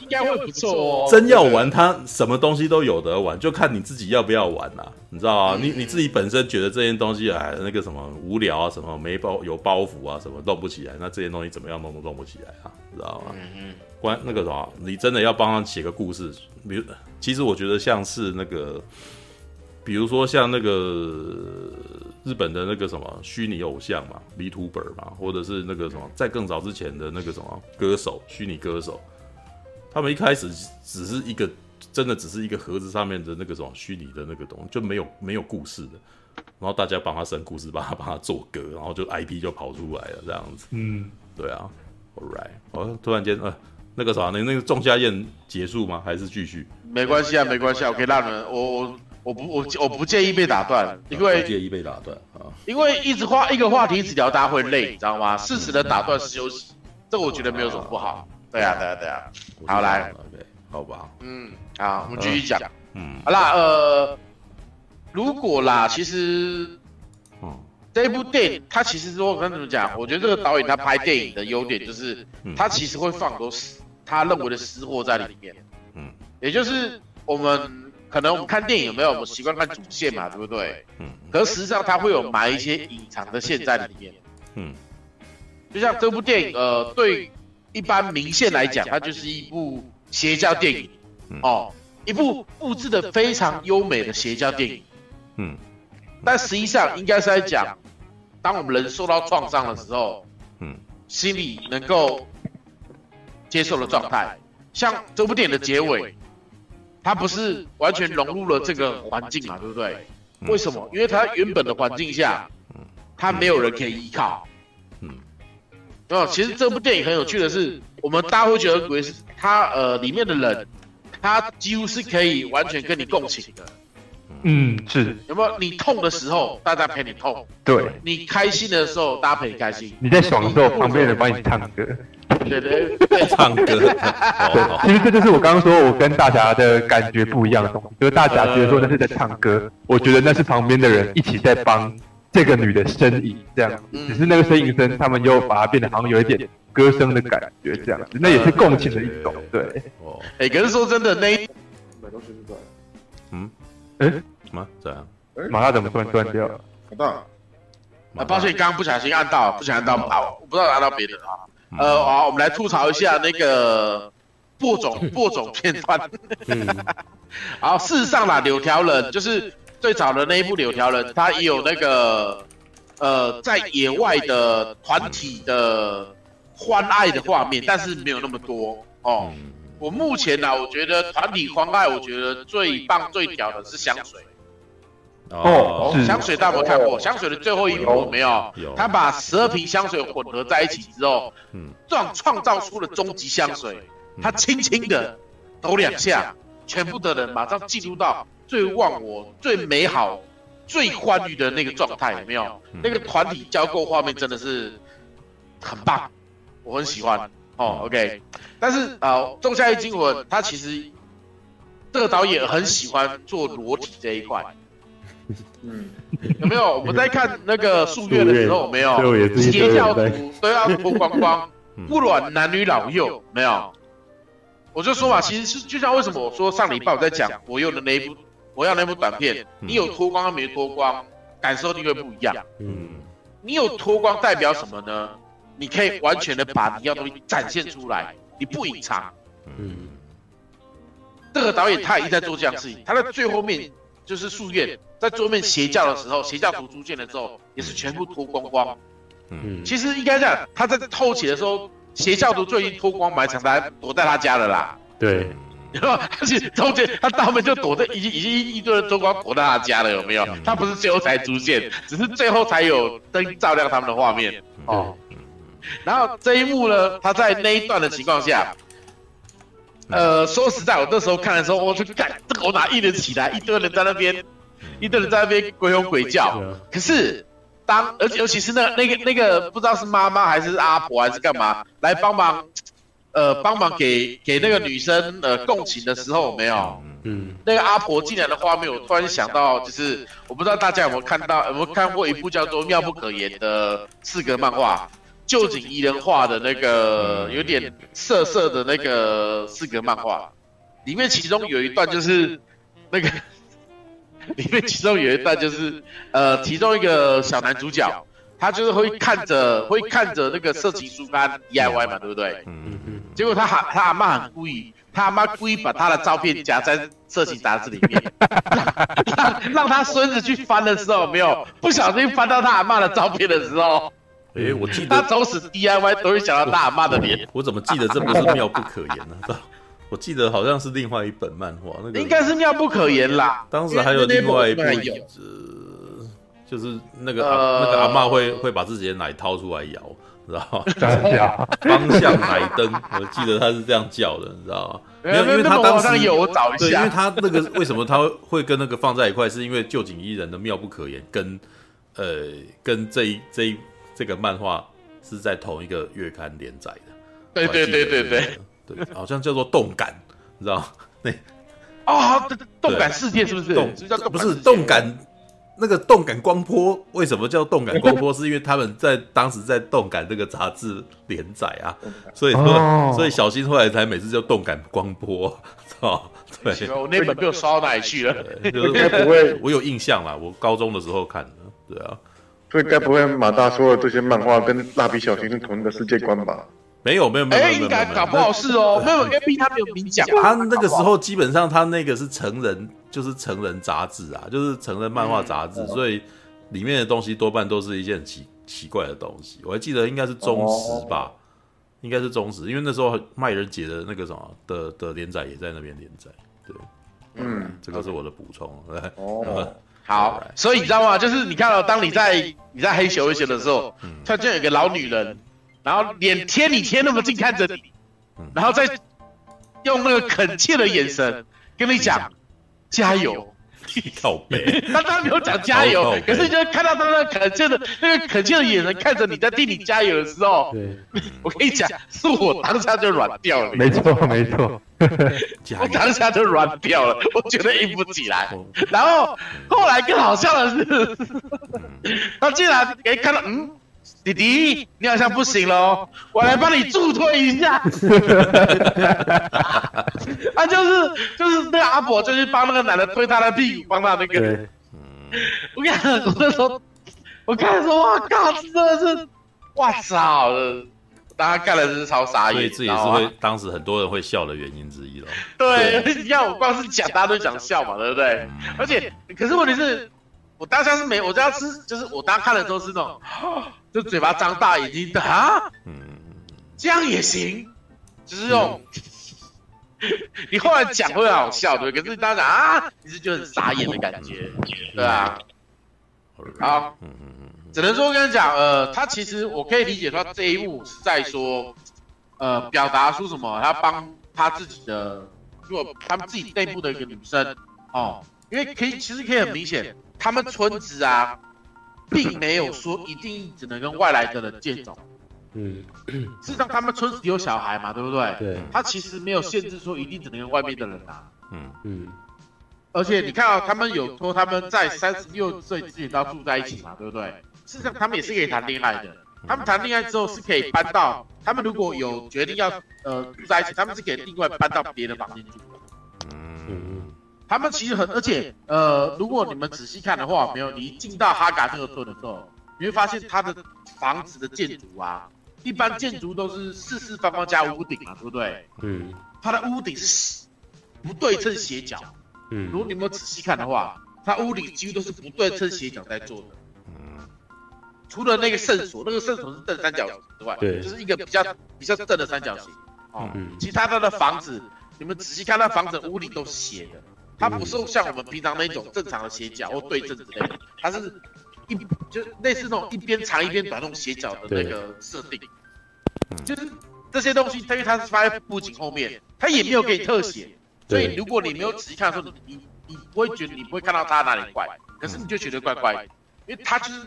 应该会不错哦。真要玩，它什么东西都有得玩，就看你自己要不要玩啦、啊。你知道啊？嗯、你你自己本身觉得这件东西哎，那个什么无聊啊，什么没包有包袱啊，什么弄不起来，那这些东西怎么样弄都弄不起来啊，你知道吗？嗯嗯。关那个什么，你真的要帮他写个故事，比如，其实我觉得像是那个，比如说像那个日本的那个什么虚拟偶像嘛，VTuber 嘛，或者是那个什么在更早之前的那个什么歌手，虚拟歌手。他们一开始只是一个，真的只是一个盒子上面的那个什么虚拟的那个东西，就没有没有故事的。然后大家帮他生故事，帮他帮他做歌，然后就 <laughs> IP 就跑出来了这样子。嗯，对啊。All right，哦，突然间呃，那个啥，那那个仲夏宴结束吗？还是继续？没关系啊，没关系啊，我可以让人，我我我不我我不介意被打断，因为不介意被打断啊，因为一直话一个话题一直聊，大家会累，你知道吗？适时的打断是休息，这个我觉得没有什么不好。对啊，对啊，对啊，好来，OK，好吧，嗯，好，我们继续讲，嗯，好啦，呃，如果啦，其实，嗯，这一部电影，它其实说我跟你们讲，我觉得这个导演他拍电影的优点就是，他其实会放很多，他认为的私货在里面，嗯，也就是我们可能我们看电影有没有，我们习惯看主线嘛，对不对？嗯，可是实际上他会有埋一些隐藏的线在里面，嗯，就像这部电影，呃，对。一般明线来讲，它就是一部邪教电影，哦，一部布置的非常优美的邪教电影，嗯，但实际上应该是在讲，当我们人受到创伤的时候，嗯，心里能够接受的状态。像这部电影的结尾，它不是完全融入了这个环境嘛，对不对？为什么？因为它原本的环境下，它没有人可以依靠。哦，其实这部电影很有趣的是，我们大家会觉得以为是他呃里面的人，他几乎是可以完全跟你共情的。嗯，是。有没有？你痛的时候，大家陪你痛；对，你开心的时候，大家陪你开心。你在爽的时候，旁边人帮你唱歌。对对对，<laughs> 唱歌。<laughs> 对，其实这就是我刚刚说我跟大侠的感觉不一样的东西，就是大侠觉得说那是在唱歌，我觉得那是旁边的人一起在帮。这个女的身影，这样，只是那个呻吟声，他们又把它变得好像有一点歌声的感觉，这样子，那也是共情的一种，对。哦，哎，可是说真的，那一嗯，哎，什么？怎样？马上怎么突然断掉了？好的。啊，抱歉，刚刚不小心按到，不小心按到，好，我不知道按到别的啊。呃，好，我们来吐槽一下那个播种播种片段。<laughs> 好，事实上啦，柳条人就是。最早的那一部《柳条人》，他也有那个，呃，在野外的团体的欢爱的画面，但是没有那么多哦。我目前呢，我觉得团体欢爱，我觉得最棒最屌的是香水。哦，香水大家有没有看过？香水的最后一幕有没有？有。他把十二瓶香水混合在一起之后，嗯，创创造出了终极香水。他轻轻的抖两下，全部的人马上进入到。最忘我、最美好、最欢愉的那个状态有没有？那个团体交构画面真的是很棒，我很喜欢哦。OK，但是啊，呃《仲夏夜惊魂》他其实这个导演很喜欢做裸体这一块。<laughs> 嗯，有没有？我们在看那个《数月》的时候，有没有？邪教徒都要脱光光，不论男女老幼，没有。我就说嘛，其实是就像为什么我说上礼拜我在讲我用的那一部，我要那部短片，你有脱光和没脱光，感受就会不一样。嗯，你有脱光代表什么呢？你可以完全的把你要东西展现出来，你不隐藏。嗯，这个导演他已经在做这样的事情，他在最后面就是夙愿在桌面邪教的时候，邪教徒出现的时候也是全部脱光光。嗯，其实应该这样，他在后期的时候。邪教徒就已经脱光埋藏在躲在他家了啦。对，而且中间他到后面就躲在已经已经一堆人脱光躲在他家了，有没有？他不是最后才出现，只是最后才有灯照亮他们的画面。哦，然后这一幕呢，他在那一段的情况下，呃，说实在，我那时候看的时候，我就干这个我哪硬得起来？一堆人在那边，一堆人在那边鬼吼鬼叫，可是。当而且尤其是那那个那个不知道是妈妈还是阿婆还是干嘛来帮忙，呃帮忙给给那个女生呃共情的时候，有没有，嗯，那个阿婆进来的画面，我突然想到，就是我不知道大家有没有看到有没有看过一部叫做《妙不可言》的四格漫画，旧井伊人画的那个有点涩涩的那个四格漫画，里面其中有一段就是那个。<laughs> 里面其中有一段就是，呃，其中一个小男主角，他就是会看着会看着那个色情书刊 DIY 嘛，对不对？嗯嗯嗯。结果他喊他阿妈很故意，他阿妈故意把他的照片夹在色情杂志里面，<laughs> 让让他孙子去翻的时候，没有不小心翻到他阿妈的照片的时候，哎，我记得他走死 DIY 都会想到他阿妈的脸。我怎么记得这不是妙不可言呢？<laughs> 我记得好像是另外一本漫画，那个应该是妙不可言啦。当时还有另外一部，就是那个阿那个阿妈会会把自己的奶掏出来摇，知道吗？<laughs> <laughs> 方向奶灯，我记得他是这样叫的，你知道吗？没有，因为他当时有我找一下，对，因为他那个为什么他会跟那个放在一块，是因为旧井仪人的妙不可言跟呃跟这一这一这个漫画是在同一个月刊连载的。对对对对对。对，好像叫做动感，你知道吗？那啊，对，动感世界是不是？动不是动感，那个动感光波为什么叫动感光波？是因为他们在当时在动感这个杂志连载啊，所以说所以小新后来才每次叫动感光波，哦，对，我那本被我烧到哪里去了？应 <laughs> 该不会，我有印象啦，我高中的时候看的，对啊，所以该不会马大说的这些漫画跟蜡笔小新是同一个世界观吧？没有没有没有，哎，应该搞不好是哦，没有，因为毕竟他没有明讲。他那个时候基本上他那个是成人，就是成人杂志啊，就是成人漫画杂志，所以里面的东西多半都是一件很奇奇怪的东西。我还记得应该是中时吧，应该是中时，因为那时候麦人杰的那个什么的的连载也在那边连载。对，嗯，这个是我的补充。哦，<laughs> 好，所以你知道吗？就是你看到当你在你在黑熊一些的时候，突然间有一个老女人。然后脸贴你贴那么近看着你，然后再用那个恳切的眼神跟你讲加油，靠北。他当然没有讲加油，可是就看到他那个恳切的那个恳切的眼神看着你在替你加油的时候，我跟你讲，是我当下就软掉了。没错没错，<laughs> 我当下就软掉了，我觉得硬不起来。然后后来更好笑的是，他竟然哎看到嗯。弟弟，你好像不行了，我来帮你助推一下。<laughs> 啊，就是就是那个阿婆，就去帮那个男的推他的屁股，帮他那个。对我看，我那时候，我看说，哇靠，真的是，哇操！大家看了真是超傻眼。所以这也是会当时很多人会笑的原因之一了。对，你看我光是讲，大家都想笑嘛，对不对？而且，可是问题是，我当下是没，我当时就是我当看的时候是那种。就嘴巴张大，眼睛的啊，嗯，这样也行，就是用。<laughs> 你后来讲会好笑，对，可是当然啊，你是就很傻眼的感觉，对啊。好，只能说跟你讲，呃，他其实我可以理解说这一幕是在说，呃，表达出什么？他帮他自己的，如果他们自己内部的一个女生哦，因为可以，其实可以很明显，他们村子啊。并没有说一定只能跟外来的人接种，嗯，事实上他们村子里有小孩嘛，对不对？对，他其实没有限制说一定只能跟外面的人打，嗯。嗯，而且你看啊，他们有说他们在三十六岁之前都要住在一起嘛，对不对？事实上他们也是可以谈恋爱的，他们谈恋爱之后是可以搬到，他们如果有决定要呃住在一起，他们是可以另外搬到别的房间住的。嗯他们其实很，而且呃，如果你们仔细看的话，没有，你一进到哈嘎这个村的时候，你会发现它的房子的建筑啊，一般建筑都是四四方方加屋顶嘛，对不对？嗯它的屋顶是不对称斜角。嗯如果你们仔细看的话，它屋顶几乎都是不对称斜角在做的。嗯除了那个圣所，那个圣所是正三角形之外，对就是一个比较比较正的三角形。哦，嗯其他它的房子，你们仔细看，那房子屋顶都是斜的，它不是像我们平常那种正常的斜角或对称之类的，它是一就类似那种一边长一边短那种斜角的那个设定。就是这些东西，因为它是放在布景后面，它也没有给你特写，所以如果你没有仔细看的时候，你你你不会觉得你不会看到它哪里怪，可是你就觉得怪怪的，因为它就是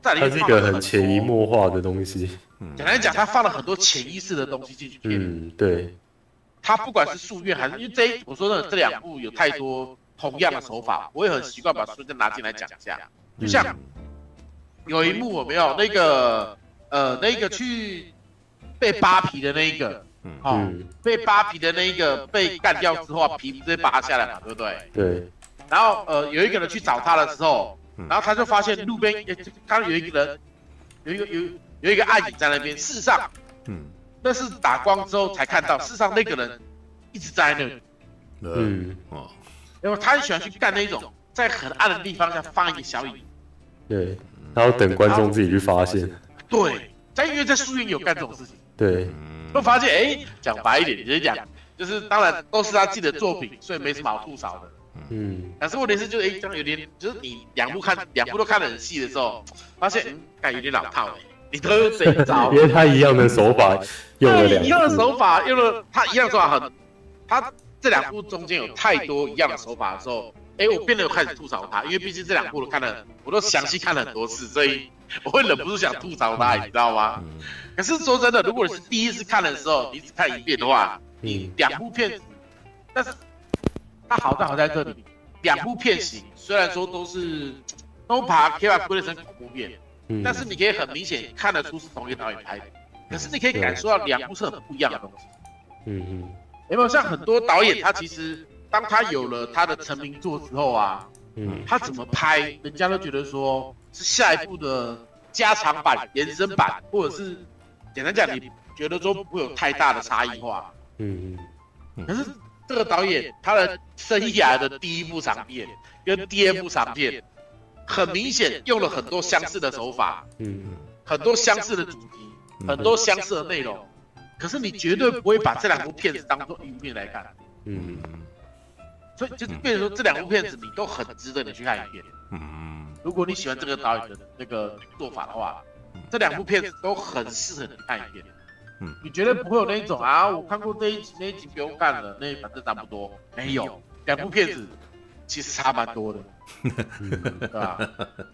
在里面它是一个很潜移默化的东西。简单讲，他放了很多潜意识的东西进去。嗯，对，他不管是宿怨还是因为这一我说的这两部有太多同样的手法，我也很习惯把书再拿进来讲一下。就像有一幕我没有那个呃那个去被扒皮的那一个，哦，嗯被扒皮的那一个被干掉之后，皮直接扒下来嘛，对不对？对，然后呃有一个人去找他的时候，然后他就发现路边也刚刚有一个人有一个有有一个暗影在那边，事实上。嗯那是打光之后才看到，事实上那个人一直在那里，嗯。嗯哦。因为他很喜欢去干那种在很暗的地方下放一个小影。对，然后等观众自己去发现。对，在因为在书院有干这种事情，对，会发现哎，讲白一点，就是讲，就是当然都是他自己的作品，所以没什么好吐槽的。嗯，但是问题是，就是哎，这样有点，就是你两部看两部都看得很细的时候，发现嗯，感觉有点老套哎，你都用这一招 <laughs> 因，为他一样的手法用了两一样的。手法，用了他一样的手法很，他这两部中间有太多一样的手法的时候，哎、我变得有开始吐槽他，因为毕竟这两部都看了，我都详细看了很多次，所以 <laughs> 我会忍不住想吐槽他，你知道吗？可是说真的，如果你是第一次看的时候，你只看一遍的话，你两部片，但是它好在好在这里，两部片型虽然说都是都把 K 把归类成恐怖片。嗯。但是你可以很明显看得出是同一个导演拍的，可是你可以感受到两部是很不一样的东西。嗯嗯。有没有像很多导演，他其实当他有了他的成名作之后啊，嗯。他怎么拍，人家都觉得说是下一部的加长版、延伸版，或者是简单讲，你觉得说不会有太大的差异化。嗯。可是这个导演他的生涯的第一部长片跟第二部长片，很明显用了很多相似的手法。嗯很多相似的主题，很多相似的内容，可是你绝对不会把这两部片子当做一部片来看，嗯所以就是变成说这两部片子你都很值得你去看一遍。嗯如果你喜欢这个导演的那个做法的话，这两部片子都很适合你看一遍。嗯你绝对不会有那一种啊，我看过这一集，那一集不用看了，那反正差不多。没有，两部片子其实差蛮多的，<laughs> 对吧？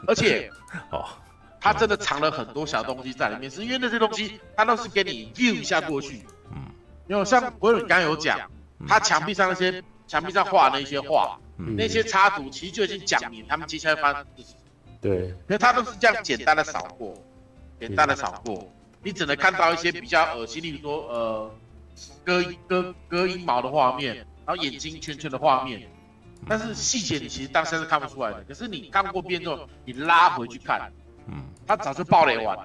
而且哦它真的藏了很多小东西在里面，是因为那些东西他都是给你 view 一下过去。嗯。因为像国勇刚刚有讲，他墙壁上那些墙壁上画的那些画，嗯。那些插图其实就已经讲明他们接下来发生的事情。对，因为他都是这样简单的扫过，简单的扫过，你只能看到一些比较恶心，例如说呃割割割阴毛的画面，然后眼睛圈圈的画面，但是细节你其实当下是看不出来的。可是你看过遍之后，你拉回去看，嗯。他早就爆雷完了。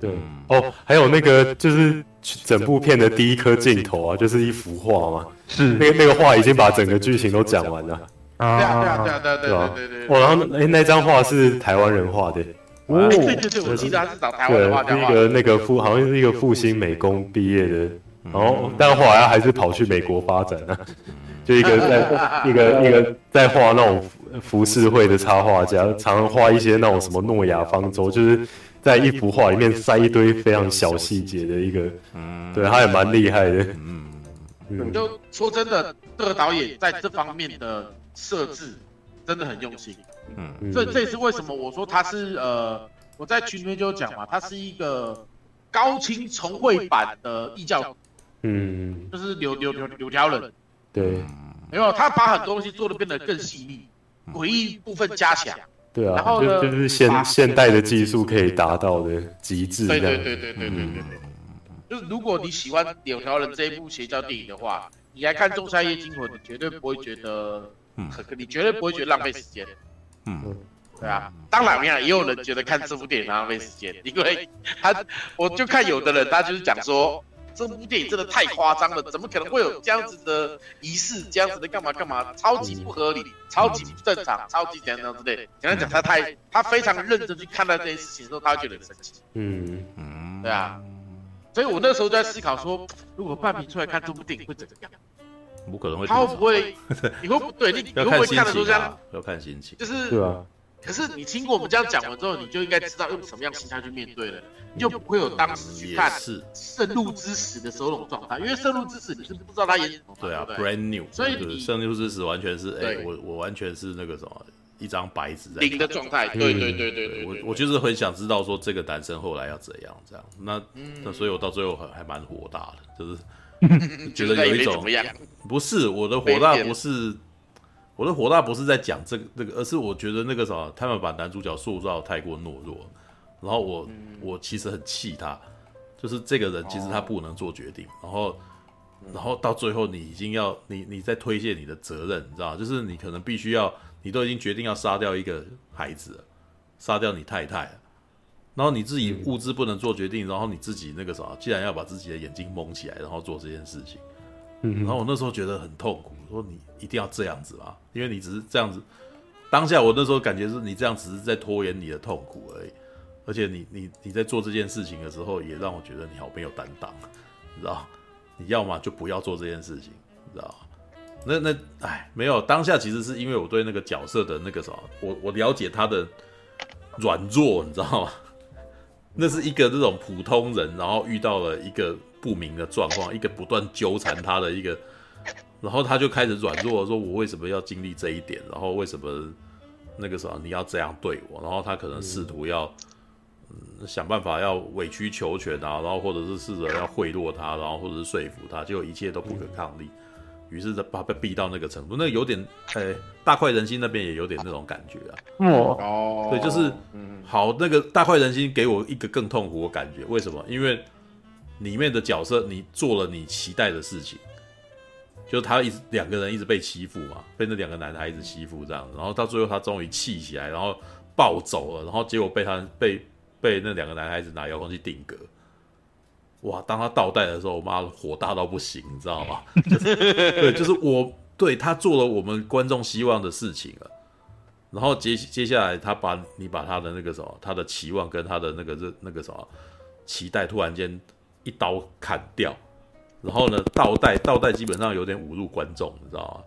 对。哦，还有那个就是整部片的第一颗镜头啊，就是一幅画嘛，是。那个那个画已经把整个剧情都讲完了，对啊，对啊，对啊啊，，对啊，对吧对对对对。哦，然后哎那张画是台湾人画的，哦对对对，我记得他是找台湾的对，画家画是一个。那个复好像是一个复兴美工毕业的，然后但后来还是跑去美国发展啊，<laughs> 就一个在 <laughs> 一个一个在画那种浮世绘的插画家，常常画一些那种什么诺亚方舟，就是在一幅画里面塞一堆非常小细节的一个，对，他也蛮厉害的，嗯。嗯就说真的，这个导演在这方面的设置真的很用心。嗯。嗯。所以这也是为什么我说他是呃，我在群里面就讲嘛，他是一个高清重绘版的异教，嗯，就是柳柳柳柳条人，对，没有他把很多东西做的变得更细腻，诡异部分加强，对啊，然后呢就就是现现代的技术可以达到的极致。对对对对对对对对。就是如果你喜欢《柳条人》这一部邪教电影的话，你来看《仲夏夜惊魂》，你绝对不会觉得，嗯，你绝对不会觉得浪费时间。嗯，对啊。当然，也有人觉得看这部电影浪费时间，因为他，我就看有的人他就是讲说。这部电影真的太夸张了，怎么可能会有这样子的仪式，这样子的干嘛干嘛，超级不合理，超级不正常，超级怎样怎样之类。简单讲，他太他非常认真去看待这件事情的时候，他会觉得很生气。嗯嗯，对啊。所以我那时候就在思考说，如果半瓶出来看这部电影会怎么样？不可能会。他会不会？你会不对？你你会不会看的时候这样？要看心情。就是。对啊。可是你听过我们这样讲完之后，你就应该知道用什么样的心态去面对了，你就不会有当时去看《圣路之死》的时候那种状态，因为《圣路之死》你是不知道他演什么。对啊对，brand new。所以《圣路之死》完全是哎，我我完全是那个什么一张白纸在零的状态。对对对对对，我我就是很想知道说这个男生后来要怎样这样。那那所以我到最后还还蛮火大的，就是 <laughs> 觉得有一种不是我的火大不是。我的火大不是在讲这个这个，而是我觉得那个啥，他们把男主角塑造太过懦弱，然后我、嗯、我其实很气他，就是这个人其实他不能做决定，然后然后到最后你已经要你你在推卸你的责任，你知道吗？就是你可能必须要，你都已经决定要杀掉一个孩子了，杀掉你太太了，然后你自己物资不能做决定，然后你自己那个啥，既然要把自己的眼睛蒙起来，然后做这件事情。嗯。然后我那时候觉得很痛苦，说你一定要这样子啊，因为你只是这样子。当下我那时候感觉是你这样只是在拖延你的痛苦而已，而且你你你在做这件事情的时候，也让我觉得你好没有担当，你知道？你要么就不要做这件事情，你知道？那那哎，没有，当下其实是因为我对那个角色的那个什么，我我了解他的软弱，你知道吗？<laughs> 那是一个这种普通人，然后遇到了一个。不明的状况，一个不断纠缠他的一个，然后他就开始软弱，说我为什么要经历这一点？然后为什么那个时候你要这样对我？然后他可能试图要嗯想办法要委曲求全啊，然后或者是试着要贿赂他，然后或者是说服他，结果一切都不可抗力，于是把他被逼到那个程度，那有点诶大快人心那边也有点那种感觉啊。哦，对，就是好那个大快人心给我一个更痛苦的感觉，为什么？因为。里面的角色，你做了你期待的事情，就他一直两个人一直被欺负嘛，被那两个男孩子欺负这样，然后到最后他终于气起来，然后暴走了，然后结果被他被被那两个男孩子拿遥控器定格，哇！当他倒带的时候，我妈火大到不行，你知道吗？<laughs> 就是、对，就是我对他做了我们观众希望的事情了，然后接接下来他把你把他的那个什么，他的期望跟他的那个那个什么期待突然间。一刀砍掉，然后呢，倒带倒带基本上有点侮辱观众，你知道吗？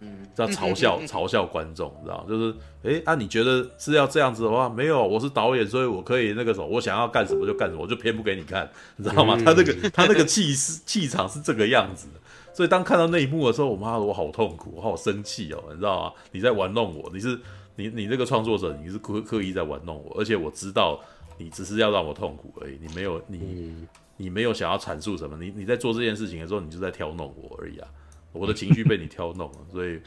嗯，叫嘲笑嘲笑观众，你知道吗？就是，哎，啊，你觉得是要这样子的话，没有，我是导演，所以我可以那个什么，我想要干什么就干什么，我就偏不给你看，你知道吗？他那个他那个气势气场是这个样子的，所以当看到那一幕的时候，我妈，我好痛苦，我好生气哦，你知道吗？你在玩弄我，你是你你这个创作者，你是刻刻意在玩弄我，而且我知道你只是要让我痛苦而已，你没有你。嗯你没有想要阐述什么，你你在做这件事情的时候，你就在挑弄我而已啊！我的情绪被你挑弄了，<laughs> 所以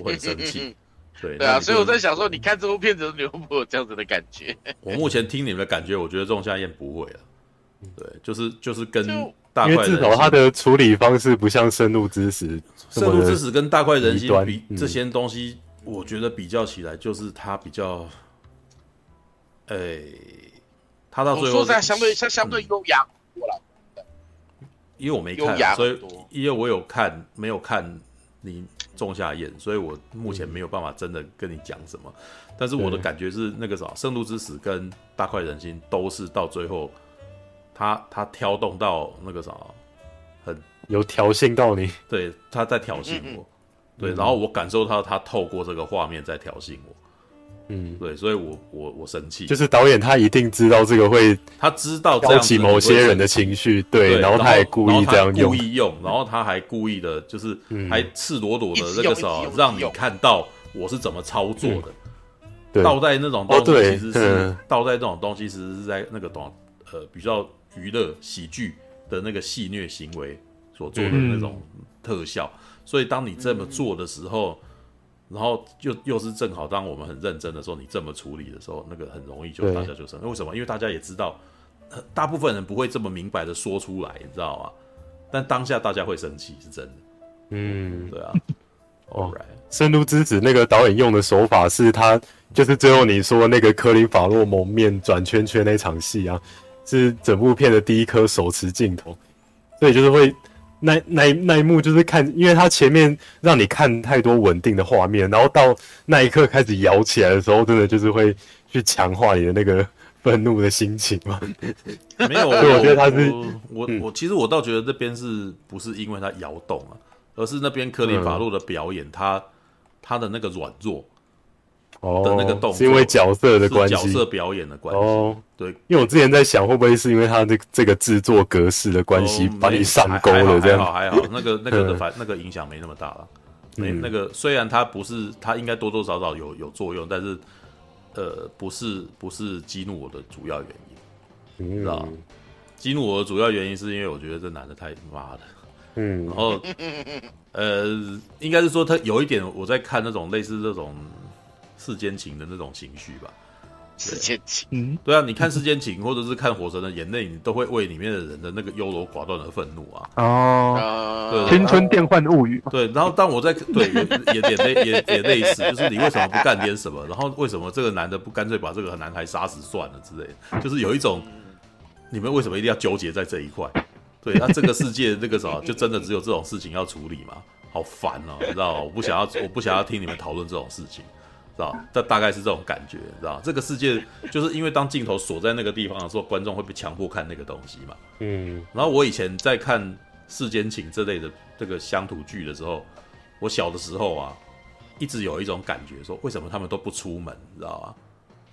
我很生气。<laughs> 对对啊，所以我在想说，你看这部片子，你会不会有这样子的感觉？我目前听你们的感觉，我觉得《仲夏夜》不会了。对，就是就是跟大快人心，因为至少他的处理方式不像《深入知识》，《深入知识》跟《大快人心》比这些东西，我觉得比较起来，就是他比较，哎、欸，他到最后说在相对相相对优雅。因为我没看，所以因为我有看，没有看你仲夏夜，所以我目前没有办法真的跟你讲什么。但是我的感觉是，那个啥，《圣路之死》跟《大快人心》都是到最后，他他挑动到那个啥，很有挑衅到你，对，他在挑衅我，对，然后我感受到他透过这个画面在挑衅我。嗯，对，所以我我我生气，就是导演他一定知道这个会，他知道挑起某些人的情绪，对，然后他还故意这样用，故意用，然后他还故意的，就是还赤裸裸的那个时候让你看到我是怎么操作的，嗯、倒带那种东西其实是倒带这种东西，其实是在那个短呃比较娱乐喜剧的那个戏谑行为所做的那种特效，嗯、所以当你这么做的时候。然后又又是正好当我们很认真的时候，你这么处理的时候，那个很容易就大家就生气。为什么？因为大家也知道，大部分人不会这么明白的说出来，你知道吗？但当下大家会生气，是真的。嗯，对啊。<laughs> 哦，深入之子那个导演用的手法是他，就是最后你说那个科林法洛蒙面转圈圈那场戏啊，是整部片的第一颗手持镜头，所以就是会。那那那一幕就是看，因为他前面让你看太多稳定的画面，然后到那一刻开始摇起来的时候，真的就是会去强化你的那个 <laughs> 愤怒的心情嘛。没有，<laughs> 对，我觉得他是我我，我其实我倒觉得这边是不是因为他摇动了，而是那边科里法洛的表演，他他的那个软弱。的那个动作，是因为角色的关系，角色表演的关系。哦，对，因为我之前在想，会不会是因为他这这个制作格式的关系，把你上钩了这样？还好还好，那个 <laughs> 那个的反那个影响没那么大了。没那个，虽然他不是，他应该多多少少有有作用，但是呃，不是不是激怒我的主要原因，知道？激怒我的主要原因是因为我觉得这男的太妈的，嗯，然后呃，应该是说他有一点，我在看那种类似这种。世间情的那种情绪吧，世间情，嗯，对啊，你看世间情，或者是看火神的眼泪，你都会为里面的人的那个优柔寡断而愤怒啊。哦，对，青春电幻物语。对，然后当我在对也也也类也也类似，就是你为什么不干点什么？然后为什么这个男的不干脆把这个男孩杀死算了之类的？就是有一种，你们为什么一定要纠结在这一块？对，那这个世界那个什么，就真的只有这种事情要处理吗？好烦哦，你知道吗？我不想要，我不想要听你们讨论这种事情。知道，这大概是这种感觉，知道？这个世界就是因为当镜头锁在那个地方的时候，观众会被强迫看那个东西嘛。嗯。然后我以前在看《世间情》这类的这个乡土剧的时候，我小的时候啊，一直有一种感觉，说为什么他们都不出门，你知道吗？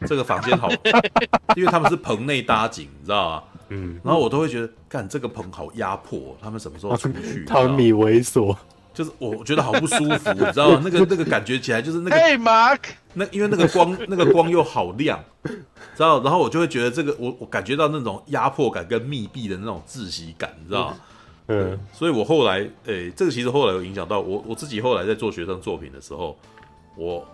这个房间好，<laughs> 因为他们是棚内搭景，你知道吗？嗯。然后我都会觉得，干这个棚好压迫，他们什么时候出去？汤米猥琐。就是我觉得好不舒服，<laughs> 你知道吗？那个那个感觉起来就是那个，那因为那个光 <laughs> 那个光又好亮，知道？然后我就会觉得这个我我感觉到那种压迫感跟密闭的那种窒息感，你知道吗？嗯，所以我后来诶、欸，这个其实后来有影响到我我自己后来在做学生作品的时候，我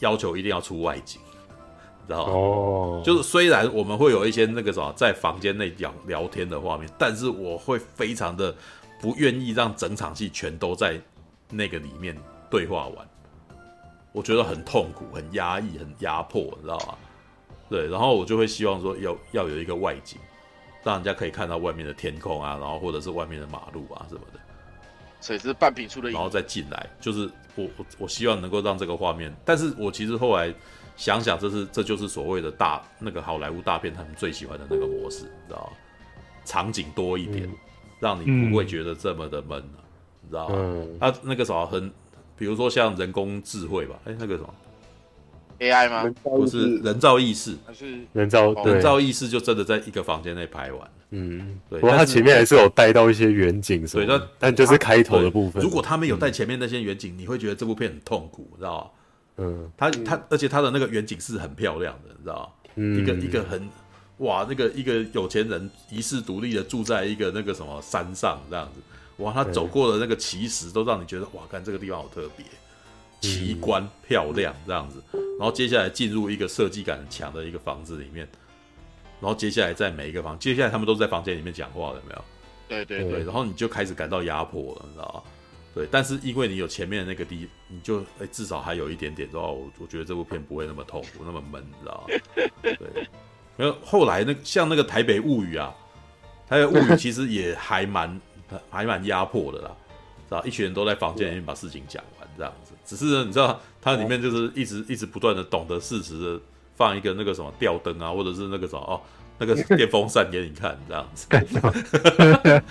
要求一定要出外景，你知道吗？哦，就是虽然我们会有一些那个什么在房间内聊聊天的画面，但是我会非常的。不愿意让整场戏全都在那个里面对话完，我觉得很痛苦、很压抑、很压迫，你知道吗？对，然后我就会希望说要要有一个外景，让人家可以看到外面的天空啊，然后或者是外面的马路啊什么的。所以这是半屏出的，然后再进来，就是我我我希望能够让这个画面，但是我其实后来想想，这是这就是所谓的大那个好莱坞大片他们最喜欢的那个模式，你知道吗？场景多一点。嗯让你不会觉得这么的闷、啊嗯、你知道吗？嗯，啊，那个什么很，比如说像人工智慧吧，哎、欸，那个什么 AI 吗？不是人造意识，还是人造人造意识就真的在一个房间内拍完。嗯，对。不过他前面还是有带到一些远景，所以但但就是开头的部分。如果他们有带前面那些远景、嗯，你会觉得这部片很痛苦，你知道吗？嗯，他他而且他的那个远景是很漂亮的，你知道吗？嗯，一个一个很。哇，那个一个有钱人遗世独立的住在一个那个什么山上这样子，哇，他走过的那个奇石都让你觉得哇，看这个地方好特别，奇观漂亮这样子。然后接下来进入一个设计感很强的一个房子里面，然后接下来在每一个房，接下来他们都在房间里面讲话了，有没有？对对对，然后你就开始感到压迫了，你知道吗？对，但是因为你有前面的那个地，你就哎至少还有一点点的话，我我觉得这部片不会那么痛苦，那么闷，你知道吗？对。没有，后来那像那个《台北物语》啊，《台北物语》其实也还蛮 <laughs> 还蛮压迫的啦，是吧？一群人都在房间里面把事情讲完这样子。只是呢，你知道，它里面就是一直一直不断的懂得适时的放一个那个什么吊灯啊，或者是那个什么哦。那个电风扇给你看，这样子，<laughs>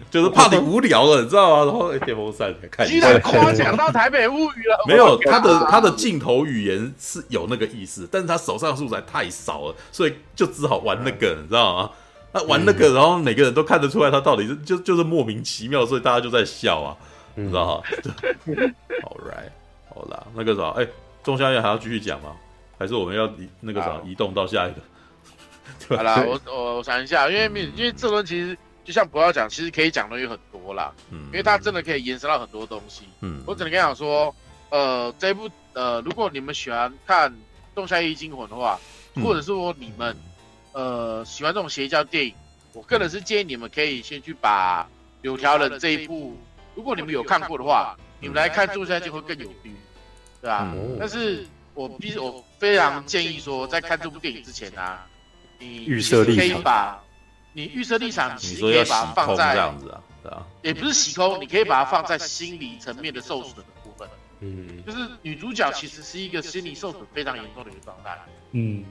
<laughs> 就是怕你无聊了，你知道吗？然后电风扇看。居然夸奖到台北物语了。<laughs> 没有，他的他的镜头语言是有那个意思，但是他手上素材太少了，所以就只好玩那个，你知道吗？他玩那个，然后每个人都看得出来他到底是就就是莫名其妙，所以大家就在笑啊，你知道吗？All right，好啦，那个啥，哎，仲夏夜还要继续讲吗？还是我们要移那个啥移动到下一个？<laughs> 好啦，我我我想一下，因为因为这轮其实就像不要讲，其实可以讲的有很多啦，嗯，因为它真的可以延伸到很多东西，嗯，我只能跟你讲说，呃，这一部呃，如果你们喜欢看《仲夏夜惊魂》的话，或者说你们呃喜欢这种邪教电影，我个人是建议你们可以先去把《柳条人》这一部，如果你们有看过的话，你们来看《仲夏夜惊魂》更有 feel，对吧？但是我必须我非常建议说，在看这部电影之前呢、啊，你预设立场，可以把你预设立场，其实可以把它放在这样子啊，对啊，也不是洗空，你可以把它放在心理层面的受损的部分。嗯，就是女主角其实是一个心理受损非常严重的一个状态。嗯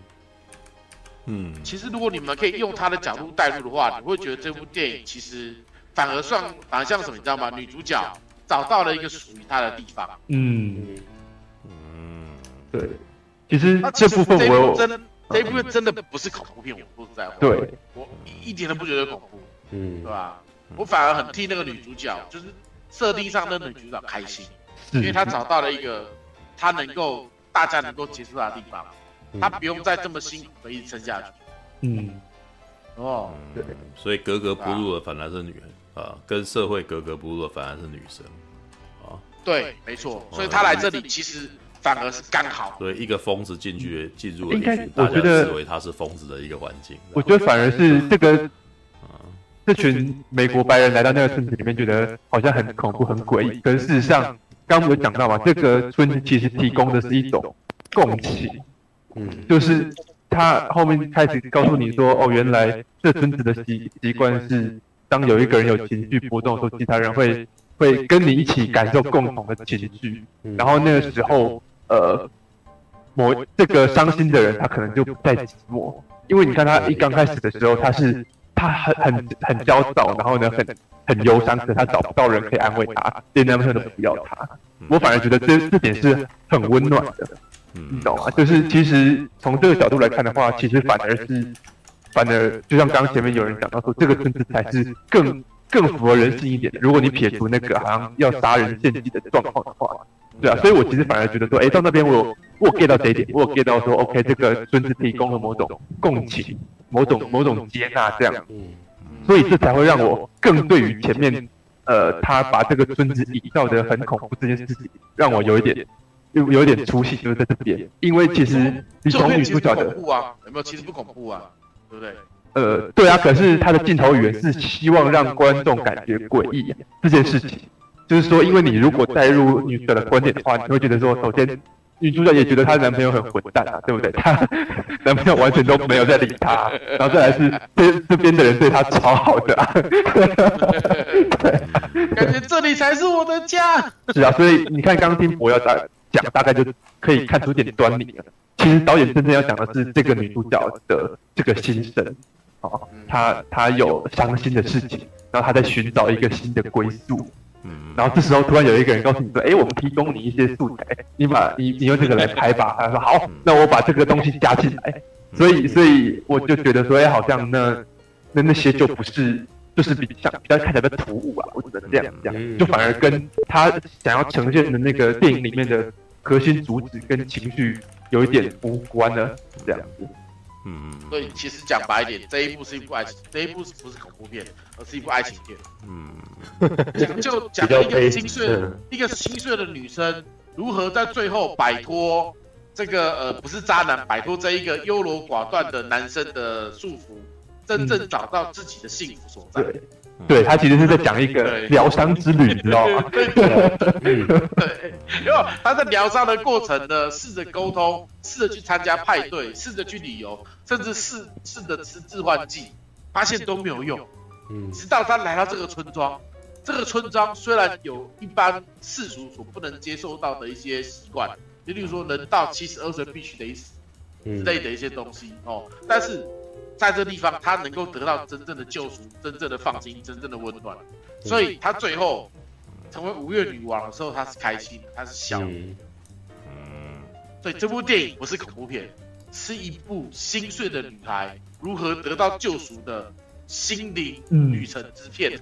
嗯，其实如果你们可以用她的角度带入的话，你会觉得这部电影其实反而算反而像什么，你知道吗？女主角找到了一个属于她的地方。嗯嗯，对，其实这部分我有真的这一部分真的不是恐怖片，我说实在话，对，我一点都不觉得恐怖，嗯，对吧？我反而很替那个女主角，就是设定上的女主角开心。因为她找到了一个她能够大家能够接触他的地方，她不用再这么辛苦的一直撑下去。嗯，哦，对，所以格格不入的反而是女人啊，跟社会格格不入的反而是女生啊。对，没错，所以她来这里其实反而是刚好。对，一个疯子进去进入了一群大家视为他是疯子的一个环境。我觉得反而是这个，这群美国白人来到那个村子里面，觉得好像很恐怖、很诡异，可是事实上。刚刚有讲到嘛，这个村子其实提供的是一种共情，嗯，就是他后面开始告诉你说，哦，原来这村子的习习惯是，当有一个人有情绪波动的时候，其他人会会跟你一起感受共同的情绪，然后那个时候，呃，某这个伤心的人他可能就不再寂寞，因为你看他一刚开始的时候，他是他很很很焦躁，然后呢很。很忧伤，可是他找不到人可以安慰他，连男朋友都不要他。我反而觉得这这点是很温暖的，你懂吗？就是其实从这个角度来看的话，其实反而是，反而就像刚刚前面有人讲到说，这个村子才是更更符合人性一点的。如果你撇除那个好像要杀人献祭的状况的话，对啊，所以我其实反而觉得说，哎，到那边我我 get 到这一点，我 get 到说，OK，这个村子提供了某种共情，某种某种接纳这样。所以这才会让我更对于前面，呃，他把这个村子营造的很恐怖这件事情，让我有一点有有一点出戏，就是在这边，因为其实你从女主角的恐怖啊，有没有？其实不恐怖啊，对不对？呃，对啊，可是他的镜头语言是希望让观众感觉诡异这件事情，就是说，因为你如果带入女主角的观点的话，你会觉得说，首先。女主角也觉得她男朋友很混蛋啊，对不对？她 <laughs> 男朋友完全都没有在理她，然后再来是这这边的人对她超好的，啊，<laughs> 感觉这里才是我的家。是啊，所以你看，刚刚听博要大讲，大概就可以看出点端倪了。其实导演真正要讲的是这个女主角的这个心声，哦，她她有伤心的事情，然后她在寻找一个新的归宿。然后这时候突然有一个人告诉你说：“哎，我们提供你一些素材，你把你你用这个来拍吧。”他说：“好，那我把这个东西加进来。”所以所以我就觉得说：“哎，好像那那那些就不是，就是比较比较看起来的突兀啊，我觉得这样这样，就反而跟他想要呈现的那个电影里面的核心主旨跟情绪有一点无关了，这样。子。”嗯，所以其实讲白一点，这一部是一部爱情，这一部不是恐怖片，而是一部爱情片。嗯，讲就 <laughs> 讲一个心碎的，一个心碎的女生如何在最后摆脱这个呃不是渣男，摆脱这一个优柔寡断的男生的束缚，真正找到自己的幸福所在。嗯对，他其实是在讲一个疗伤之旅，<laughs> 你知道吗？<laughs> 对，因为他在疗伤的过程呢，试着沟通，试着去参加派对，试着去旅游，甚至试试着吃致幻剂，发现都没有用。嗯，直到他来到这个村庄，这个村庄虽然有一般世俗所不能接受到的一些习惯，就例如说人到七十二岁必须得死之类的一些东西哦，但是。在这地方，他能够得到真正的救赎、真正的放心、真正的温暖，所以他最后成为五月女王的时候，他是开心的，他是笑的。嗯，所以这部电影不是恐怖片，是一部心碎的女孩如何得到救赎的心灵旅程之片。是，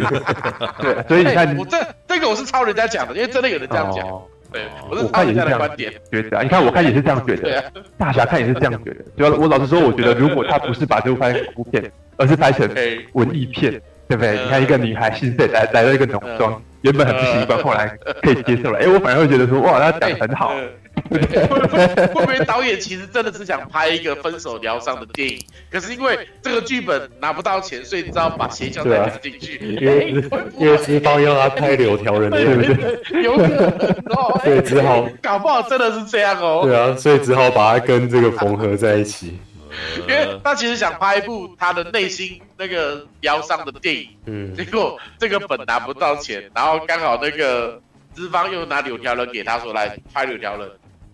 <laughs> 对，所以你看，我这这个我是抄人家讲的，因为真的有人这样讲。对，我是看也是这样觉得啊。你看，我看也是这样觉得。大侠看也是这样觉得。主要我老实说，我觉得如果他不是把这部拍成恐怖片，而是拍成 <laughs> 文艺片，对不对？你看一个女孩心碎来来到一个农庄，原本很不习惯，后来可以接受了。<laughs> 哎、欸，我反而会觉得说，哇，他讲得很好。欸会 <laughs> 不会导演其实真的是想拍一个分手疗伤的电影？可是因为这个剧本拿不到钱，所以你知道把邪教再加进去。<laughs> 因为因为资方要他拍柳条人的，对不对？有可能哦。对，只好搞不好真的是这样哦。对啊，所以只好把它跟这个缝合在一起。因为他其实想拍一部他的内心那个疗伤的电影，嗯，结果这个本拿不到钱，然后刚好那个资方又拿柳条人给他说，来拍柳条人。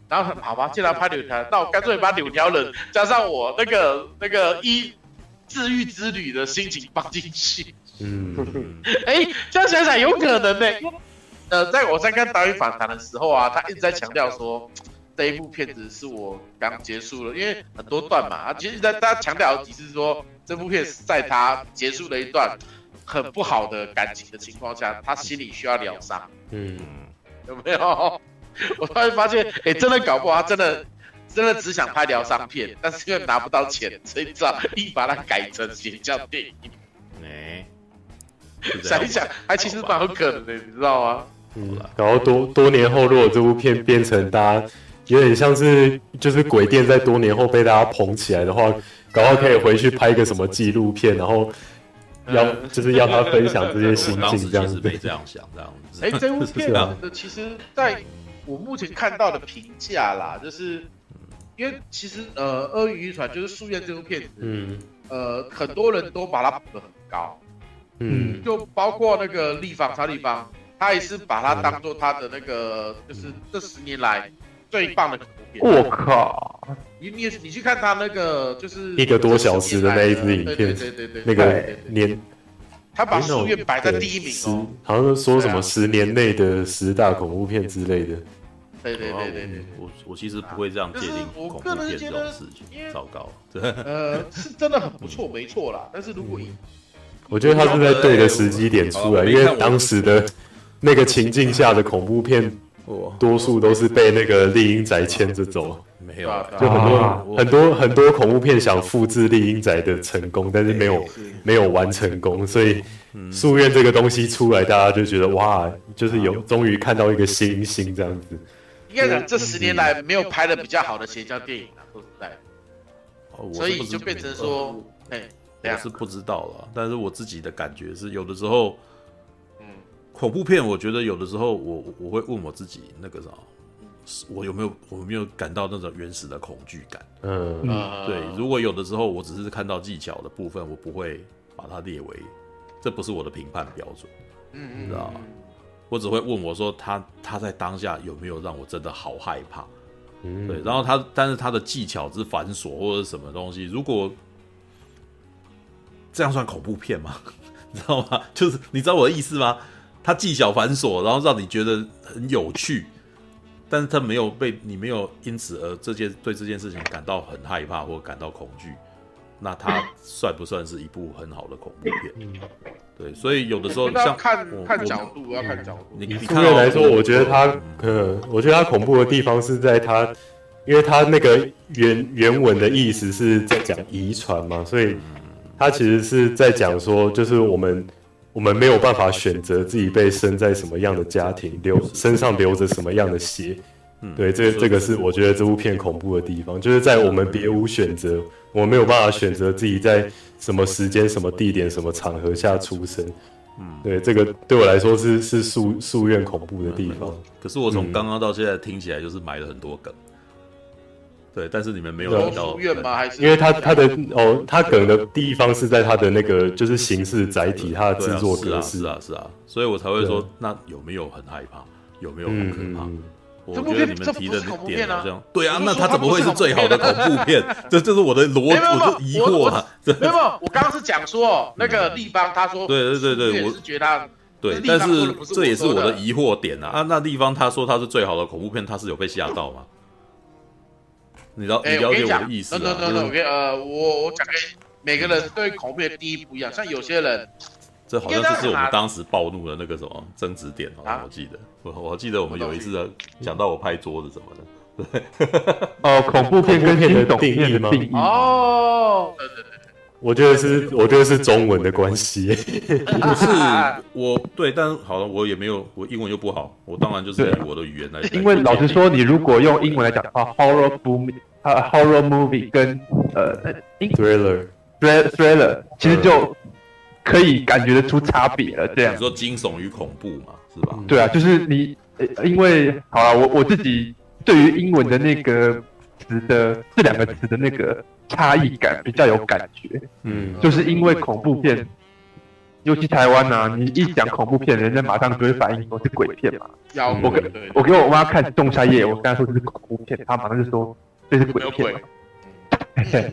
然后好吧，既然拍柳条，那我干脆把柳条人加上我那个那个一治愈之旅的心情放进去。嗯，<laughs> 哎，这样想想有可能呢。呃，在我在跟导演访谈的时候啊，他一直在强调说，这一部片子是我刚结束了，因为很多段嘛，啊其实在他强调几次说，这部片是在他结束了一段很不好的感情的情况下，他心里需要疗伤。嗯，有没有？<laughs> 我突然发现，哎、欸，真的搞不好，他真的真的只想拍疗伤片，但是因为拿不到钱，所以只好硬把它改成邪教电影。哎、<laughs> 欸，想一想，还其实蛮有可能的，你知道吗？嗯，然后多多年后，如果这部片变成大家有点像是就是鬼店，在多年后被大家捧起来的话，搞不好可以回去拍一个什么纪录片，然后要就是要他分享这些心境，这样子。这样想，这样子。哎、欸，这部 <laughs> 片的其实，在我目前看到的评价啦，就是因为其实呃，《鳄鱼渔船》就是夙愿这部片子，嗯，呃，很多人都把它捧得很高，嗯，就包括那个立方查立方，他也是把它当做他的那个，就是这十年来最棒的恐怖片。我靠！你你你去看他那个，就是一个多小时的那一支影片，对对对对，那个年。他把书院摆在第一名哦，好像是说什么十年内的十大恐怖片之类的。对对对对对，我我其实不会这样界定恐怖片这种事情，糟糕。<laughs> 呃，是真的很不错，没错啦。但是如果以，我觉得他是在对的时机点出来，因为当时的那个情境下的恐怖片，多数都是被那个厉阴宅牵着走。没有，就很多很多很多恐怖片想复制厉阴宅的成功，但是没有没有完成功，所以夙愿这个东西出来，大家就觉得哇，就是有终于看到一个新星这样子。应该讲这十年来没有拍的比较好的邪教电影啊，说实在，所以就变成说，哎，我是不知道了，但是我自己的感觉是，有的时候，嗯，恐怖片，我觉得有的时候我我会问我自己那个啥。我有没有我有没有感到那种原始的恐惧感？嗯，对。如果有的时候我只是看到技巧的部分，我不会把它列为，这不是我的评判标准。嗯嗯，你知道吗？我只会问我说他他在当下有没有让我真的好害怕？嗯，对。然后他但是他的技巧之繁琐或者什么东西，如果这样算恐怖片吗？<laughs> 你知道吗？就是你知道我的意思吗？他技巧繁琐，然后让你觉得很有趣。但是他没有被你没有因此而这件对这件事情感到很害怕或感到恐惧，那他算不算是一部很好的恐怖片？对，所以有的时候像看看角度，要看角度。你你看来说，我觉得他，呃，我觉得他恐怖的地方是在他，因为他那个原原文的意思是在讲遗传嘛，所以他其实是在讲说，就是我们。我们没有办法选择自己被生在什么样的家庭，流身上流着什么样的血。嗯，对，这这个是我觉得这部片恐怖的地方，就是在我们别无选择，我们没有办法选择自己在什么时间、什么地点、什么场合下出生。嗯，对，这个对我来说是是夙夙愿恐怖的地方。可是我从刚刚到现在听起来就是埋了很多梗。对，但是你们没有遇到院吗？还是因为他他的哦，他梗的地方是在他的那个就是形式载体，他的制作格式是啊是啊，所以我才会说，那有没有很害怕？有没有很可怕？我觉得你们提的点好像对啊，那他怎么会是最好的恐怖片？<laughs> 这这是我的逻辑，我就疑惑啊。没有，我刚刚是讲说那个地方，他说对对对对，我是觉得对，但是这也是我的疑惑点啊。啊，那地方他说他是最好的恐怖片，他是有被吓到吗？你了，你了解我的意思？对对对对，呃，我我讲给每个人对恐怖片的定义不一样，像有些人，这好像就是我们当时暴怒的那个什么争执点啊，我记得，我我记得我们有一次讲到我拍桌子什么的，对，哦，恐怖片跟惊悚片的定义吗？哦，对对对对，我觉得是，我觉得是中文的关系。不是我对，但是好了，我也没有，我英文又不好，我当然就是以我的语言来。因为老实说，你如果用英文来讲的话，horror movie 啊，horror movie 跟呃，thriller，thriller，其实就可以感觉得出差别了。这样，你说惊悚与恐怖嘛，是吧？对啊，就是你，因为好了，我我自己对于英文的那个词的这两个词的那个。差异感比较有感觉，嗯，就是因为恐怖片，尤其台湾啊，你一讲恐怖片，人家马上就会反应说是鬼片嘛。我给我给我妈看《仲夏夜》，我跟她说这是恐怖片，她马上就说这是鬼片。<laughs>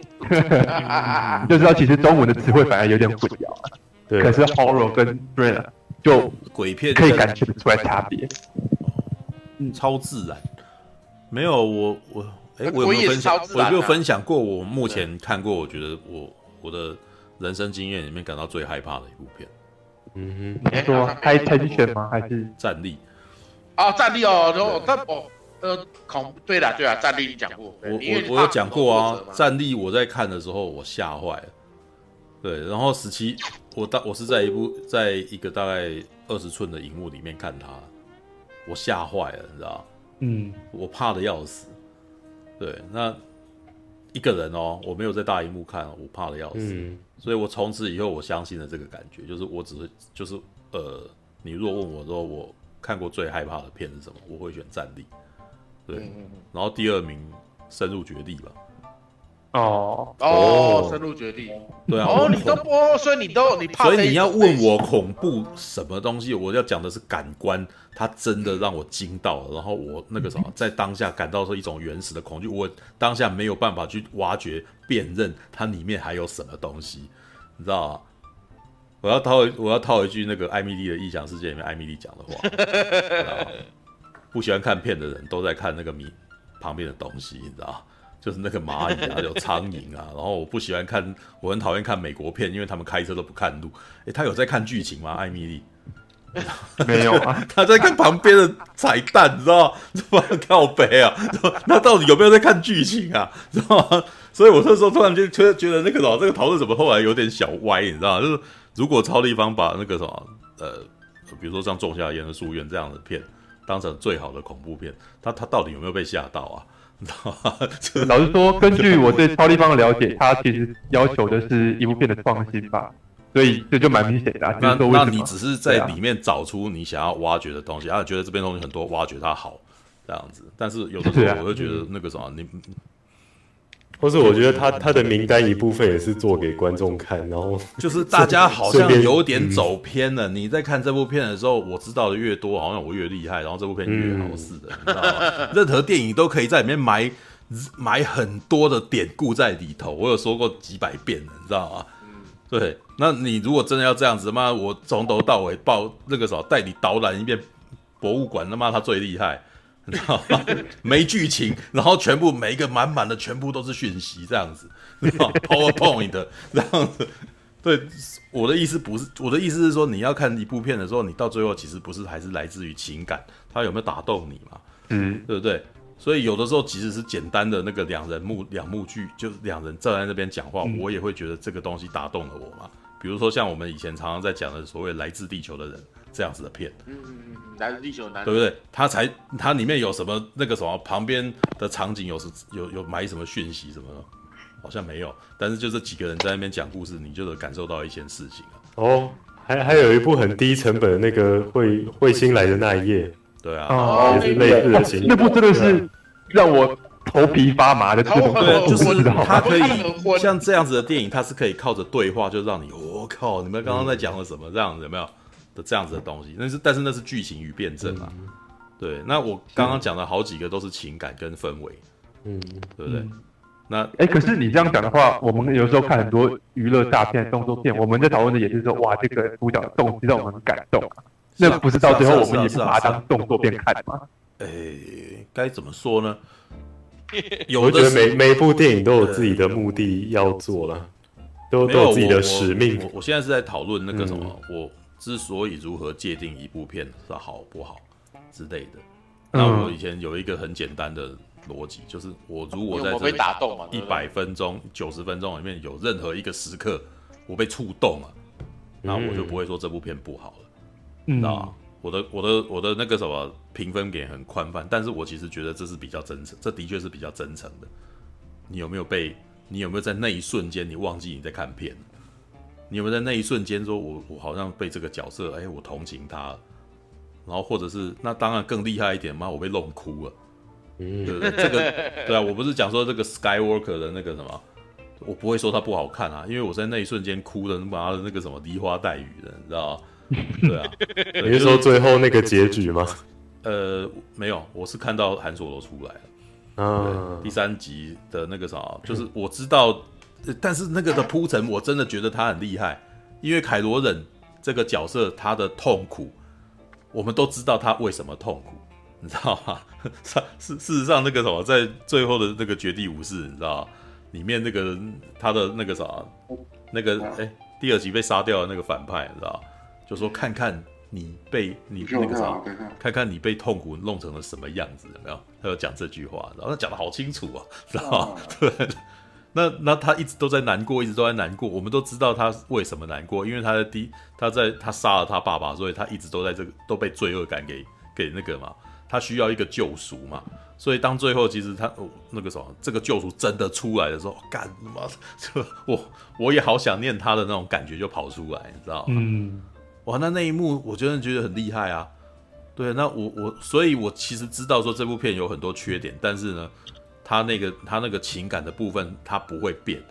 你就知道其实中文的词汇反而有点混淆啊。对。可是 horror 跟 thriller 就鬼片可以感觉得出来差别。嗯，超自然。没有我我。哎，我有没有分享？我有没有分享过我目前看过，我觉得我我的人生经验里面感到最害怕的一部片。嗯哼，你说猜猜拳吗？还是战力？哦，战力哦，然后他哦呃恐对了对了，战力你讲过，我我我有讲过啊，战力我在看的时候我吓坏了。对，然后十七，我大我是在一部在一个大概二十寸的荧幕里面看它，我吓坏了，你知道？嗯，我怕的要死。对，那一个人哦，我没有在大荧幕看，我怕的要死，嗯、所以我从此以后我相信了这个感觉，就是我只是就是呃，你如果问我说我看过最害怕的片是什么，我会选《战地》，对，嗯嗯嗯，然后第二名《深入绝地》吧。哦。哦，深入绝地，对啊，哦，你都不，所以你都你怕，所以你要问我恐怖什么东西，我要讲的是感官，它真的让我惊到了，然后我那个什么，在当下感到说一种原始的恐惧，我当下没有办法去挖掘辨认它里面还有什么东西，你知道吗？我要套我要套一句那个艾米丽的异想世界里面艾米丽讲的话，<laughs> 不喜欢看片的人都在看那个米旁边的东西，你知道。就是那个蚂蚁啊，有苍蝇啊，然后我不喜欢看，我很讨厌看美国片，因为他们开车都不看路。诶，他有在看剧情吗？艾米丽没有啊，<laughs> 他在看旁边的彩蛋，你知道吗？靠北啊，那到底有没有在看剧情啊？知道吗？所以我那时候突然间觉得觉得那个什么，这个讨论怎么后来有点小歪，你知道吗？就是如果超立方把那个什么呃，比如说像《仲夏夜的书院》这样的片当成最好的恐怖片，他他到底有没有被吓到啊？<laughs> 老实说，根据我对超立方的了解，他其实要求的是一部片的创新吧，所以这就蛮明显的、啊。那那你只是在里面找出你想要挖掘的东西，啊、觉得这边东西很多，挖掘它好这样子。但是有的时候我会觉得那个什么，啊、你。或是我觉得他他的名单一部分也是做给观众看，然后就是大家好像有点走偏了。你在看这部片的时候，我知道的越多，好像我越厉害，然后这部片越好似的，<laughs> 你知道吗？任何电影都可以在里面埋埋很多的典故在里头，我有说过几百遍了，你知道吗？对，那你如果真的要这样子，妈，我从头到尾报那个什么带你导览一遍博物馆，他妈他最厉害。你知道吗？没剧情，然后全部每一个满满的全部都是讯息，这样子，<laughs> PowerPoint <laughs> 这样子。对，我的意思不是，我的意思是说，你要看一部片的时候，你到最后其实不是还是来自于情感，它有没有打动你嘛？嗯，对不对？所以有的时候其实是简单的那个两人幕两幕剧，就是两人站在那边讲话，嗯、我也会觉得这个东西打动了我嘛。比如说像我们以前常常在讲的所谓来自地球的人。这样子的片，嗯嗯嗯，来自地球男，对不对？他才，他里面有什么那个什么旁边的场景有什有有埋什么讯息什么的，好像没有。但是就这几个人在那边讲故事，你就能感受到一些事情啊。哦，还还有一部很低成本的那个彗彗星来的那一夜，对啊，哦，也是类似的情节。那部真的是让我头皮发麻的这种，对，就是他可以像这样子的电影，它是可以靠着对话就让你，我靠，你们刚刚在讲了什么？这样子有没有？的这样子的东西，那是但是那是剧情与辩证啊，嗯、对。那我刚刚讲的好几个都是情感跟氛围，嗯，对不对？嗯、那哎、欸，可是你这样讲的话，我们有时候看很多娱乐大片、动作片，我们在讨论的也是说，哇，这个主角的动机让我们很感动，那不是到最后我们也是把它当动作片看吗？哎，该怎么说呢？<laughs> 有的我觉得每每一部电影都有自己的目的要做了，都都有自己的使命。我我，我现在是在讨论那个什么，嗯、我。之所以如何界定一部片是好不好之类的，那我以前有一个很简单的逻辑，就是我如果在我被打动嘛，一百分钟、九十分钟里面有任何一个时刻我被触动了，那我就不会说这部片不好了，嗯，知道吗？我的我的我的那个什么评分点很宽泛，但是我其实觉得这是比较真诚，这的确是比较真诚的。你有没有被？你有没有在那一瞬间你忘记你在看片？你有没有在那一瞬间说我我好像被这个角色哎、欸，我同情他，然后或者是那当然更厉害一点嘛，我被弄哭了，嗯，对不对？这个 <laughs> 对啊，我不是讲说这个 Skywalker 的那个什么，我不会说他不好看啊，因为我在那一瞬间哭的妈的那个什么梨花带雨的，你知道？对啊，<laughs> 对你是说最后那个结局吗？呃，没有，我是看到韩索罗出来了。嗯，第三集的那个啥，就是我知道，但是那个的铺陈，我真的觉得他很厉害，因为凯罗忍这个角色他的痛苦，我们都知道他为什么痛苦，你知道吗？<laughs> 事事实上，那个什么，在最后的那个绝地武士，你知道里面那个他的那个啥，那个哎、欸，第二集被杀掉的那个反派，你知道就说看看你被你那个啥，看看。你被痛苦弄成了什么样子，有没有？他有讲这句话，然后他讲的好清楚啊，知道吗？<laughs> 对，那那他一直都在难过，一直都在难过。我们都知道他为什么难过，因为他的第他在他杀了他爸爸，所以他一直都在这个都被罪恶感给给那个嘛，他需要一个救赎嘛。所以当最后其实他那个什么这个救赎真的出来的时候，干妈这 <laughs> 我我也好想念他的那种感觉就跑出来，你知道吗？嗯。哇，那那一幕我真的觉得很厉害啊！对，那我我，所以我其实知道说这部片有很多缺点，但是呢，他那个他那个情感的部分他不会变，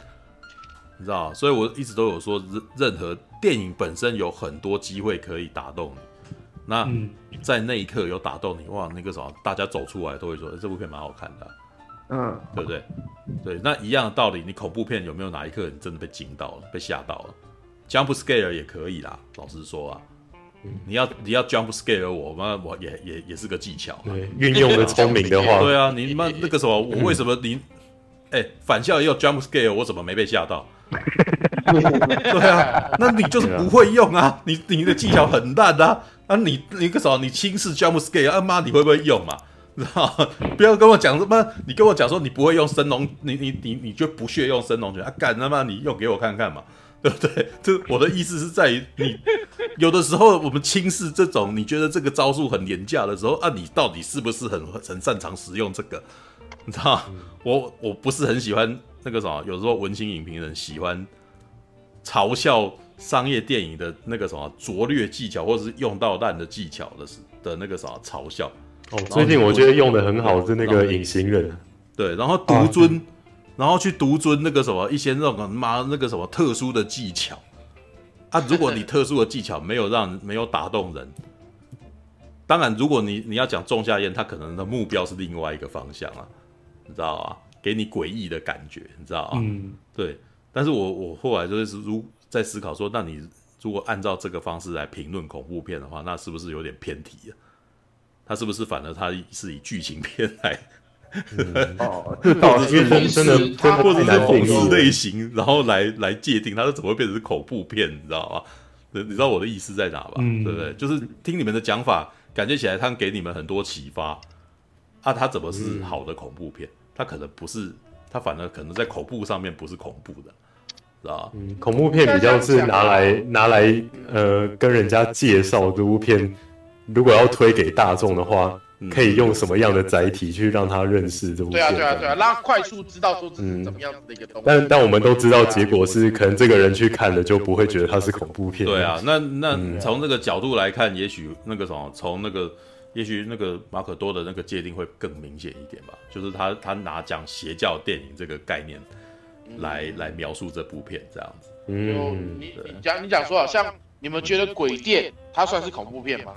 你知道，所以我一直都有说，任任何电影本身有很多机会可以打动你，那在那一刻有打动你，哇，那个什么，大家走出来都会说这部片蛮好看的啊，嗯，对不对？对，那一样的道理，你恐怖片有没有哪一刻你真的被惊到了，被吓到了？Jump scare 也可以啦，老实说啊，你要你要 jump scare 我，妈我也也也是个技巧，对，运用的聪明的话，对啊，你妈那个什么，我为什么你，哎、欸，返校也有 jump scare，我怎么没被吓到？<laughs> 对啊，那你就是不会用啊，你你的技巧很烂啊，啊你你个什么，你轻视 jump scare，啊妈，你会不会用嘛？<laughs> 知道不要跟我讲什么，你跟我讲说你不会用升龙，你你你你就不屑用升龙拳啊？敢他妈，你用给我看看嘛。对不对？<laughs> 这我的意思是在于你有的时候我们轻视这种你觉得这个招数很廉价的时候啊，你到底是不是很很擅长使用这个？<laughs> 你知道吗？我我不是很喜欢那个什么，有时候文青影评人喜欢嘲笑商业电影的那个什么拙劣技巧，或者是用到烂的技巧的的那个什么嘲笑。哦，最近我觉得用的很好是那个隐形人，对，然后独尊。啊然后去独尊那个什么一些那种妈那个什么特殊的技巧啊，如果你特殊的技巧没有让 <laughs> 没有打动人，当然如果你你要讲仲夏夜，他可能的目标是另外一个方向啊，你知道啊，给你诡异的感觉，你知道啊，嗯，对。但是我我后来就是如在思考说，那你如果按照这个方式来评论恐怖片的话，那是不是有点偏题啊？他是不是反而他是以剧情片来？嗯、哦，或者是讽刺，或者是讽刺类型，然后来来界定它是怎么会变成是恐怖片，你知道吗？你知道我的意思在哪吧？嗯、对不对？就是听你们的讲法，感觉起来他给你们很多启发。啊，他怎么是好的恐怖片？他可能不是，他反而可能在恐怖上面不是恐怖的，知道吧？嗯，恐怖片比较是拿来拿来呃跟人家介绍这部片，如果要推给大众的话。可以用什么样的载体去让他认识这部片？对啊，对啊，对啊，让他快速知道说这是怎么样子的一个东西。但但我们都知道结果是，可能这个人去看了就不会觉得它是恐怖片。对啊，那那从这个角度来看，也许那个什么，从那个，也许那个马可多的那个界定会更明显一点吧。就是他他拿讲邪教电影这个概念来来描述这部片这样子。嗯，你你讲你讲说，好像你们觉得鬼店它算是恐怖片吗？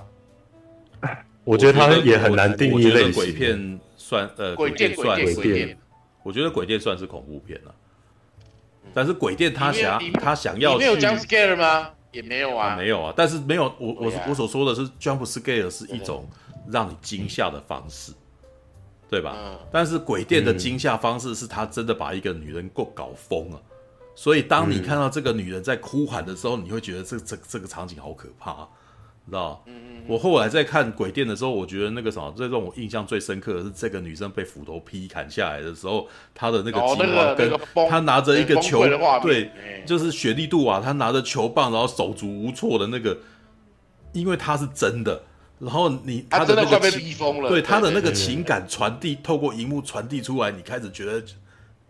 我觉得他也很难定义类型。鬼片算呃，鬼店算鬼店，我觉得鬼店算是恐怖片了。但是鬼店他想他想要没有 jump scare 吗？也没有啊，没有啊。但是没有我我我所说的是 jump scare 是一种让你惊吓的方式，对吧？但是鬼店的惊吓方式是他真的把一个女人够搞疯了。所以当你看到这个女人在哭喊的时候，你会觉得这这这个场景好可怕。知道？我后来在看鬼店的时候，我觉得那个什么，最让我印象最深刻的是这个女生被斧头劈砍下来的时候，她的那个情况，跟她拿着一个球，对，就是雪莉杜瓦，她拿着球棒，然后手足无措的那个，因为她是真的，然后你她的那个情，对她的那个情感传递，透过荧幕传递出来，你开始觉得。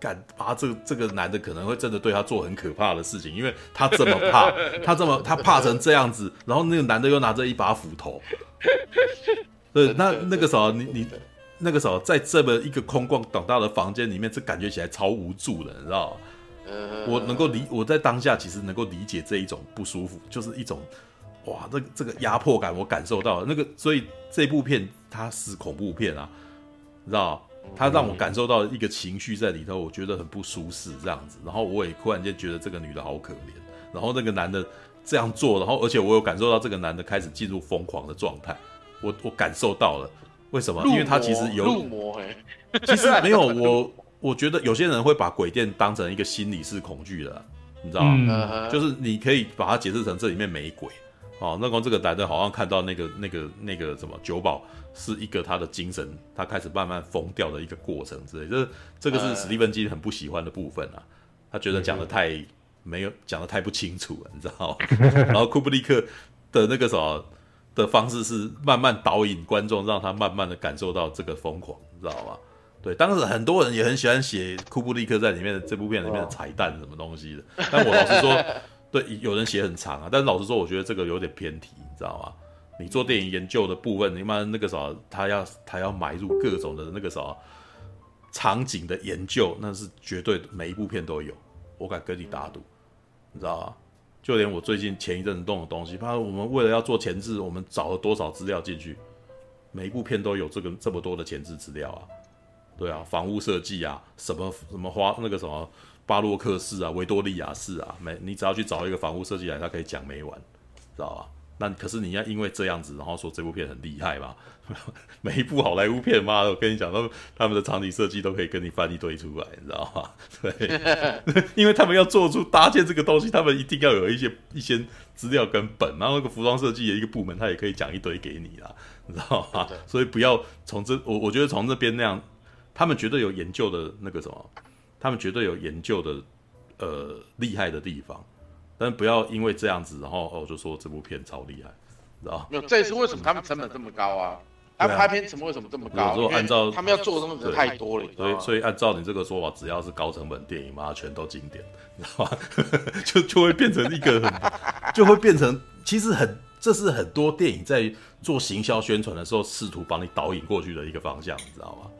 敢把这个这个男的可能会真的对他做很可怕的事情，因为他这么怕，他这么他怕成这样子，然后那个男的又拿着一把斧头，对，那那个时候你你那个时候在这么一个空旷广大的房间里面，这感觉起来超无助的，你知道吗？我能够理我在当下其实能够理解这一种不舒服，就是一种哇，这这个压迫感我感受到了。那个，所以这部片它是恐怖片啊，你知道吗？他让我感受到一个情绪在里头，我觉得很不舒适这样子，然后我也忽然间觉得这个女的好可怜，然后那个男的这样做，然后而且我有感受到这个男的开始进入疯狂的状态，我我感受到了，为什么？因为他其实有入魔，其实没有我，我觉得有些人会把鬼店当成一个心理式恐惧的，你知道吗？就是你可以把它解释成这里面没鬼。哦，那光这个男的好像看到那个、那个、那个什么酒保是一个他的精神，他开始慢慢疯掉的一个过程之类，就是这个是史蒂芬金很不喜欢的部分啊，他觉得讲的太没有讲的太不清楚了，你知道吗？<laughs> 然后库布里克的那个什么的方式是慢慢导引观众，让他慢慢的感受到这个疯狂，你知道吗？对，当时很多人也很喜欢写库布里克在里面的这部片里面的彩蛋什么东西的，但我老实说。对，有人写很长啊，但是老实说，我觉得这个有点偏题，你知道吗？你做电影研究的部分，你妈那个啥，他要他要埋入各种的那个啥场景的研究，那是绝对每一部片都有，我敢跟你打赌，你知道吗？就连我最近前一阵子动的东西，怕我们为了要做前置，我们找了多少资料进去，每一部片都有这个这么多的前置资料啊，对啊，房屋设计啊，什么什么花那个什么。巴洛克式啊，维多利亚式啊，没你只要去找一个房屋设计来，他可以讲没完，知道吧？那可是你要因为这样子，然后说这部片很厉害嘛？<laughs> 每一部好莱坞片，妈的，我跟你讲，他们他们的场景设计都可以跟你翻一堆出来，你知道吗？<laughs> 对，<laughs> 因为他们要做出搭建这个东西，他们一定要有一些一些资料跟本，然后那个服装设计的一个部门，他也可以讲一堆给你啦，你知道吗？所以不要从这，我我觉得从这边那样，他们绝对有研究的那个什么。他们绝对有研究的，呃，厉害的地方，但不要因为这样子，然后哦就说这部片超厉害，知道没有，这也是为什么他们成本这么高啊？他们拍片成本为什么这么高？如果按照他们要做的东西太多了，所以所以按照你这个说法，只要是高成本电影嘛，全都经典，<laughs> 你知道吗？<laughs> 就就会变成一个很，<laughs> 就会变成其实很，这是很多电影在做行销宣传的时候，试图帮你导引过去的一个方向，你知道吗？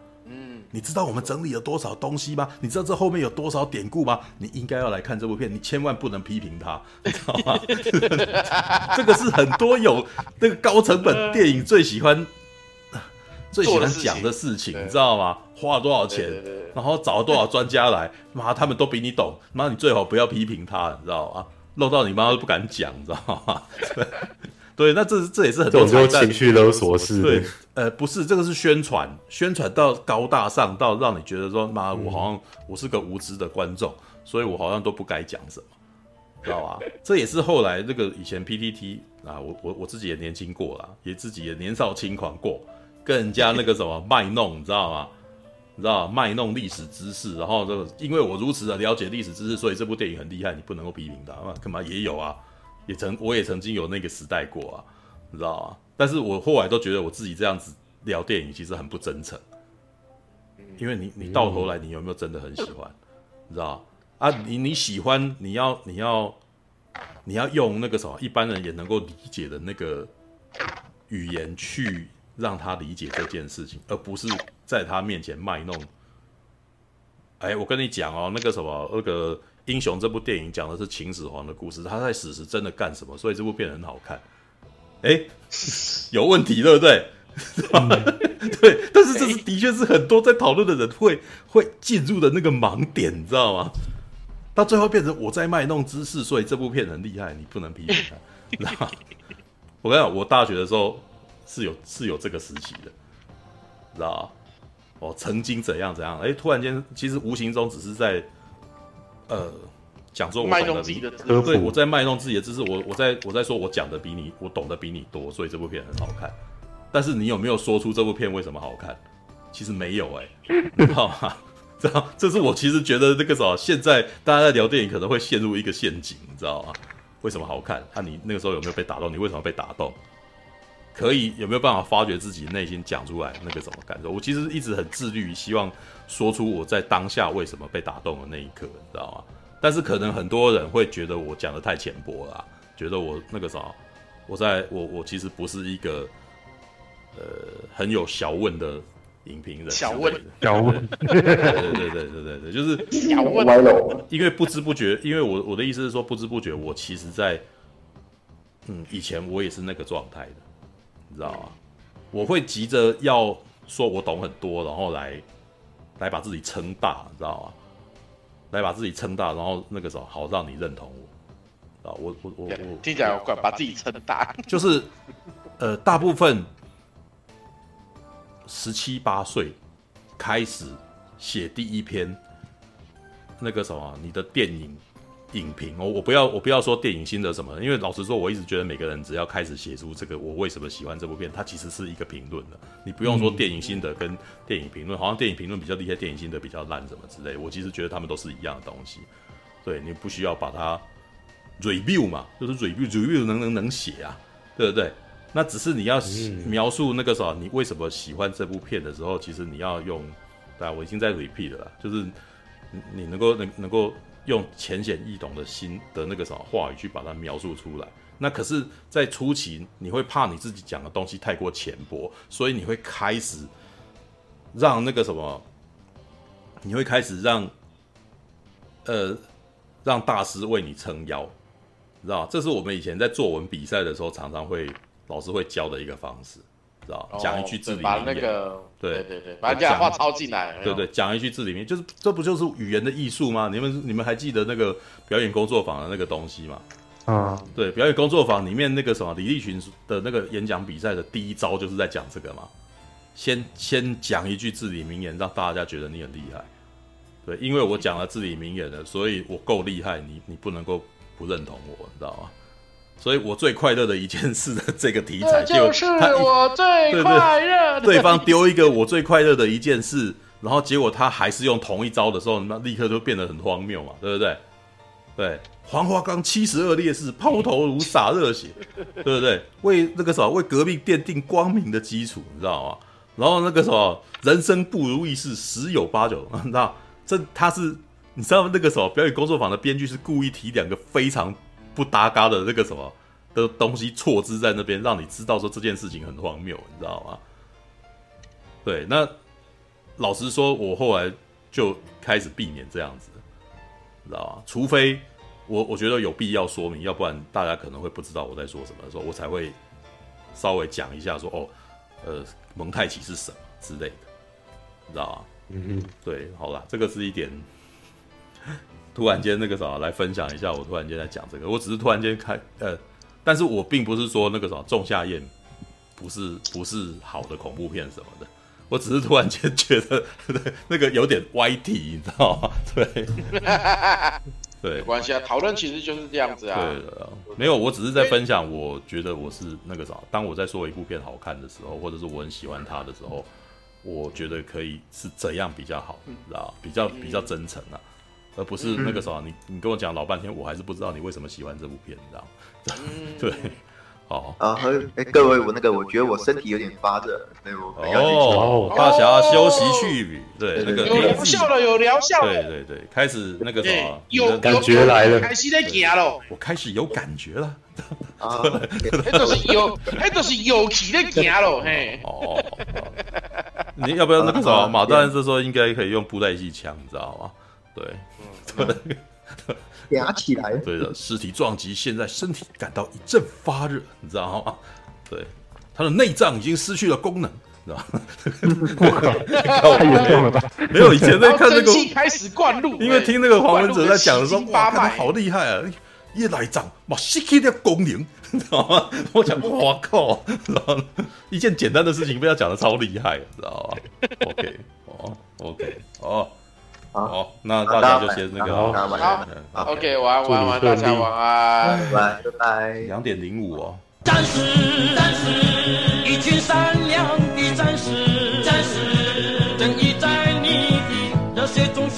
你知道我们整理了多少东西吗？你知道这后面有多少典故吗？你应该要来看这部片，你千万不能批评它，你知道吗？<laughs> 这个是很多有那个高成本电影最喜欢、最喜欢讲的事情，你知道吗？花了多少钱，然后找了多少专家来，妈，他们都比你懂，妈，你最好不要批评他，你知道吗？漏到你妈都不敢讲，你知道吗？对，那这这也是很多情绪勒索式。对，呃，不是，这个是宣传，宣传到高大上，到让你觉得说，妈，我好像我是个无知的观众，所以我好像都不该讲什么，知道吧？<laughs> 这也是后来那个以前 PTT 啊，我我我自己也年轻过啦，也自己也年少轻狂过，跟人家那个什么卖弄，你知道吗？你知道卖弄历史知识，然后这个因为我如此的了解历史知识，所以这部电影很厉害，你不能够批评他，那干嘛也有啊。也曾，我也曾经有那个时代过啊，你知道吗？但是我后来都觉得我自己这样子聊电影其实很不真诚，因为你你到头来你有没有真的很喜欢，你知道啊？你你喜欢，你要你要你要用那个什么一般人也能够理解的那个语言去让他理解这件事情，而不是在他面前卖弄。哎，我跟你讲哦，那个什么那个。英雄这部电影讲的是秦始皇的故事，他在史实真的干什么？所以这部片很好看。哎，<laughs> 有问题对不对？嗯、<laughs> 对，但是这是的确是很多在讨论的人会会进入的那个盲点，你知道吗？到最后变成我在卖弄知识，所以这部片很厉害，你不能批评他，你知道吗？我跟你讲，我大学的时候是有是有这个时期的，知道吗？我曾经怎样怎样，哎，突然间其实无形中只是在。呃，讲说我卖弄自己的科普对，我在卖弄自己的知识，我我在我在说我讲的比你，我懂得比你多，所以这部片很好看。但是你有没有说出这部片为什么好看？其实没有哎、欸，<laughs> 你知道吗？知道，这是我其实觉得那个什么，现在大家在聊电影可能会陷入一个陷阱，你知道吗？为什么好看？啊，你那个时候有没有被打动？你为什么被打动？可以有没有办法发掘自己内心讲出来那个什么感受？我其实一直很自律，希望说出我在当下为什么被打动的那一刻，你知道吗？但是可能很多人会觉得我讲的太浅薄了啊，觉得我那个啥，我在我我其实不是一个呃很有小问的影评人，小问小问，对对对对对对对，就是小问歪楼，因为不知不觉，因为我我的意思是说，不知不觉，我其实在，嗯，以前我也是那个状态的，你知道吗？我会急着要说我懂很多，然后来来把自己撑大，你知道吗？来把自己撑大，然后那个时候好让你认同我，啊，我我我我听起来我怪把自己撑大，<laughs> 就是，呃，大部分十七八岁开始写第一篇那个什么，你的电影影评，我我不要我不要说电影心得什么，因为老实说，我一直觉得每个人只要开始写出这个我为什么喜欢这部片，它其实是一个评论的，你不用说电影心得跟电影评论，好像电影评论比较厉害，电影心得比较烂什么之类，我其实觉得他们都是一样的东西，对，你不需要把它 review 嘛，就是 review review 能能能写啊，对不对？那只是你要描述那个啥，你为什么喜欢这部片的时候，其实你要用，对啊，我已经在 repeat 了啦，就是你你能够能能够用浅显易懂的心的那个什么话语去把它描述出来。那可是，在初期你会怕你自己讲的东西太过浅薄，所以你会开始让那个什么，你会开始让呃让大师为你撑腰，知道，这是我们以前在作文比赛的时候常常会。老师会教的一个方式，知道？讲一句至理名言，把那个对对对对，把人家话抄进来，对对，讲一句至理名言，就是这不就是语言的艺术吗？你们你们还记得那个表演工作坊的那个东西吗？啊，对，表演工作坊里面那个什么李立群的那个演讲比赛的第一招就是在讲这个嘛，先先讲一句至理名言，让大家觉得你很厉害。对，因为我讲了至理名言了，所以我够厉害，你你不能够不认同我，你知道吗？所以我最快乐的一件事的这个题材，就是我最快乐。对方丢一个我最快乐的一件事，然后结果他还是用同一招的时候，那立刻就变得很荒谬嘛，对不对？对，黄花岗七十二烈士抛头颅洒热血，对不对？为那个什么，为革命奠定光明的基础，你知道吗？然后那个什么，人生不如意事十有八九，你知道？这他是你知道那个什么表演工作坊的编剧是故意提两个非常。不搭嘎的那个什么的东西错支在那边，让你知道说这件事情很荒谬，你知道吗？对，那老实说，我后来就开始避免这样子，你知道吗？除非我我觉得有必要说明，要不然大家可能会不知道我在说什么的时候，我才会稍微讲一下说哦，呃，蒙太奇是什么之类的，你知道吗？嗯嗯，对，好了，这个是一点。突然间那个啥来分享一下，我突然间在讲这个，我只是突然间开呃，但是我并不是说那个啥仲夏夜不是不是好的恐怖片什么的，我只是突然间觉得 <laughs> 那个有点歪题，你知道吗？<laughs> 对，<laughs> 对，没关系啊，讨论其实就是这样子啊。对的，没有，我只是在分享，我觉得我是那个啥，当我在说一部片好看的时候，或者是我很喜欢它的时候，我觉得可以是怎样比较好，你知道比较比较真诚啊。而不是那个什么，你你跟我讲老半天，我还是不知道你为什么喜欢这部片，你知道吗？<laughs> 对，好啊，和哎各位，我那个我觉得我身体有点发热，所以我哦，大侠休息去，对，那个有疗效了，有疗效，对对对，开始那个什么，有感觉来了，开始在行了，我开始有感觉了，啊，<laughs> 那就是有，那就是有气在行了，嘿，哦，<laughs> 你要不要那个什么？马大人这时候应该可以用布袋戏枪，你知道吗？对。压 <laughs> 起来，对的，尸体撞击，现在身体感到一阵发热，你知道吗？对，他的内脏已经失去了功能，你知道吗？太严重了吧？没有，以前在看那个开始灌入，因为听那个黄文哲在讲的时候，哇，他好厉害啊！一来脏哇，失去了功能，你知道吗？我讲，我靠，然后一件简单的事情被他讲的超厉害，知道吗？OK，哦，OK，哦。好，那大家就先那个，好，OK，晚安，晚安，大家晚安，拜拜，两点零五哦。战士，战士，一群善良的战士，战士，正义在你的热血中。